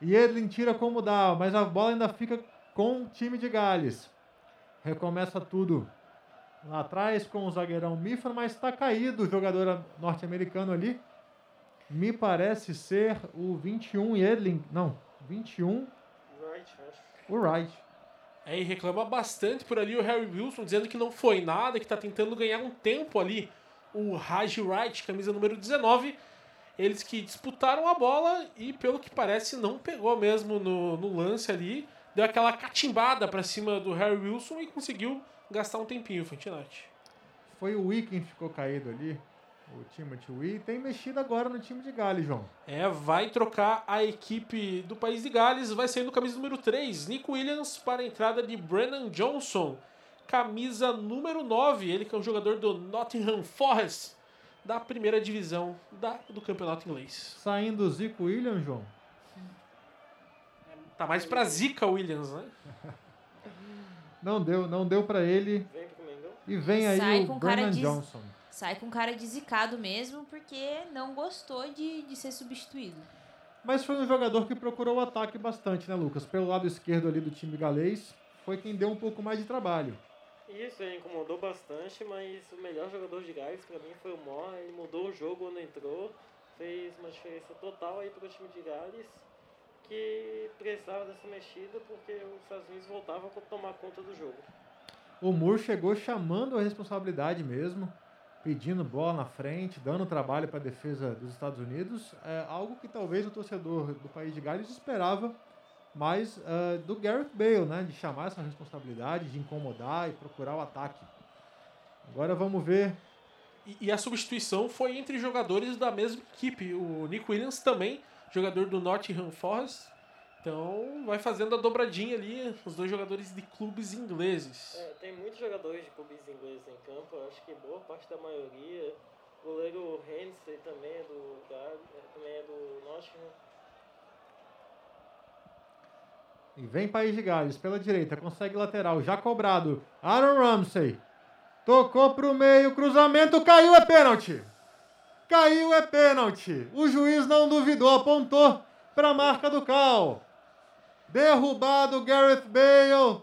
E Edlin tira como dá, mas a bola ainda fica com o time de Gales. Recomeça tudo lá atrás com o zagueirão Mifa, mas está caído o jogador norte-americano ali. Me parece ser o 21 Edlin. Não, 21. Wright, acho. O Wright. É, e reclama bastante por ali o Harry Wilson, dizendo que não foi nada, que está tentando ganhar um tempo ali. O Raj Wright, camisa número 19. Eles que disputaram a bola e, pelo que parece, não pegou mesmo no, no lance ali. Deu aquela catimbada para cima do Harry Wilson e conseguiu gastar um tempinho, Fantinati. Foi o Wii quem ficou caído ali. o Timothy Wee. Tem mexido agora no time de Gales, João. É, vai trocar a equipe do país de Gales, vai sair no camisa número 3, Nico Williams, para a entrada de Brennan Johnson, camisa número 9, ele que é um jogador do Nottingham Forest, da primeira divisão da, do campeonato inglês. Saindo o Zico Williams, João. Tá mais pra Zika Williams, né? (laughs) Não deu, não deu para ele. Vem pro Mengão. E vem aí Sai o com cara Brennan de- Johnson. Sai com cara de zicado mesmo, porque não gostou de, de ser substituído. Mas foi um jogador que procurou o ataque bastante, né, Lucas? Pelo lado esquerdo ali do time galês, foi quem deu um pouco mais de trabalho. Isso, ele incomodou bastante, mas o melhor jogador de Gales pra mim foi o Moore. Ele mudou o jogo quando entrou, fez uma diferença total aí pro time de Gales, que precisava dessa mexida porque os Estados Unidos voltavam a tomar conta do jogo. O Moore chegou chamando a responsabilidade mesmo, pedindo bola na frente, dando trabalho para a defesa dos Estados Unidos. É algo que talvez o torcedor do país de Gales esperava mais eh, do Gareth Bale, né? De chamar essa responsabilidade, de incomodar e procurar o ataque. Agora vamos ver. E, e a substituição foi entre jogadores da mesma equipe. O Nick Williams também, jogador do Nottingham Forest. Então vai fazendo a dobradinha ali, os dois jogadores de clubes ingleses. É, tem muitos jogadores de clubes ingleses em campo, eu acho que boa parte da maioria. O goleiro Hensey também é do Gales, também é do Nottingham. E vem País de Gales pela direita, consegue lateral, já cobrado. Aaron Ramsey. Tocou pro meio, cruzamento, caiu, é pênalti. Caiu, é pênalti. O juiz não duvidou, apontou para a marca do Cal. Derrubado Gareth Bale.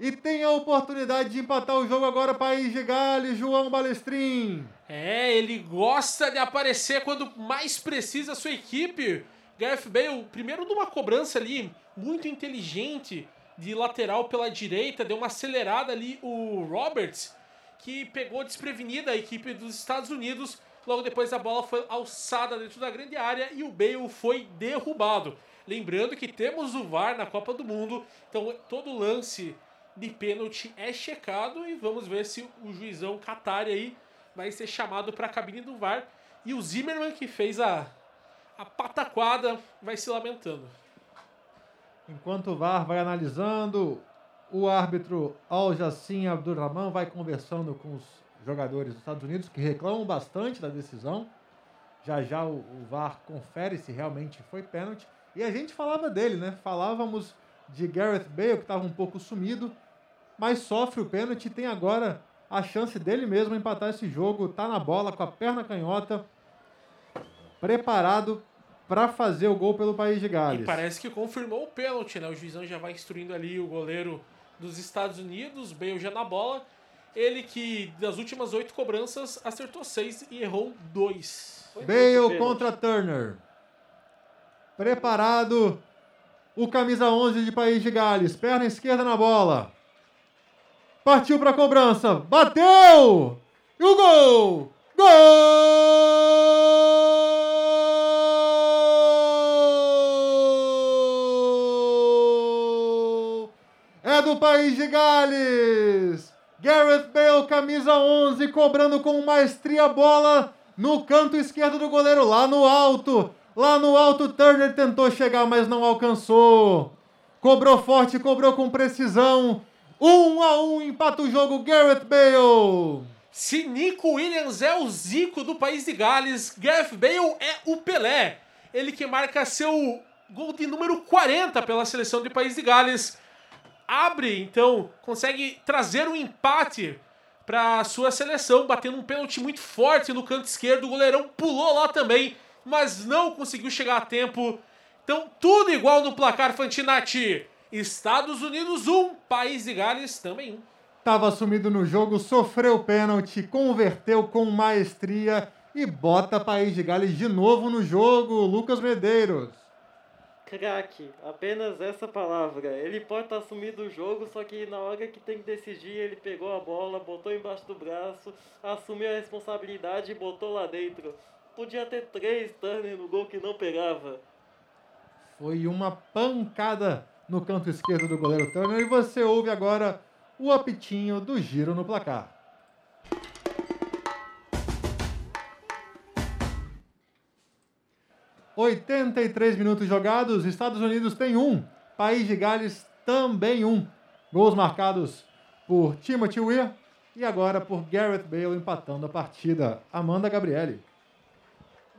E tem a oportunidade de empatar o jogo agora, País de Gales, João Balestrin. É, ele gosta de aparecer quando mais precisa a sua equipe. Gareth Bale, primeiro numa cobrança ali muito inteligente de lateral pela direita, deu uma acelerada ali o Roberts, que pegou desprevenida a equipe dos Estados Unidos. Logo depois a bola foi alçada dentro da grande área e o Bale foi derrubado. Lembrando que temos o VAR na Copa do Mundo, então todo lance de pênalti é checado e vamos ver se o juizão Qatari aí vai ser chamado para a cabine do VAR. E o Zimmerman, que fez a, a pataquada, vai se lamentando. Enquanto o VAR vai analisando, o árbitro Al Jassim Abdurrahman vai conversando com os jogadores dos Estados Unidos que reclamam bastante da decisão. Já já o, o VAR confere se realmente foi pênalti. E a gente falava dele, né? Falávamos de Gareth Bale, que estava um pouco sumido, mas sofre o pênalti e tem agora a chance dele mesmo empatar esse jogo. Tá na bola com a perna canhota, preparado para fazer o gol pelo País de Gales. E parece que confirmou o pênalti, né? O juizão já vai instruindo ali o goleiro dos Estados Unidos, Bale já na bola. Ele que das últimas oito cobranças acertou seis e errou dois. Bale contra Turner. Preparado o camisa 11 de País de Gales. Perna esquerda na bola. Partiu para a cobrança. Bateu! E o gol! Gol! É do País de Gales. Gareth Bale, camisa 11, cobrando com maestria a bola no canto esquerdo do goleiro, lá no alto. Lá no alto, Turner tentou chegar, mas não alcançou. Cobrou forte, cobrou com precisão. Um a um, empata o jogo, Gareth Bale. Se Nico Williams é o Zico do país de Gales, Gareth Bale é o Pelé. Ele que marca seu gol de número 40 pela seleção do país de Gales. Abre, então, consegue trazer um empate para sua seleção, batendo um pênalti muito forte no canto esquerdo. O goleirão pulou lá também, mas não conseguiu chegar a tempo. Então, tudo igual no placar Fantinati. Estados Unidos 1, País de Gales também 1. Estava sumido no jogo, sofreu pênalti, converteu com maestria e bota País de Gales de novo no jogo. Lucas Medeiros. Craque, apenas essa palavra. Ele pode estar sumido do jogo, só que na hora que tem que decidir, ele pegou a bola, botou embaixo do braço, assumiu a responsabilidade e botou lá dentro. Podia ter três Turner no gol que não pegava. Foi uma pancada no canto esquerdo do goleiro Turner e você ouve agora o apitinho do giro no placar. 83 minutos jogados, Estados Unidos tem um, País de Gales também um. Gols marcados por Timothy Weir e agora por Garrett Bale empatando a partida. Amanda Gabriele.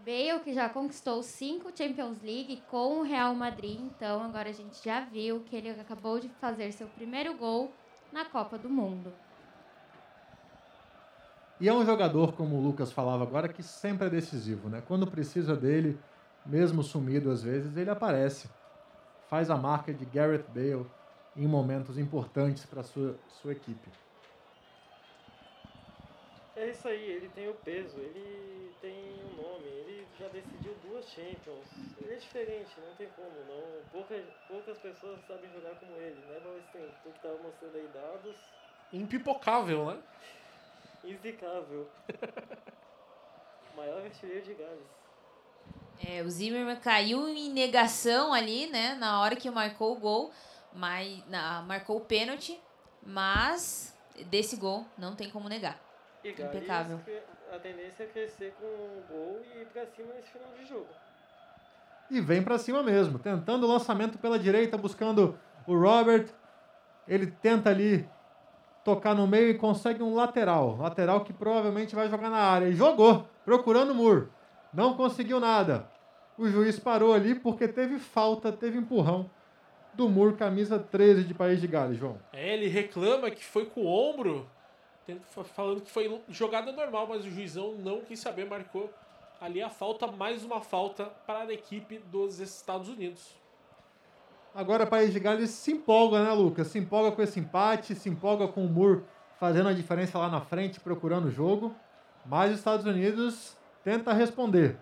Bale, que já conquistou cinco Champions League com o Real Madrid, então agora a gente já viu que ele acabou de fazer seu primeiro gol na Copa do Mundo. E é um jogador, como o Lucas falava agora, que sempre é decisivo, né? Quando precisa dele, mesmo sumido às vezes, ele aparece. Faz a marca de Garrett Bale em momentos importantes para sua sua equipe. É isso aí, ele tem o peso, ele tem o nome, ele já decidiu duas Champions. Ele é diferente, não tem como, não. Pouca, poucas pessoas sabem jogar como ele, né, Balestrinho? Tu que tava mostrando aí dados, Impipocável, né? (laughs) inzicável. (laughs) Maior artilheiro de Gales. É, o Zimmermann caiu em negação ali, né? Na hora que marcou o gol, mas na, marcou o pênalti, mas desse gol não tem como negar. E Impecável. a tendência é crescer com o gol e ir pra cima nesse final de jogo. E vem para cima mesmo, tentando o lançamento pela direita, buscando o Robert. Ele tenta ali tocar no meio e consegue um lateral. Lateral que provavelmente vai jogar na área. E jogou, procurando o Moore. Não conseguiu nada. O juiz parou ali porque teve falta, teve empurrão do Moore, camisa 13 de País de Gales, João. É, ele reclama que foi com o ombro, falando que foi jogada normal, mas o juizão não quis saber, marcou ali a falta, mais uma falta para a equipe dos Estados Unidos. Agora o País de Gales se empolga, né, Lucas? Se empolga com esse empate, se empolga com o Moore fazendo a diferença lá na frente, procurando o jogo. Mas os Estados Unidos tenta responder.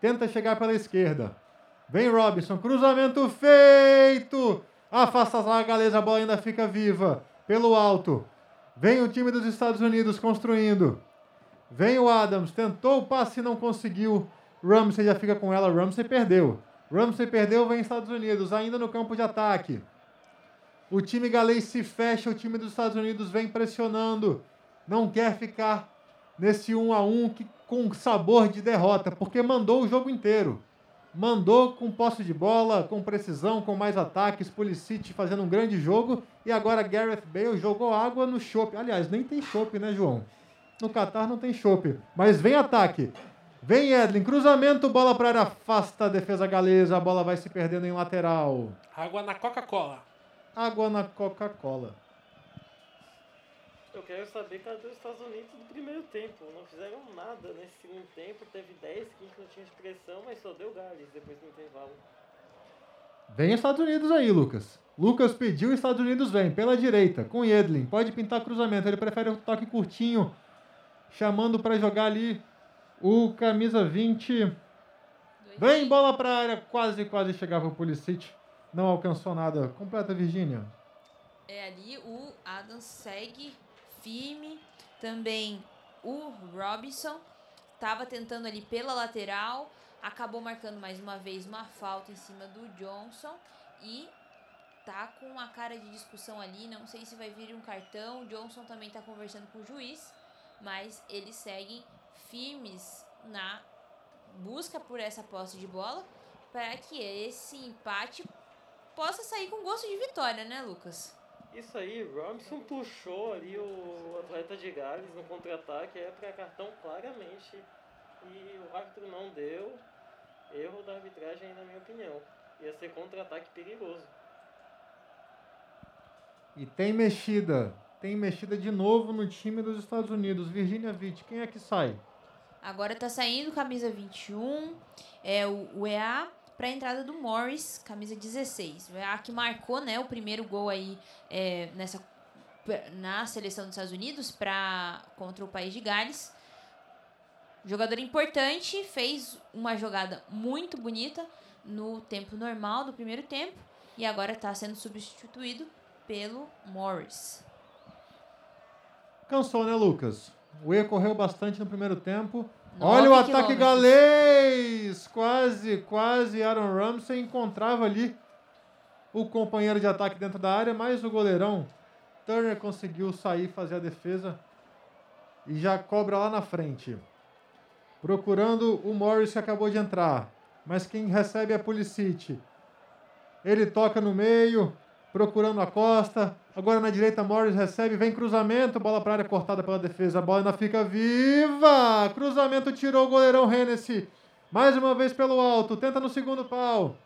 Tenta chegar pela esquerda. Vem Robinson, cruzamento feito! Afasta a zaga galesa, a bola ainda fica viva. Pelo alto. Vem o time dos Estados Unidos construindo. Vem o Adams, tentou o passe e não conseguiu. Ramsey já fica com ela, Ramsey perdeu. Ramsey perdeu, vem Estados Unidos, ainda no campo de ataque. O time galês se fecha, o time dos Estados Unidos vem pressionando. Não quer ficar nesse 1 a 1 que, com sabor de derrota, porque mandou o jogo inteiro. Mandou com posse de bola, com precisão, com mais ataques, Pulisic fazendo um grande jogo e agora Gareth Bale jogou água no chope. Aliás, nem tem chope, né, João? No Catar não tem chope, mas vem ataque. Vem Edlin, cruzamento, bola para área, afasta a defesa galesa, a bola vai se perdendo em lateral. Água na Coca-Cola. Água na Coca-Cola. Eu quero saber cadê os Estados Unidos do primeiro tempo. Não fizeram nada nesse segundo tempo. Teve 10, 15 minutinhos de pressão, mas só deu Gales depois do intervalo. Vem Estados Unidos aí, Lucas. Lucas pediu, Estados Unidos vem, pela direita, com Edlin. Pode pintar cruzamento, ele prefere o toque curtinho, chamando para jogar ali o camisa 20. Vem, bola para área, quase, quase chegava o Pulisic. Não alcançou nada. Completa, Virgínia. É ali o Adams segue firme. Também o Robinson estava tentando ali pela lateral. Acabou marcando mais uma vez uma falta em cima do Johnson. E tá com uma cara de discussão ali. Não sei se vai vir um cartão. O Johnson também tá conversando com o juiz. Mas eles seguem firmes na busca por essa posse de bola. Para que esse empate possa sair com gosto de vitória, né, Lucas? Isso aí, Robinson puxou ali o atleta de Gales no contra-ataque, é para cartão claramente. E o árbitro não deu. Erro da arbitragem, na minha opinião. Ia ser contra-ataque perigoso. E tem mexida. Tem mexida de novo no time dos Estados Unidos. Virginia Witt, quem é que sai? Agora tá saindo camisa 21, é o, o EA para a entrada do Morris, camisa 16. O EA que marcou, né, o primeiro gol aí é, nessa na seleção dos Estados Unidos para contra o país de Gales. Jogador importante, fez uma jogada muito bonita no tempo normal do primeiro tempo e agora está sendo substituído pelo Morris. Cansou, né, Lucas? O E correu bastante no primeiro tempo. Olha o ataque quilômetros. galês! Quase, quase Aaron Ramsey encontrava ali o companheiro de ataque dentro da área, mas o goleirão Turner conseguiu sair, fazer a defesa e já cobra lá na frente. Procurando o Morris que acabou de entrar. mas quem recebe é Pulisic. Ele toca no meio, procurando a costa. Agora na direita, Morris recebe, vem cruzamento, bola para área cortada pela defesa. A bola ainda fica viva. Cruzamento tirou o goleirão Hennessy. Mais uma vez pelo alto, tenta no segundo pau.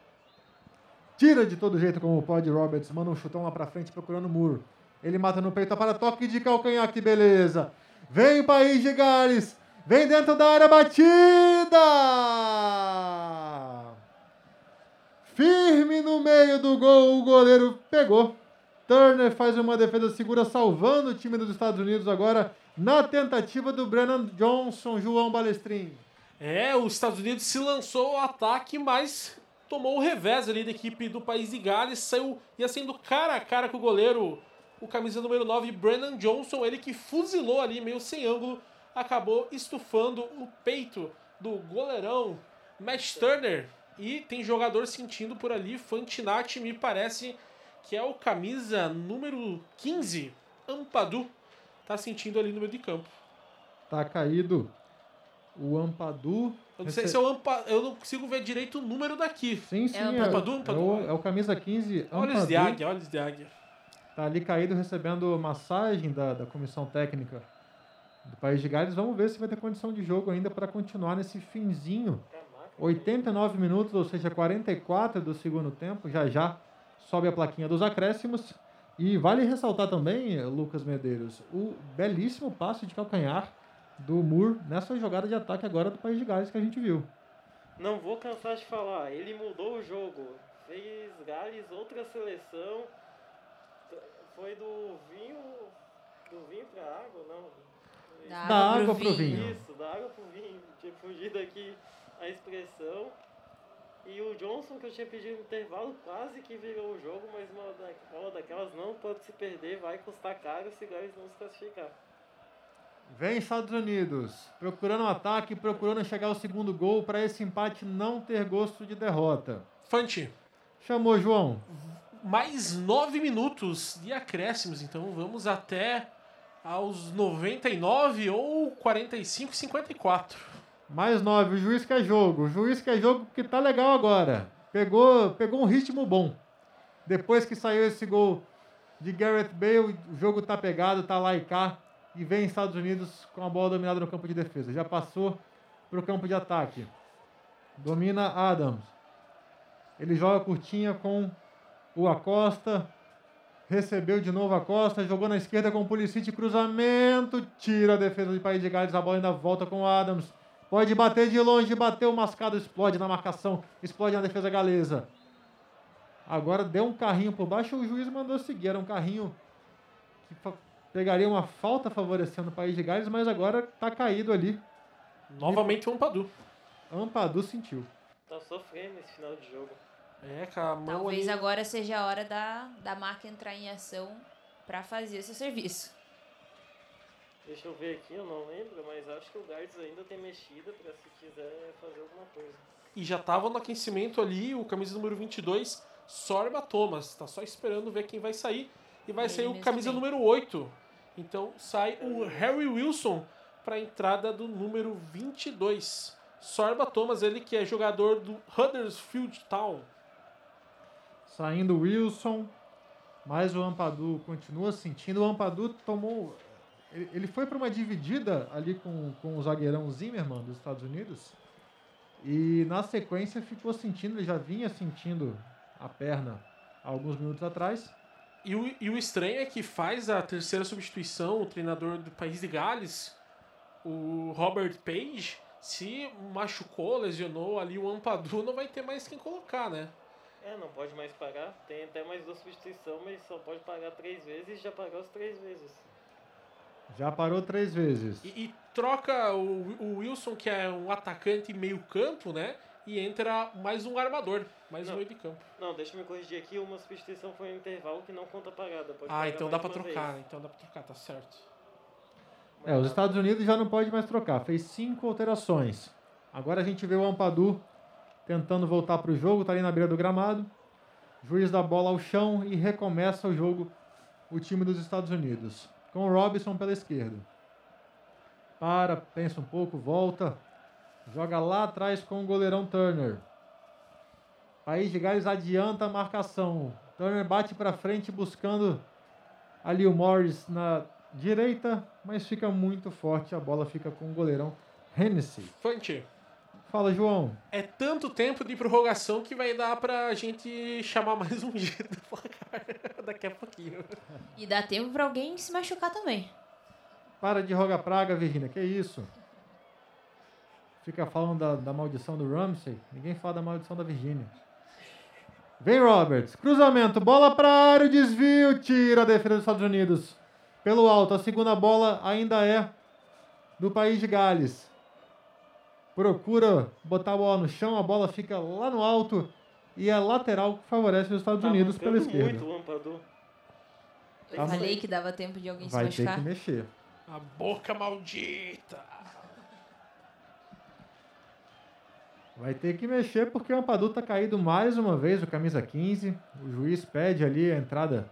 Tira de todo jeito como pode Roberts, manda um chutão lá pra frente procurando o muro. Ele mata no peito para toque de calcanhar, que beleza. Vem o País de Gales, vem dentro da área batida. Firme no meio do gol, o goleiro pegou. Turner faz uma defesa segura, salvando o time dos Estados Unidos agora na tentativa do Brennan Johnson, João Balestrin. É, os Estados Unidos se lançou ao ataque, mas tomou o revés ali da equipe do país de Gales, saiu ia sendo cara a cara com o goleiro, o camisa número 9, Brennan Johnson, ele que fuzilou ali meio sem ângulo, acabou estufando o peito do goleirão Matt Turner. E tem jogador sentindo por ali, Fantinati me parece que é o camisa número 15, Ampadu, tá sentindo ali no meio de campo. Tá caído o Ampadu. Eu não sei se é o Ampa, eu não consigo ver direito o número daqui. Sim, sim. É o Ampadu, Ampadu. É o, é o camisa 15 Olhos Ampadu. de águia, olhos de águia. Tá ali caído recebendo massagem da, da comissão técnica do País de Gales. Vamos ver se vai ter condição de jogo ainda para continuar nesse finzinho. 89 minutos, ou seja, 44 do segundo tempo. Já já sobe a plaquinha dos acréscimos. E vale ressaltar também, Lucas Medeiros, o belíssimo passe de calcanhar do Moore nessa jogada de ataque agora do País de Gales que a gente viu. Não vou cansar de falar, ele mudou o jogo. Fez Gales outra seleção. Foi do vinho. Do vinho pra água, não. Da Da água água pro vinho. vinho. Isso, da água pro vinho. Tinha fugido aqui a expressão. E o Johnson, que eu tinha pedido no intervalo, quase que virou o jogo, mas uma da- uma daquelas não pode se perder, vai custar caro se Gales não se classificar. Vem Estados Unidos, procurando um ataque, procurando chegar ao segundo gol para esse empate não ter gosto de derrota. Fanti. Chamou, João. Mais nove minutos de acréscimos, então vamos até aos 99 ou 45, 54. Mais nove, o juiz quer jogo. O juiz quer jogo porque tá legal agora. Pegou, pegou um ritmo bom. Depois que saiu esse gol de Gareth Bale, o jogo tá pegado, tá lá e cá. E vem Estados Unidos com a bola dominada no campo de defesa. Já passou pro campo de ataque. Domina Adams. Ele joga curtinha com o Acosta. Recebeu de novo a Costa, jogou na esquerda com o Pulisic, cruzamento, tira a defesa de País de Gales, a bola ainda volta com o Adams. Pode bater de longe, bateu o mascado, explode na marcação, explode na defesa galesa. Agora deu um carrinho por baixo, o juiz mandou seguir, era um carrinho que pegaria uma falta favorecendo o País de Gales, mas agora tá caído ali. Novamente o Ampadu. Ampadu sentiu. Tá sofrendo esse final de jogo. É, com a mão Talvez ali. agora seja a hora da, da marca entrar em ação para fazer esse serviço. Deixa eu ver aqui, eu não lembro, mas acho que o Gales ainda tem mexida pra se quiser fazer alguma coisa. E já tava no aquecimento ali o camisa número 22, Sorba Thomas. Tá só esperando ver quem vai sair. E vai Ele sair o camisa também. número 8. Então sai o Harry Wilson para a entrada do número 22. Sorba Thomas, ele que é jogador do Huddersfield Town. Saindo o Wilson, mas o Ampadu continua sentindo. O Ampadu tomou. Ele, ele foi para uma dividida ali com, com o zagueirão Zimmermann dos Estados Unidos. E na sequência ficou sentindo, ele já vinha sentindo a perna há alguns minutos atrás. E o, e o estranho é que faz a terceira substituição, o treinador do país de Gales, o Robert Page, se machucou, lesionou ali o Ampadu, não vai ter mais quem colocar, né? É, não pode mais pagar. Tem até mais duas substituições, mas só pode pagar três vezes e já pagou as três vezes. Já parou três vezes. E, e troca o, o Wilson, que é um atacante meio campo, né? E entra mais um armador, mais um meio de campo. Não, deixa eu me corrigir aqui. Uma substituição foi um intervalo que não conta pagada. Pode Ah, então dá pra trocar, vez. então dá pra trocar, tá certo. É, os Estados Unidos já não pode mais trocar. Fez cinco alterações. Agora a gente vê o Ampadu tentando voltar para o jogo, tá ali na beira do gramado. Juiz dá bola ao chão e recomeça o jogo o time dos Estados Unidos. Com o Robinson pela esquerda. Para, pensa um pouco, volta. Joga lá atrás com o goleirão Turner. País de Gales adianta a marcação. Turner bate para frente buscando ali o Morris na direita, mas fica muito forte. A bola fica com o goleirão Hennessy. Fante, Fala, João. é tanto tempo de prorrogação que vai dar pra gente chamar mais um giro do placar daqui a pouquinho. E dá tempo pra alguém se machucar também. Para de rogar praga, Virginia. Que isso? Fica falando da, da maldição do Ramsey. Ninguém fala da maldição da Virginia. Vem Roberts. Cruzamento. Bola para área. o Desvio. Tira a defesa dos Estados Unidos. Pelo alto. A segunda bola ainda é do país de Gales. Procura botar a bola no chão. A bola fica lá no alto. E é lateral que favorece os Estados Tá Unidos pela esquerda. muito o. Eu Tá falei que dava tempo de alguém Vai se ter machucar. que mexer. A boca maldita. Vai ter que mexer porque o Ampadu tá caído mais uma vez, o camisa 15. O juiz pede ali a entrada.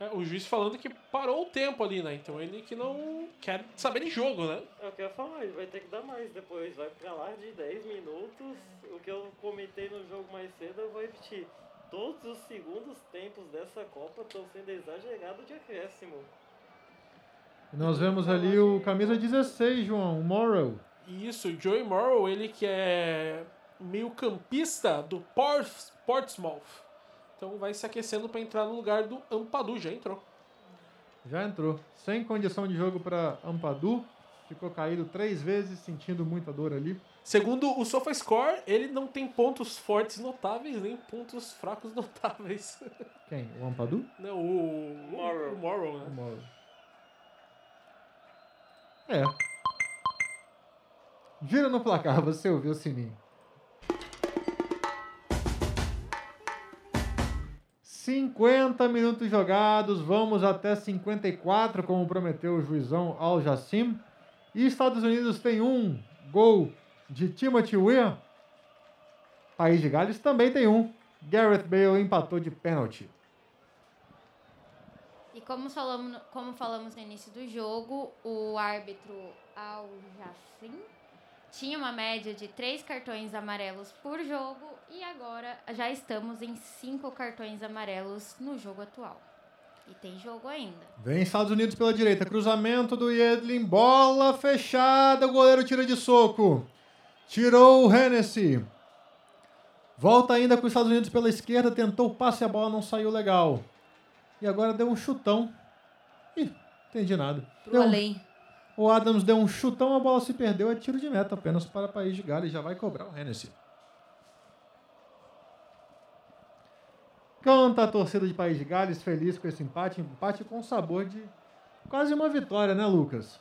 É, o juiz falando que parou o tempo ali, né? Então ele que não quer saber de jogo, né? É o que eu ia falar, ele vai ter que dar mais depois. Vai pra lá de 10 minutos. O que eu comentei no jogo mais cedo, eu vou repetir. Todos os segundos tempos dessa Copa estão sendo exagerados de acréscimo. Nós vemos ali o camisa 16, João, o Morrow. Isso, o Joey Morrow, ele que é meio campista do Ports- Portsmouth. Então vai se aquecendo para entrar no lugar do Ampadu, já entrou. Já entrou. Sem condição de jogo para Ampadu. Ficou caído três vezes, sentindo muita dor ali. Segundo o SofaScore, ele não tem pontos fortes notáveis, nem pontos fracos (laughs) notáveis. Quem? O Ampadu? Não, o Morrow, o Morrow né? O Morrow. É. Gira no placar, você ouviu o sininho. 50 minutos jogados, vamos até 54, como prometeu o juizão Al Jassim. E Estados Unidos tem um gol de Timothy Weah. País de Gales também tem um. Gareth Bale empatou de pênalti. E como falamos, no- como falamos no início do jogo, o árbitro Al Jassim tinha uma média de três cartões amarelos por jogo e agora já estamos em cinco cartões amarelos no jogo atual. E tem jogo ainda. Vem Estados Unidos pela direita. Cruzamento do Yedlin. Bola fechada. O goleiro tira de soco. Tirou o Hennessy. Volta ainda com os Estados Unidos pela esquerda. Tentou o passe. A bola não saiu legal. E agora deu um chutão. Ih, entendi nada. Pro Deu um- além. O Adams deu um chutão. A bola se perdeu. É tiro de meta apenas para o País de Gales. Já vai cobrar o Hennessy. Canta a torcida de País de Gales, feliz com esse empate. Empate com sabor de quase uma vitória, né, Lucas?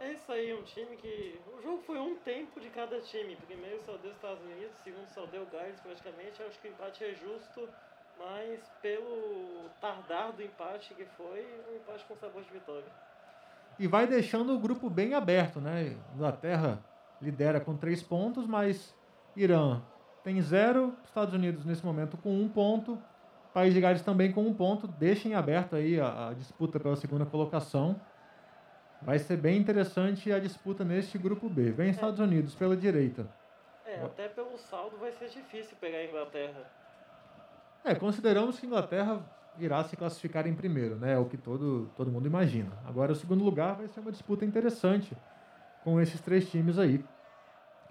É isso aí, um time que. O jogo foi um tempo de cada time. Primeiro só deu os Estados Unidos, segundo só deu o Gales praticamente. Acho que o empate é justo, mas pelo tardar do empate que foi, um empate com sabor de vitória. E vai deixando o grupo bem aberto, né? Inglaterra lidera com três pontos, mas Irã tem zero, Estados Unidos nesse momento com um ponto, País de Gales também com um ponto. Deixem aberto aí a, a disputa pela segunda colocação. Vai ser bem interessante a disputa neste grupo B. Vem Estados Unidos pela direita. É, até pelo saldo vai ser difícil pegar a Inglaterra. É, consideramos que a Inglaterra irá se classificar em primeiro, né? É o que todo, todo mundo imagina. Agora, o segundo lugar vai ser uma disputa interessante com esses três times aí.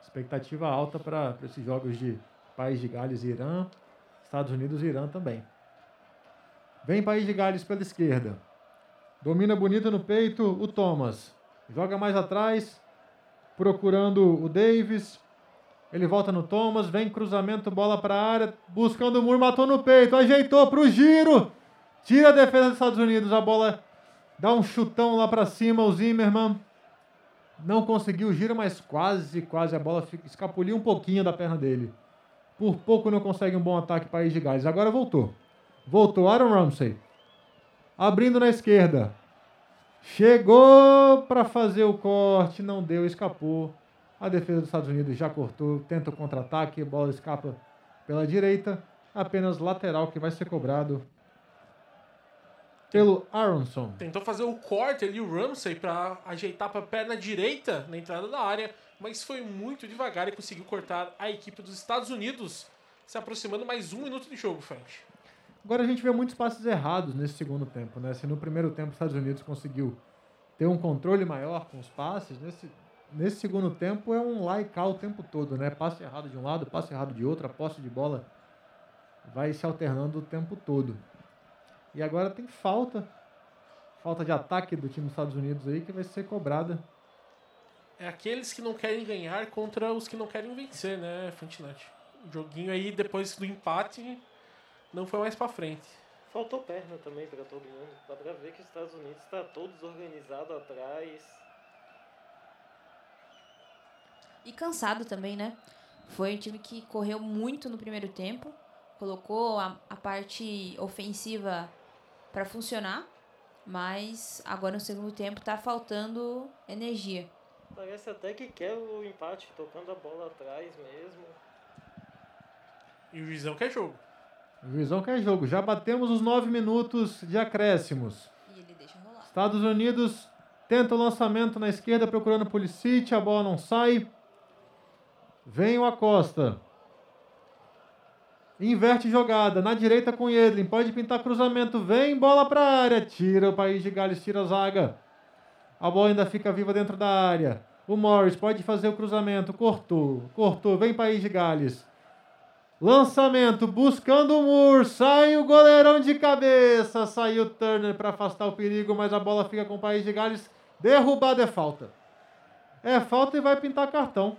Expectativa alta para esses jogos de País de Gales e Irã, Estados Unidos e Irã também. Vem País de Gales pela esquerda. Domina bonito no peito o Thomas. Joga mais atrás, procurando o Davis. Ele volta no Thomas, vem cruzamento, bola para a área, buscando o muro, matou no peito, ajeitou para o giro. Tira a defesa dos Estados Unidos, a bola dá um chutão lá para cima, o Zimmerman. Não conseguiu o giro, mas quase, quase a bola escapuliu um pouquinho da perna dele. Por pouco não consegue um bom ataque País de Gales. Agora voltou. Voltou Aaron Ramsey. Abrindo na esquerda. Chegou para fazer o corte, não deu, escapou. A defesa dos Estados Unidos já cortou, tenta o contra-ataque, a bola escapa pela direita. Apenas lateral que vai ser cobrado pelo Aronson. Tentou fazer o corte ali, o Ramsey, para ajeitar para a perna direita na entrada da área, mas foi muito devagar e conseguiu cortar a equipe dos Estados Unidos. se aproximando mais um minuto de jogo, Frank. Agora a gente vê muitos passes errados nesse segundo tempo, né? Se no primeiro tempo os Estados Unidos conseguiu ter um controle maior com os passes, nesse, nesse segundo tempo é um lá e cá o tempo todo, né? Passe errado de um lado, passe errado de outro, a posse de bola vai se alternando o tempo todo. E agora tem falta, falta de ataque do time dos Estados Unidos aí que vai ser cobrada. É aqueles que não querem ganhar contra os que não querem vencer, né, Fantinante? O joguinho aí, depois do empate, não foi mais pra frente. Faltou perna também pra todo mundo. Dá pra ver que os Estados Unidos está todo desorganizado atrás. E cansado também, né? Foi um time que correu muito no primeiro tempo, colocou a, a parte ofensiva para funcionar, mas agora no segundo tempo tá faltando energia. Parece até que quer o empate, tocando a bola atrás mesmo. E o Juizão quer jogo. O Juizão quer jogo. Já batemos os nove minutos de acréscimos. E ele deixa rolar. Estados Unidos tenta o lançamento na esquerda procurando Pulisic, a bola não sai. Vem o Acosta. Inverte jogada. Na direita com Edlin. Pode pintar cruzamento. Vem bola para a área. Tira o País de Gales, tira a zaga. A bola ainda fica viva dentro da área. O Morris pode fazer o cruzamento. Cortou. Cortou. Vem País de Gales. Lançamento. Buscando o Moore. Sai o goleirão de cabeça. Saiu Turner para afastar o perigo. Mas a bola fica com o País de Gales. Derrubado é falta. É falta e vai pintar cartão.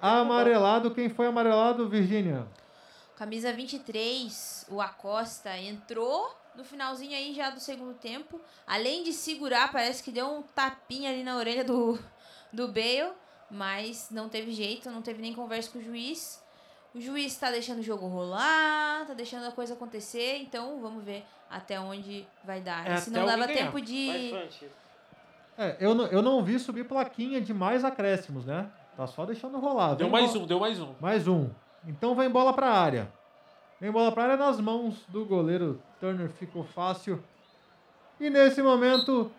Amarelado. Quem foi amarelado, Virgínia? Camisa 23, o Acosta entrou no finalzinho aí já do segundo tempo. Além de segurar, parece que deu um tapinha ali na orelha do, do Bale. Mas não teve jeito, não teve nem conversa com o juiz. O juiz tá deixando o jogo rolar, tá deixando a coisa acontecer. Então vamos ver até onde vai dar. É Se não ganhar. tempo de. É, eu, não, eu não vi subir plaquinha de mais acréscimos, né? Tá só deixando rolar. Deu mais bola- um, deu mais um. Mais um. Então vem bola pra área. Vem bola pra área nas mãos do goleiro. Turner ficou fácil. E nesse momento,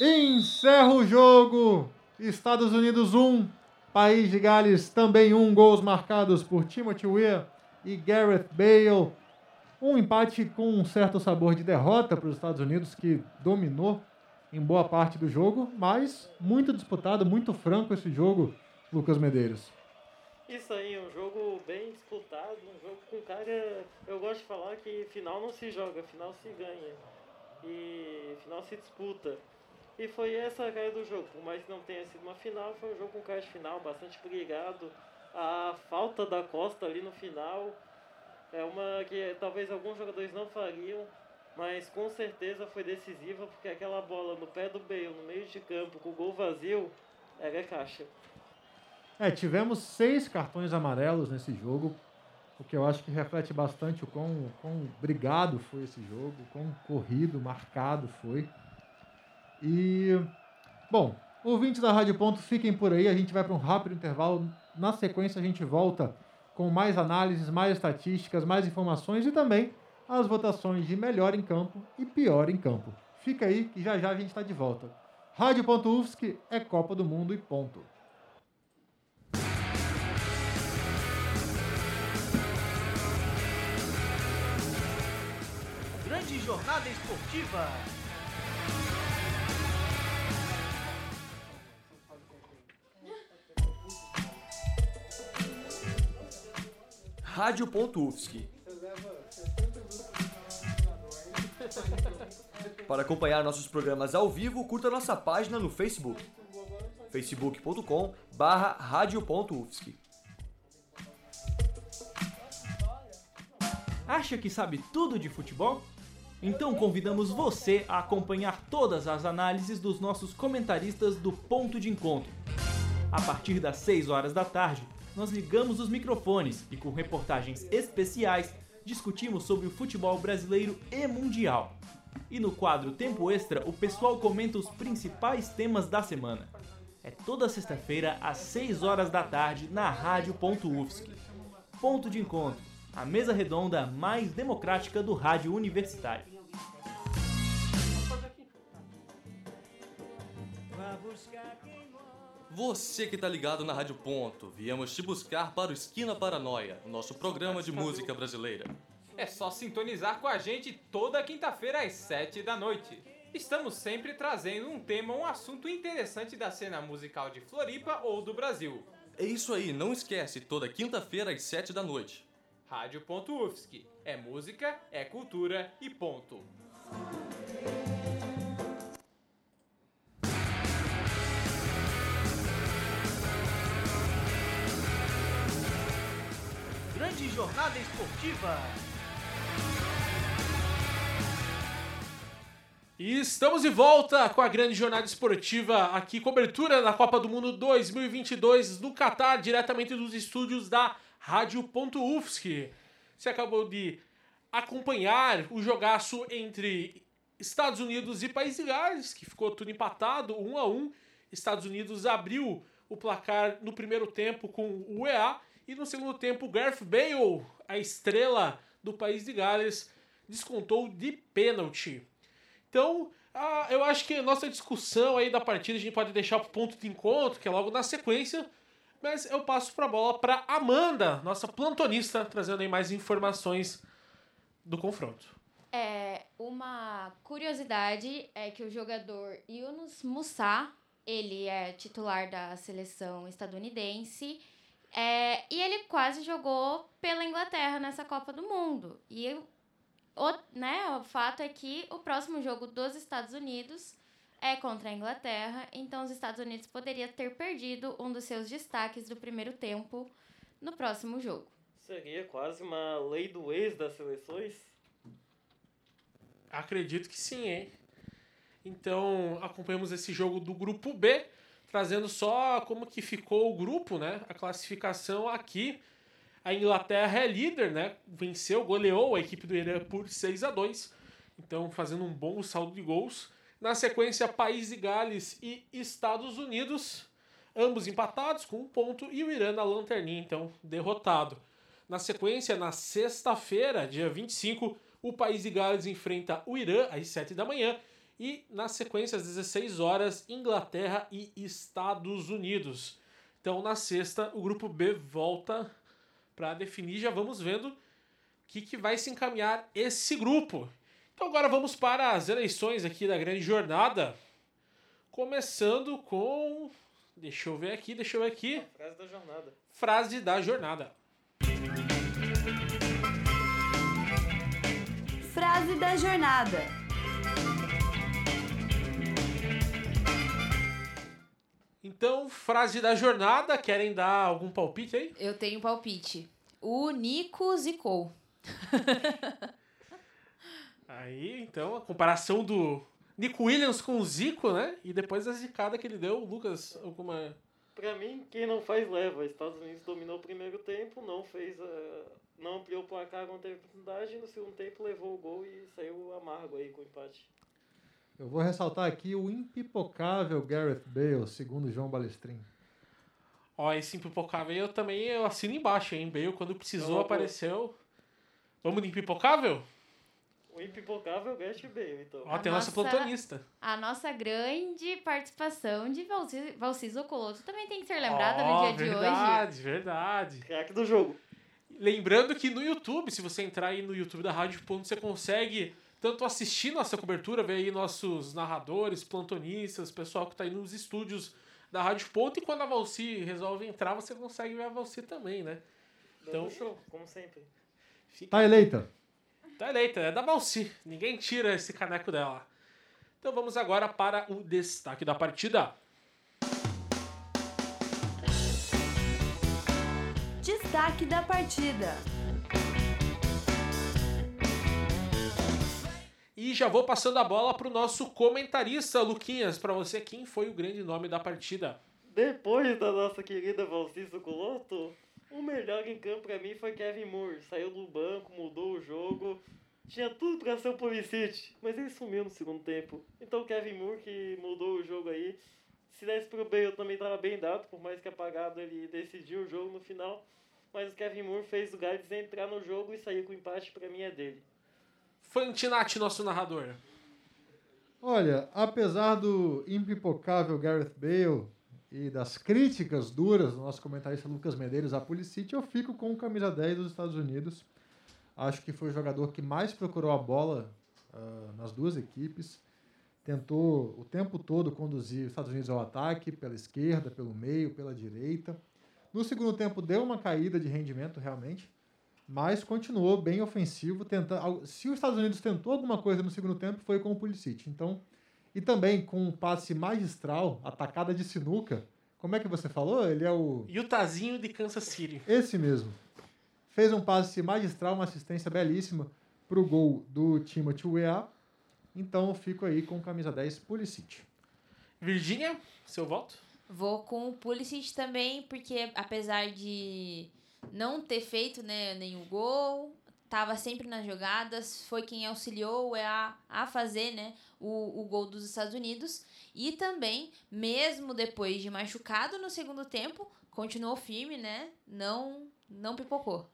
encerra o jogo. Estados Unidos 1, País de Gales também um. Gols marcados por Timothy Weah e Gareth Bale. Um empate com um certo sabor de derrota para os Estados Unidos, que dominou em boa parte do jogo, mas muito disputado, muito franco esse jogo, Lucas Medeiros. Isso aí, um jogo bem disputado, um jogo com cara. Eu gosto de falar que final não se joga, final se ganha. E final se disputa. E foi essa a cara do jogo. Por mais que não tenha sido uma final, foi um jogo com cara de final, bastante brigado. A falta da Costa ali no final é uma que talvez alguns jogadores não fariam, mas com certeza foi decisiva, porque aquela bola no pé do Bale, no meio de campo, com o gol vazio, era caixa. É, tivemos seis cartões amarelos nesse jogo, o que eu acho que reflete bastante o quão, quão brigado foi esse jogo, o quão corrido, marcado foi. E, bom, ouvintes da Rádio Ponto, fiquem por aí, a gente vai para um rápido intervalo. Na sequência, a gente volta com mais análises, mais estatísticas, mais informações e também as votações de melhor em campo e pior em campo. Fica aí que já já a gente está de volta. Rádio.UFSC é Copa do Mundo e ponto. Grande jornada esportiva. Rádio.UFSC. (laughs) Para acompanhar nossos programas ao vivo, curta nossa página no Facebook. facebook.com barra rádio.ufsc. Acha que sabe tudo de futebol? Então convidamos você a acompanhar todas as análises dos nossos comentaristas do Ponto de Encontro. A partir das 6 horas da tarde, nós ligamos os microfones e com reportagens especiais discutimos sobre o futebol brasileiro e mundial. E no quadro Tempo Extra, o pessoal comenta os principais temas da semana. É toda sexta-feira às 6 horas da tarde na Rádio.UFSC. Ponto de Encontro, a mesa redonda mais democrática do rádio universitário. Você que tá ligado na Rádio Ponto, viemos te buscar para o Esquina Paranoia, o nosso programa de música brasileira. É só sintonizar com a gente toda quinta-feira às 7 da noite. Estamos sempre trazendo um tema, um assunto interessante da cena musical de Floripa ou do Brasil. É isso aí, não esquece, toda quinta-feira às 7 da noite. Rádio.UFSC. É música, é cultura e ponto. Grande jornada esportiva. E estamos de volta com a grande jornada esportiva aqui, cobertura da Copa do Mundo 2022 no Catar, diretamente dos estúdios da Rádio.UFSC. Você acabou de acompanhar o jogaço entre Estados Unidos e País de Gales, que ficou tudo empatado, 1 um a 1 um. Estados Unidos abriu o placar no primeiro tempo com o EA e no segundo tempo Gareth Bale, a estrela do País de Gales, descontou de pênalti. Então, ah, eu acho que a nossa discussão aí da partida a gente pode deixar para o ponto de encontro, que é logo na sequência. Mas eu passo para a bola para Amanda, nossa plantonista, trazendo aí mais informações do confronto. É, uma curiosidade é que o jogador Yunus Musa, ele é titular da seleção estadunidense é, e ele quase jogou pela Inglaterra nessa Copa do Mundo. E o, né, o fato é que o próximo jogo dos Estados Unidos é contra a Inglaterra, então os Estados Unidos poderia ter perdido um dos seus destaques do primeiro tempo no próximo jogo. Seria quase uma lei do ex das seleções? Acredito que sim, hein? Então, acompanhamos esse jogo do grupo B, trazendo só como que ficou o grupo, né? A classificação aqui. A Inglaterra é líder, né? Venceu, goleou a equipe do Irã por 6 a 2 Então, fazendo um bom saldo de gols. Na sequência, País de Gales e Estados Unidos, ambos empatados com um ponto, e o Irã na lanterninha, então, derrotado. Na sequência, na sexta-feira, dia 25, o País de Gales enfrenta o Irã às 7 da manhã. E na sequência, às 16 horas, Inglaterra e Estados Unidos. Então, na sexta, o grupo B volta para definir. Já vamos vendo o que, que vai se encaminhar esse grupo. Então, agora vamos para as eleições aqui da grande jornada. Começando com. Deixa eu ver aqui, deixa eu ver aqui. A frase da jornada. Frase da jornada. Frase da jornada. Então, frase da jornada, querem dar algum palpite aí? Eu tenho palpite. O Nico zicou. (laughs) aí, então, a comparação do Nico Williams com o Zico, né? E depois a zicada que ele deu, Lucas, alguma... Pra mim, quem não faz leva. Estados Unidos dominou o primeiro tempo, não fez a... não ampliou o placar, não teve oportunidade, no segundo tempo levou o gol e saiu amargo aí com o empate. Eu vou ressaltar aqui o impipocável Gareth Bale, segundo João Balestrin. Ó, esse impipocável eu também eu assino embaixo, hein? Bale, quando precisou, Não, apareceu. Vamos de impipocável? O impipocável é o Gareth Bale, então. Ó, tem a nossa plantonista. A nossa grande participação de Valci- Valciso Colosso também tem que ser lembrada Ó, no dia de hoje. verdade, verdade. Craque do jogo. Lembrando que no YouTube, se você entrar aí no YouTube da Rádio Ponto, você consegue tanto assistir nossa cobertura, ver aí nossos narradores, plantonistas, pessoal que tá aí nos estúdios da Rádio Ponto, e quando a Valci resolve entrar, você consegue ver a Valci também, né? Dando show, como sempre. Tá eleita. Tá eleita, é da Valci. Ninguém tira esse caneco dela. Então vamos agora para o destaque da partida. Destaque da partida. E já vou passando a bola pro nosso comentarista, Luquinhas, para você quem foi o grande nome da partida. Depois da nossa querida Valciso Coloto, o melhor em campo pra mim foi Kevin Moore. Saiu do banco, mudou o jogo. Tinha tudo pra ser o Pulisic, mas ele sumiu no segundo tempo. Então o Kevin Moore que mudou o jogo aí. Se desse pro Bale também tava bem dado, por mais que apagado ele decidiu o jogo no final. Mas o Kevin Moore fez o Gales entrar no jogo e sair com o empate, pra mim é dele. Fantinati, nosso narrador. Olha, apesar do impipocável Gareth Bale e das críticas duras do nosso comentarista Lucas Medeiros à Pulisic, eu fico com o camisa 10 dos Estados Unidos. Acho que foi o jogador que mais procurou a bola uh, nas duas equipes. Tentou o tempo todo conduzir os Estados Unidos ao ataque, pela esquerda, pelo meio, pela direita. No segundo tempo deu uma caída de rendimento realmente, mas continuou bem ofensivo. Tenta... Se os Estados Unidos tentou alguma coisa no segundo tempo, foi com o Pulisic. Então, e também com um passe magistral, atacada de sinuca. Como é que você falou? Ele é o. Utahzinho de Kansas City. Esse mesmo. Fez um passe magistral, uma assistência belíssima para o gol do Timothy Weah. Então eu fico aí com camisa 10 Pulisic. Virgínia, seu voto? Vou com o Pulisic também, porque apesar de não ter feito né, nenhum gol, estava sempre nas jogadas, foi quem auxiliou a, a fazer né, o, o gol dos Estados Unidos. E também, mesmo depois de machucado no segundo tempo, continuou firme, né? Não, não pipocou.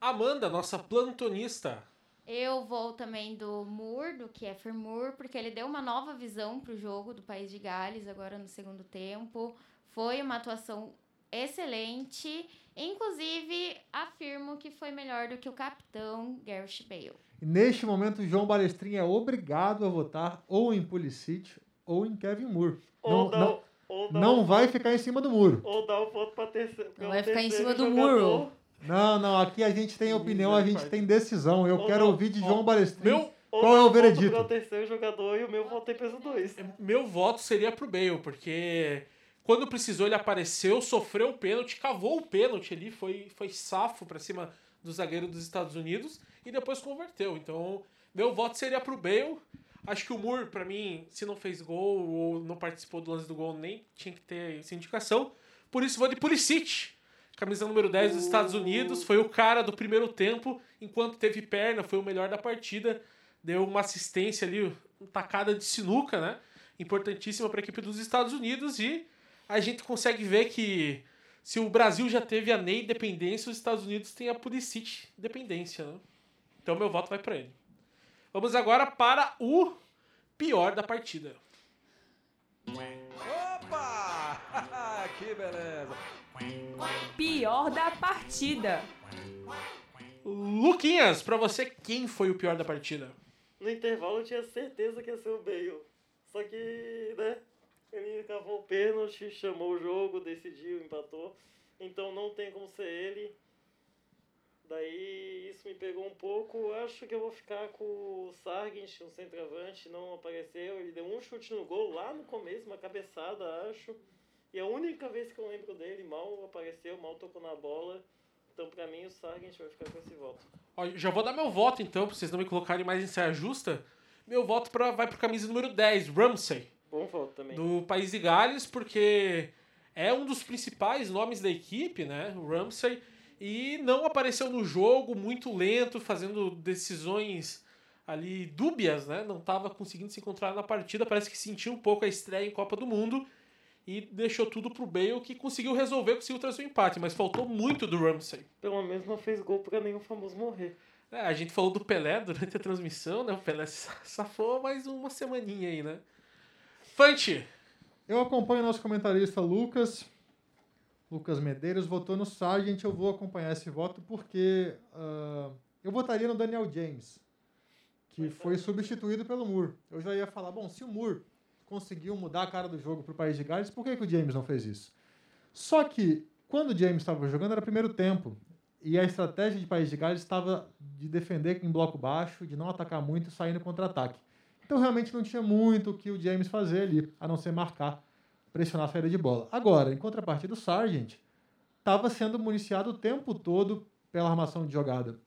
Amanda, nossa plantonista. Eu vou também do Moore, do Kiefer Moore, porque ele deu uma nova visão para o jogo do País de Gales agora no segundo tempo. Foi uma atuação excelente. Inclusive, afirmo que foi melhor do que o capitão Gareth Bale. E neste momento, o João Balestrin é obrigado a votar ou em Pulisic ou em Kevin Moore. Ou não, dá- não, ou não um vai ficar em cima do muro. Ou dá o voto pra terceiro. Não vai ficar em cima do jogador. muro. Não, não, aqui a gente tem opinião, a gente tem decisão. Eu Ou quero não, ouvir de João Balestrin meu- qual é o um voto veredito. Pra o terceiro jogador e o meu voto tem peso 2. Meu voto seria pro Bale, porque quando precisou ele apareceu, sofreu o pênalti, cavou o pênalti ali, foi, foi safo pra cima do zagueiro dos Estados Unidos e depois converteu. Então, meu voto seria pro Bale. Acho que o Moore, pra mim, se não fez gol ou não participou do lance do gol, nem tinha que ter essa indicação. Por isso, vou de Pulisic. Camisa número 10 dos Estados Unidos. Foi o cara do primeiro tempo. Enquanto teve perna, foi o melhor da partida. Deu uma assistência ali, uma tacada de sinuca, né? Importantíssima para a equipe dos Estados Unidos. E a gente consegue ver que se o Brasil já teve a Ney dependência, os Estados Unidos têm a Pulisic dependência, né? Então meu voto vai para ele. Vamos agora para o pior da partida. Opa! (laughs) que beleza! Pior da partida. Luquinhas, pra você, quem foi o pior da partida? No intervalo eu tinha certeza que ia ser o Bale. Só que, né? Ele cavou o pênalti, chamou o jogo, decidiu, empatou. Então não tem como ser ele. Daí isso me pegou um pouco. Acho que eu vou ficar com o Sargent, um centroavante, não apareceu. Ele deu um chute no gol lá no começo, uma cabeçada, acho. E a única vez que eu lembro dele, mal apareceu, mal tocou na bola. Então pra mim o Sargent vai ficar com esse voto. Ó, já vou dar meu voto então, pra vocês não me colocarem mais em saia justa. Meu voto pra, vai pro camisa número 10, Ramsey. Voto também. do País de Gales, porque é um dos principais nomes da equipe, né? O Ramsey. E não apareceu no jogo, muito lento, fazendo decisões ali dúbias, né? Não estava conseguindo se encontrar na partida. Parece que sentiu um pouco a estreia em Copa do Mundo e deixou tudo pro Bale, que conseguiu resolver, conseguiu trazer o empate, mas faltou muito do Ramsey. Pelo menos não fez gol pra nenhum famoso morrer. É, a gente falou do Pelé durante a transmissão, né? O Pelé sa- (laughs) safou mais uma semaninha aí, né? Fante, Eu acompanho o nosso comentarista Lucas. Lucas Medeiros votou no Sargent. Eu vou acompanhar esse voto porque ah, eu votaria no Daniel James, que foi substituído pelo Moore. Eu já ia falar, bom, se o Moore conseguiu mudar a cara do jogo para o País de Gales, por que, que o James não fez isso? Só que quando o James estava jogando era primeiro tempo. E a estratégia de País de Gales estava de defender em bloco baixo, de não atacar muito e sair no contra-ataque. Então realmente não tinha muito o que o James fazer ali, a não ser marcar, pressionar a saída de bola. Agora, em contrapartida, o Sargent estava sendo municiado o tempo todo pela armação de jogada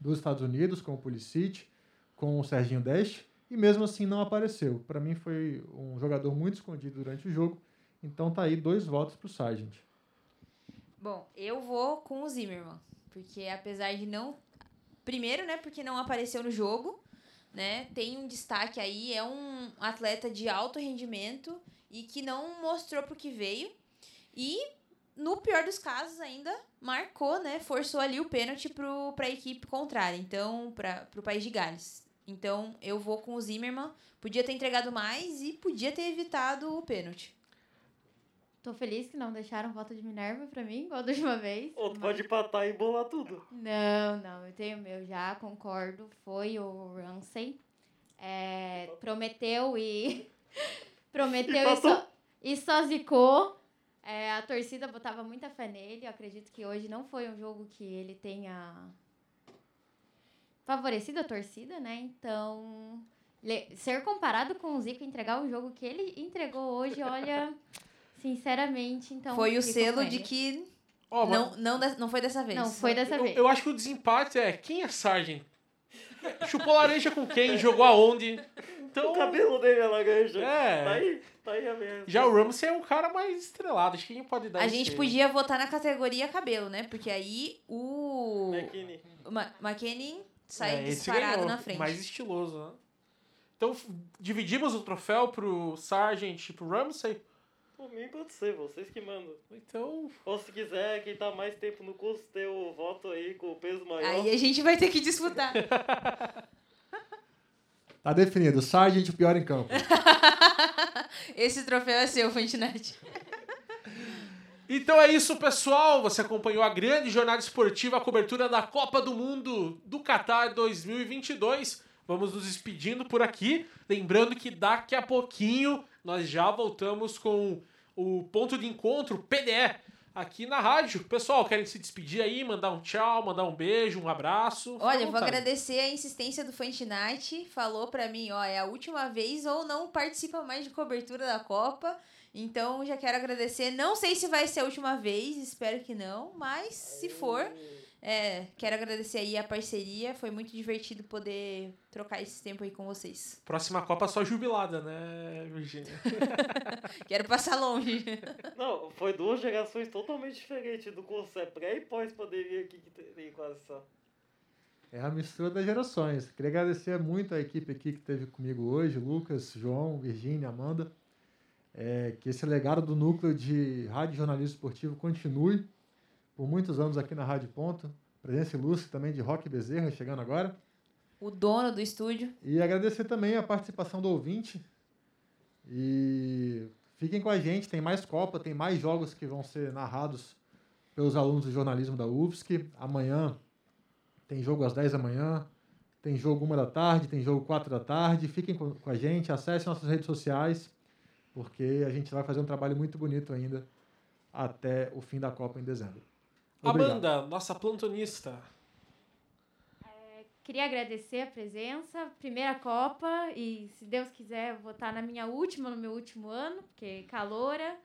dos Estados Unidos, com o Pulisic, com o Serginho Deste, e mesmo assim não apareceu. Para mim foi um jogador muito escondido durante o jogo, então tá aí dois votos para o Sargent. Bom, eu vou com o Zimmermann, porque apesar de não. Primeiro, né, porque não apareceu no jogo, né? Tem um destaque aí, é um atleta de alto rendimento e que não mostrou pro que veio. E, no pior dos casos, ainda marcou, né? Forçou ali o pênalti pro, pra equipe contrária, então, pra, pro país de Gales. Então, eu vou com o Zimmermann. Podia ter entregado mais e podia ter evitado o pênalti. Tô feliz que não deixaram voto de Minerva pra mim, igual da última vez. Ou tu pode empatar e bolar tudo. Não, não, eu tenho meu já, concordo. Foi o Ramsey. É, prometeu e. (laughs) prometeu e só, e só zicou. É, a torcida botava muita fé nele. Eu acredito que hoje não foi um jogo que ele tenha favorecido a torcida, né? Então, ser comparado com o Zico e entregar o jogo que ele entregou hoje, olha, (laughs) sinceramente, então. Foi o selo de que mas- não, não, não foi dessa vez. Não foi dessa eu, vez. eu acho que o desempate é quem é Sargent? Chupou laranja com quem? Jogou aonde? Então, O cabelo dele é laranja. É. Tá aí, tá aí a minha. já o Ramsey é um cara mais estrelado. Acho que quem pode dar A esse- gente podia votar na categoria cabelo, né? Porque aí o. McKinney. O Ma McKinney sai É, disparado ganhou, na frente. Mais estiloso, né? Então, dividimos o troféu pro Sargent e pro Ramsey? Por mim pode ser, vocês que mandam. Então. Ou se quiser, quem tá mais tempo no curso, ter o voto aí com o peso maior. Aí a gente vai ter que disputar. (laughs) Tá definido. Sargent, o pior em campo. (laughs) Esse troféu é seu, Fantinete. (laughs) Então é isso, pessoal. Você acompanhou a grande jornada esportiva, a cobertura da Copa do Mundo do Qatar 2022. Vamos nos despedindo por aqui. Lembrando que daqui a pouquinho nós já voltamos com o ponto de encontro, PDE, aqui na rádio. Pessoal, querem se despedir aí, mandar um tchau, mandar um beijo, um abraço? Olha, eu vou agradecer a insistência do Fantinite. Falou pra mim, ó, é a última vez ou não participa mais de cobertura da Copa. Então, já quero agradecer. Não sei se vai ser a última vez, espero que não, mas se for, é, quero agradecer aí a parceria. Foi muito divertido poder trocar esse tempo aí com vocês. Próxima Copa só jubilada, né, Virgínia? (laughs) Quero passar longe. (laughs) Não, foi duas gerações totalmente diferentes do curso. É pré e pós-pandemia aqui que tem quase só. É a mistura das gerações. Queria agradecer muito a equipe aqui que esteve comigo hoje, Lucas, João, Virgínia, Amanda. É, que esse legado do núcleo de rádio e jornalismo esportivo continue por muitos anos aqui na Rádio Ponto. Presença ilustre também de Roque Bezerra, chegando agora. O dono do estúdio. E agradecer também a participação do ouvinte. E fiquem com a gente, tem mais Copa, tem mais jogos que vão ser narrados pelos alunos do jornalismo da UFSC. Amanhã tem jogo às 10 da manhã, tem jogo 1 da tarde, tem jogo 4 da tarde. Fiquem com com a gente, acessem nossas redes sociais, porque a gente vai fazer um trabalho muito bonito ainda até o fim da Copa em dezembro. Obrigado. Amanda, nossa plantonista. Queria agradecer a presença, primeira Copa, e se Deus quiser, vou estar na minha última, no meu último ano, porque caloura.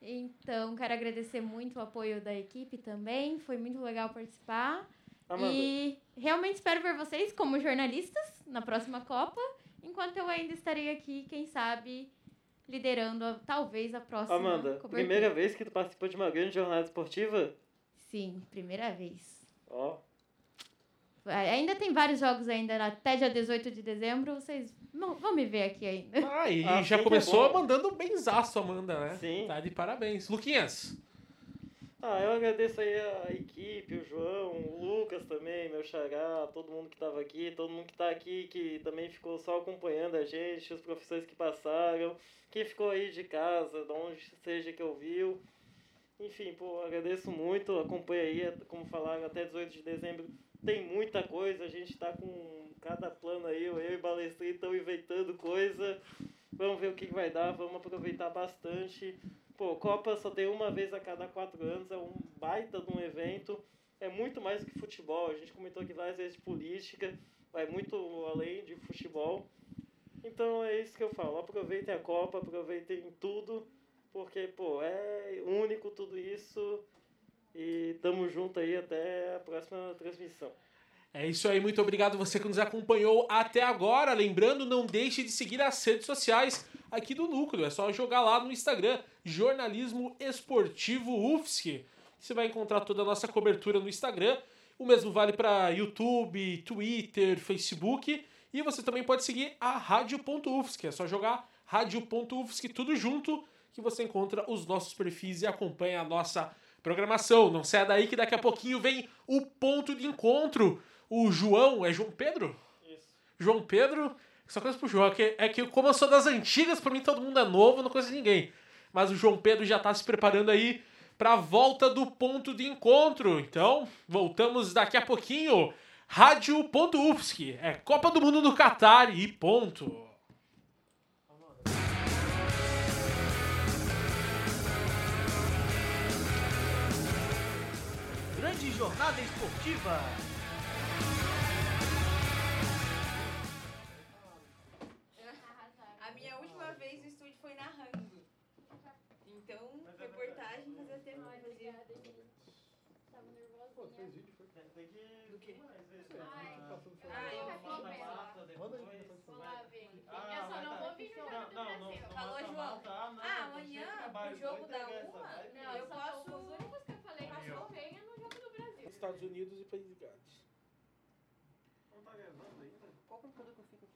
Então, quero agradecer muito o apoio da equipe também, foi muito legal participar. Amanda. E realmente espero ver vocês como jornalistas na próxima Copa, enquanto eu ainda estarei aqui, quem sabe, liderando a- talvez a próxima Amanda, cobertura. primeira vez que tu participou de uma grande jornada esportiva? Sim, primeira vez. Ó. Ainda tem vários jogos ainda, até dia 18 de dezembro, vocês vão, me ver aqui ainda. Ah, e Ah, já começou mandando um benzaço, Amanda, né? Sim. Tá de parabéns. Luquinhas. Ah, eu agradeço aí a equipe, o João, o Lucas também, meu xará, todo mundo que estava aqui, todo mundo que está aqui, que também ficou só acompanhando a gente, os professores que passaram, quem ficou aí de casa, de onde seja que ouviu. Enfim, pô, agradeço muito, acompanha aí, como falaram, até 18 de dezembro tem muita coisa, a gente tá com cada plano aí, eu e o Balestrinho estão inventando coisa. Vamos ver o que vai dar, vamos aproveitar bastante. Pô, Copa só tem uma vez a cada quatro anos, é um baita de um evento. É muito mais do que futebol. A gente comentou aqui várias vezes de política, vai muito além de futebol. Então é isso que eu falo. Aproveitem a Copa, aproveitem tudo, porque, pô, é único tudo isso. E tamo junto aí até a próxima transmissão. É isso aí, muito obrigado você que nos acompanhou até agora. Lembrando, não deixe de seguir as redes sociais aqui do Núcleo. É só jogar lá no Instagram, Jornalismo Esportivo UFSC. Você vai encontrar toda a nossa cobertura no Instagram. O mesmo vale para YouTube, Twitter, Facebook. E você também pode seguir a Rádio.UFSC. É só jogar Rádio.UFSC tudo junto que você encontra os nossos perfis e acompanha a nossa programação. Não saia daí que daqui a pouquinho vem o ponto de encontro. O João, é João Pedro? Isso. João Pedro, só coisa pro João, é que, é que como eu sou das antigas, pra mim todo mundo é novo, não conheço ninguém. mas o João Pedro já está se preparando aí para a volta do ponto de encontro. Então, voltamos daqui a pouquinho. Rádio.UFSC, é Copa do Mundo no Catar e ponto. Grande jornada esportiva. A minha última vez no estúdio foi narrando. Então, reportagem fazia tempo que fazia. Tava nervosa. Tem que. Do quê? Ai, Ah, eu fiz. Manda aí. Vou lá ver. Ah, eu só não vou vir no jogo do Brasil. Falou, João. Ah, amanhã, o jogo da uma, não, eu posso... Os únicos que eu falei que não venha no jogo do Brasil. Estados Unidos e País de Gales. Não tá gravando ainda? Qual computador que eu fico aqui?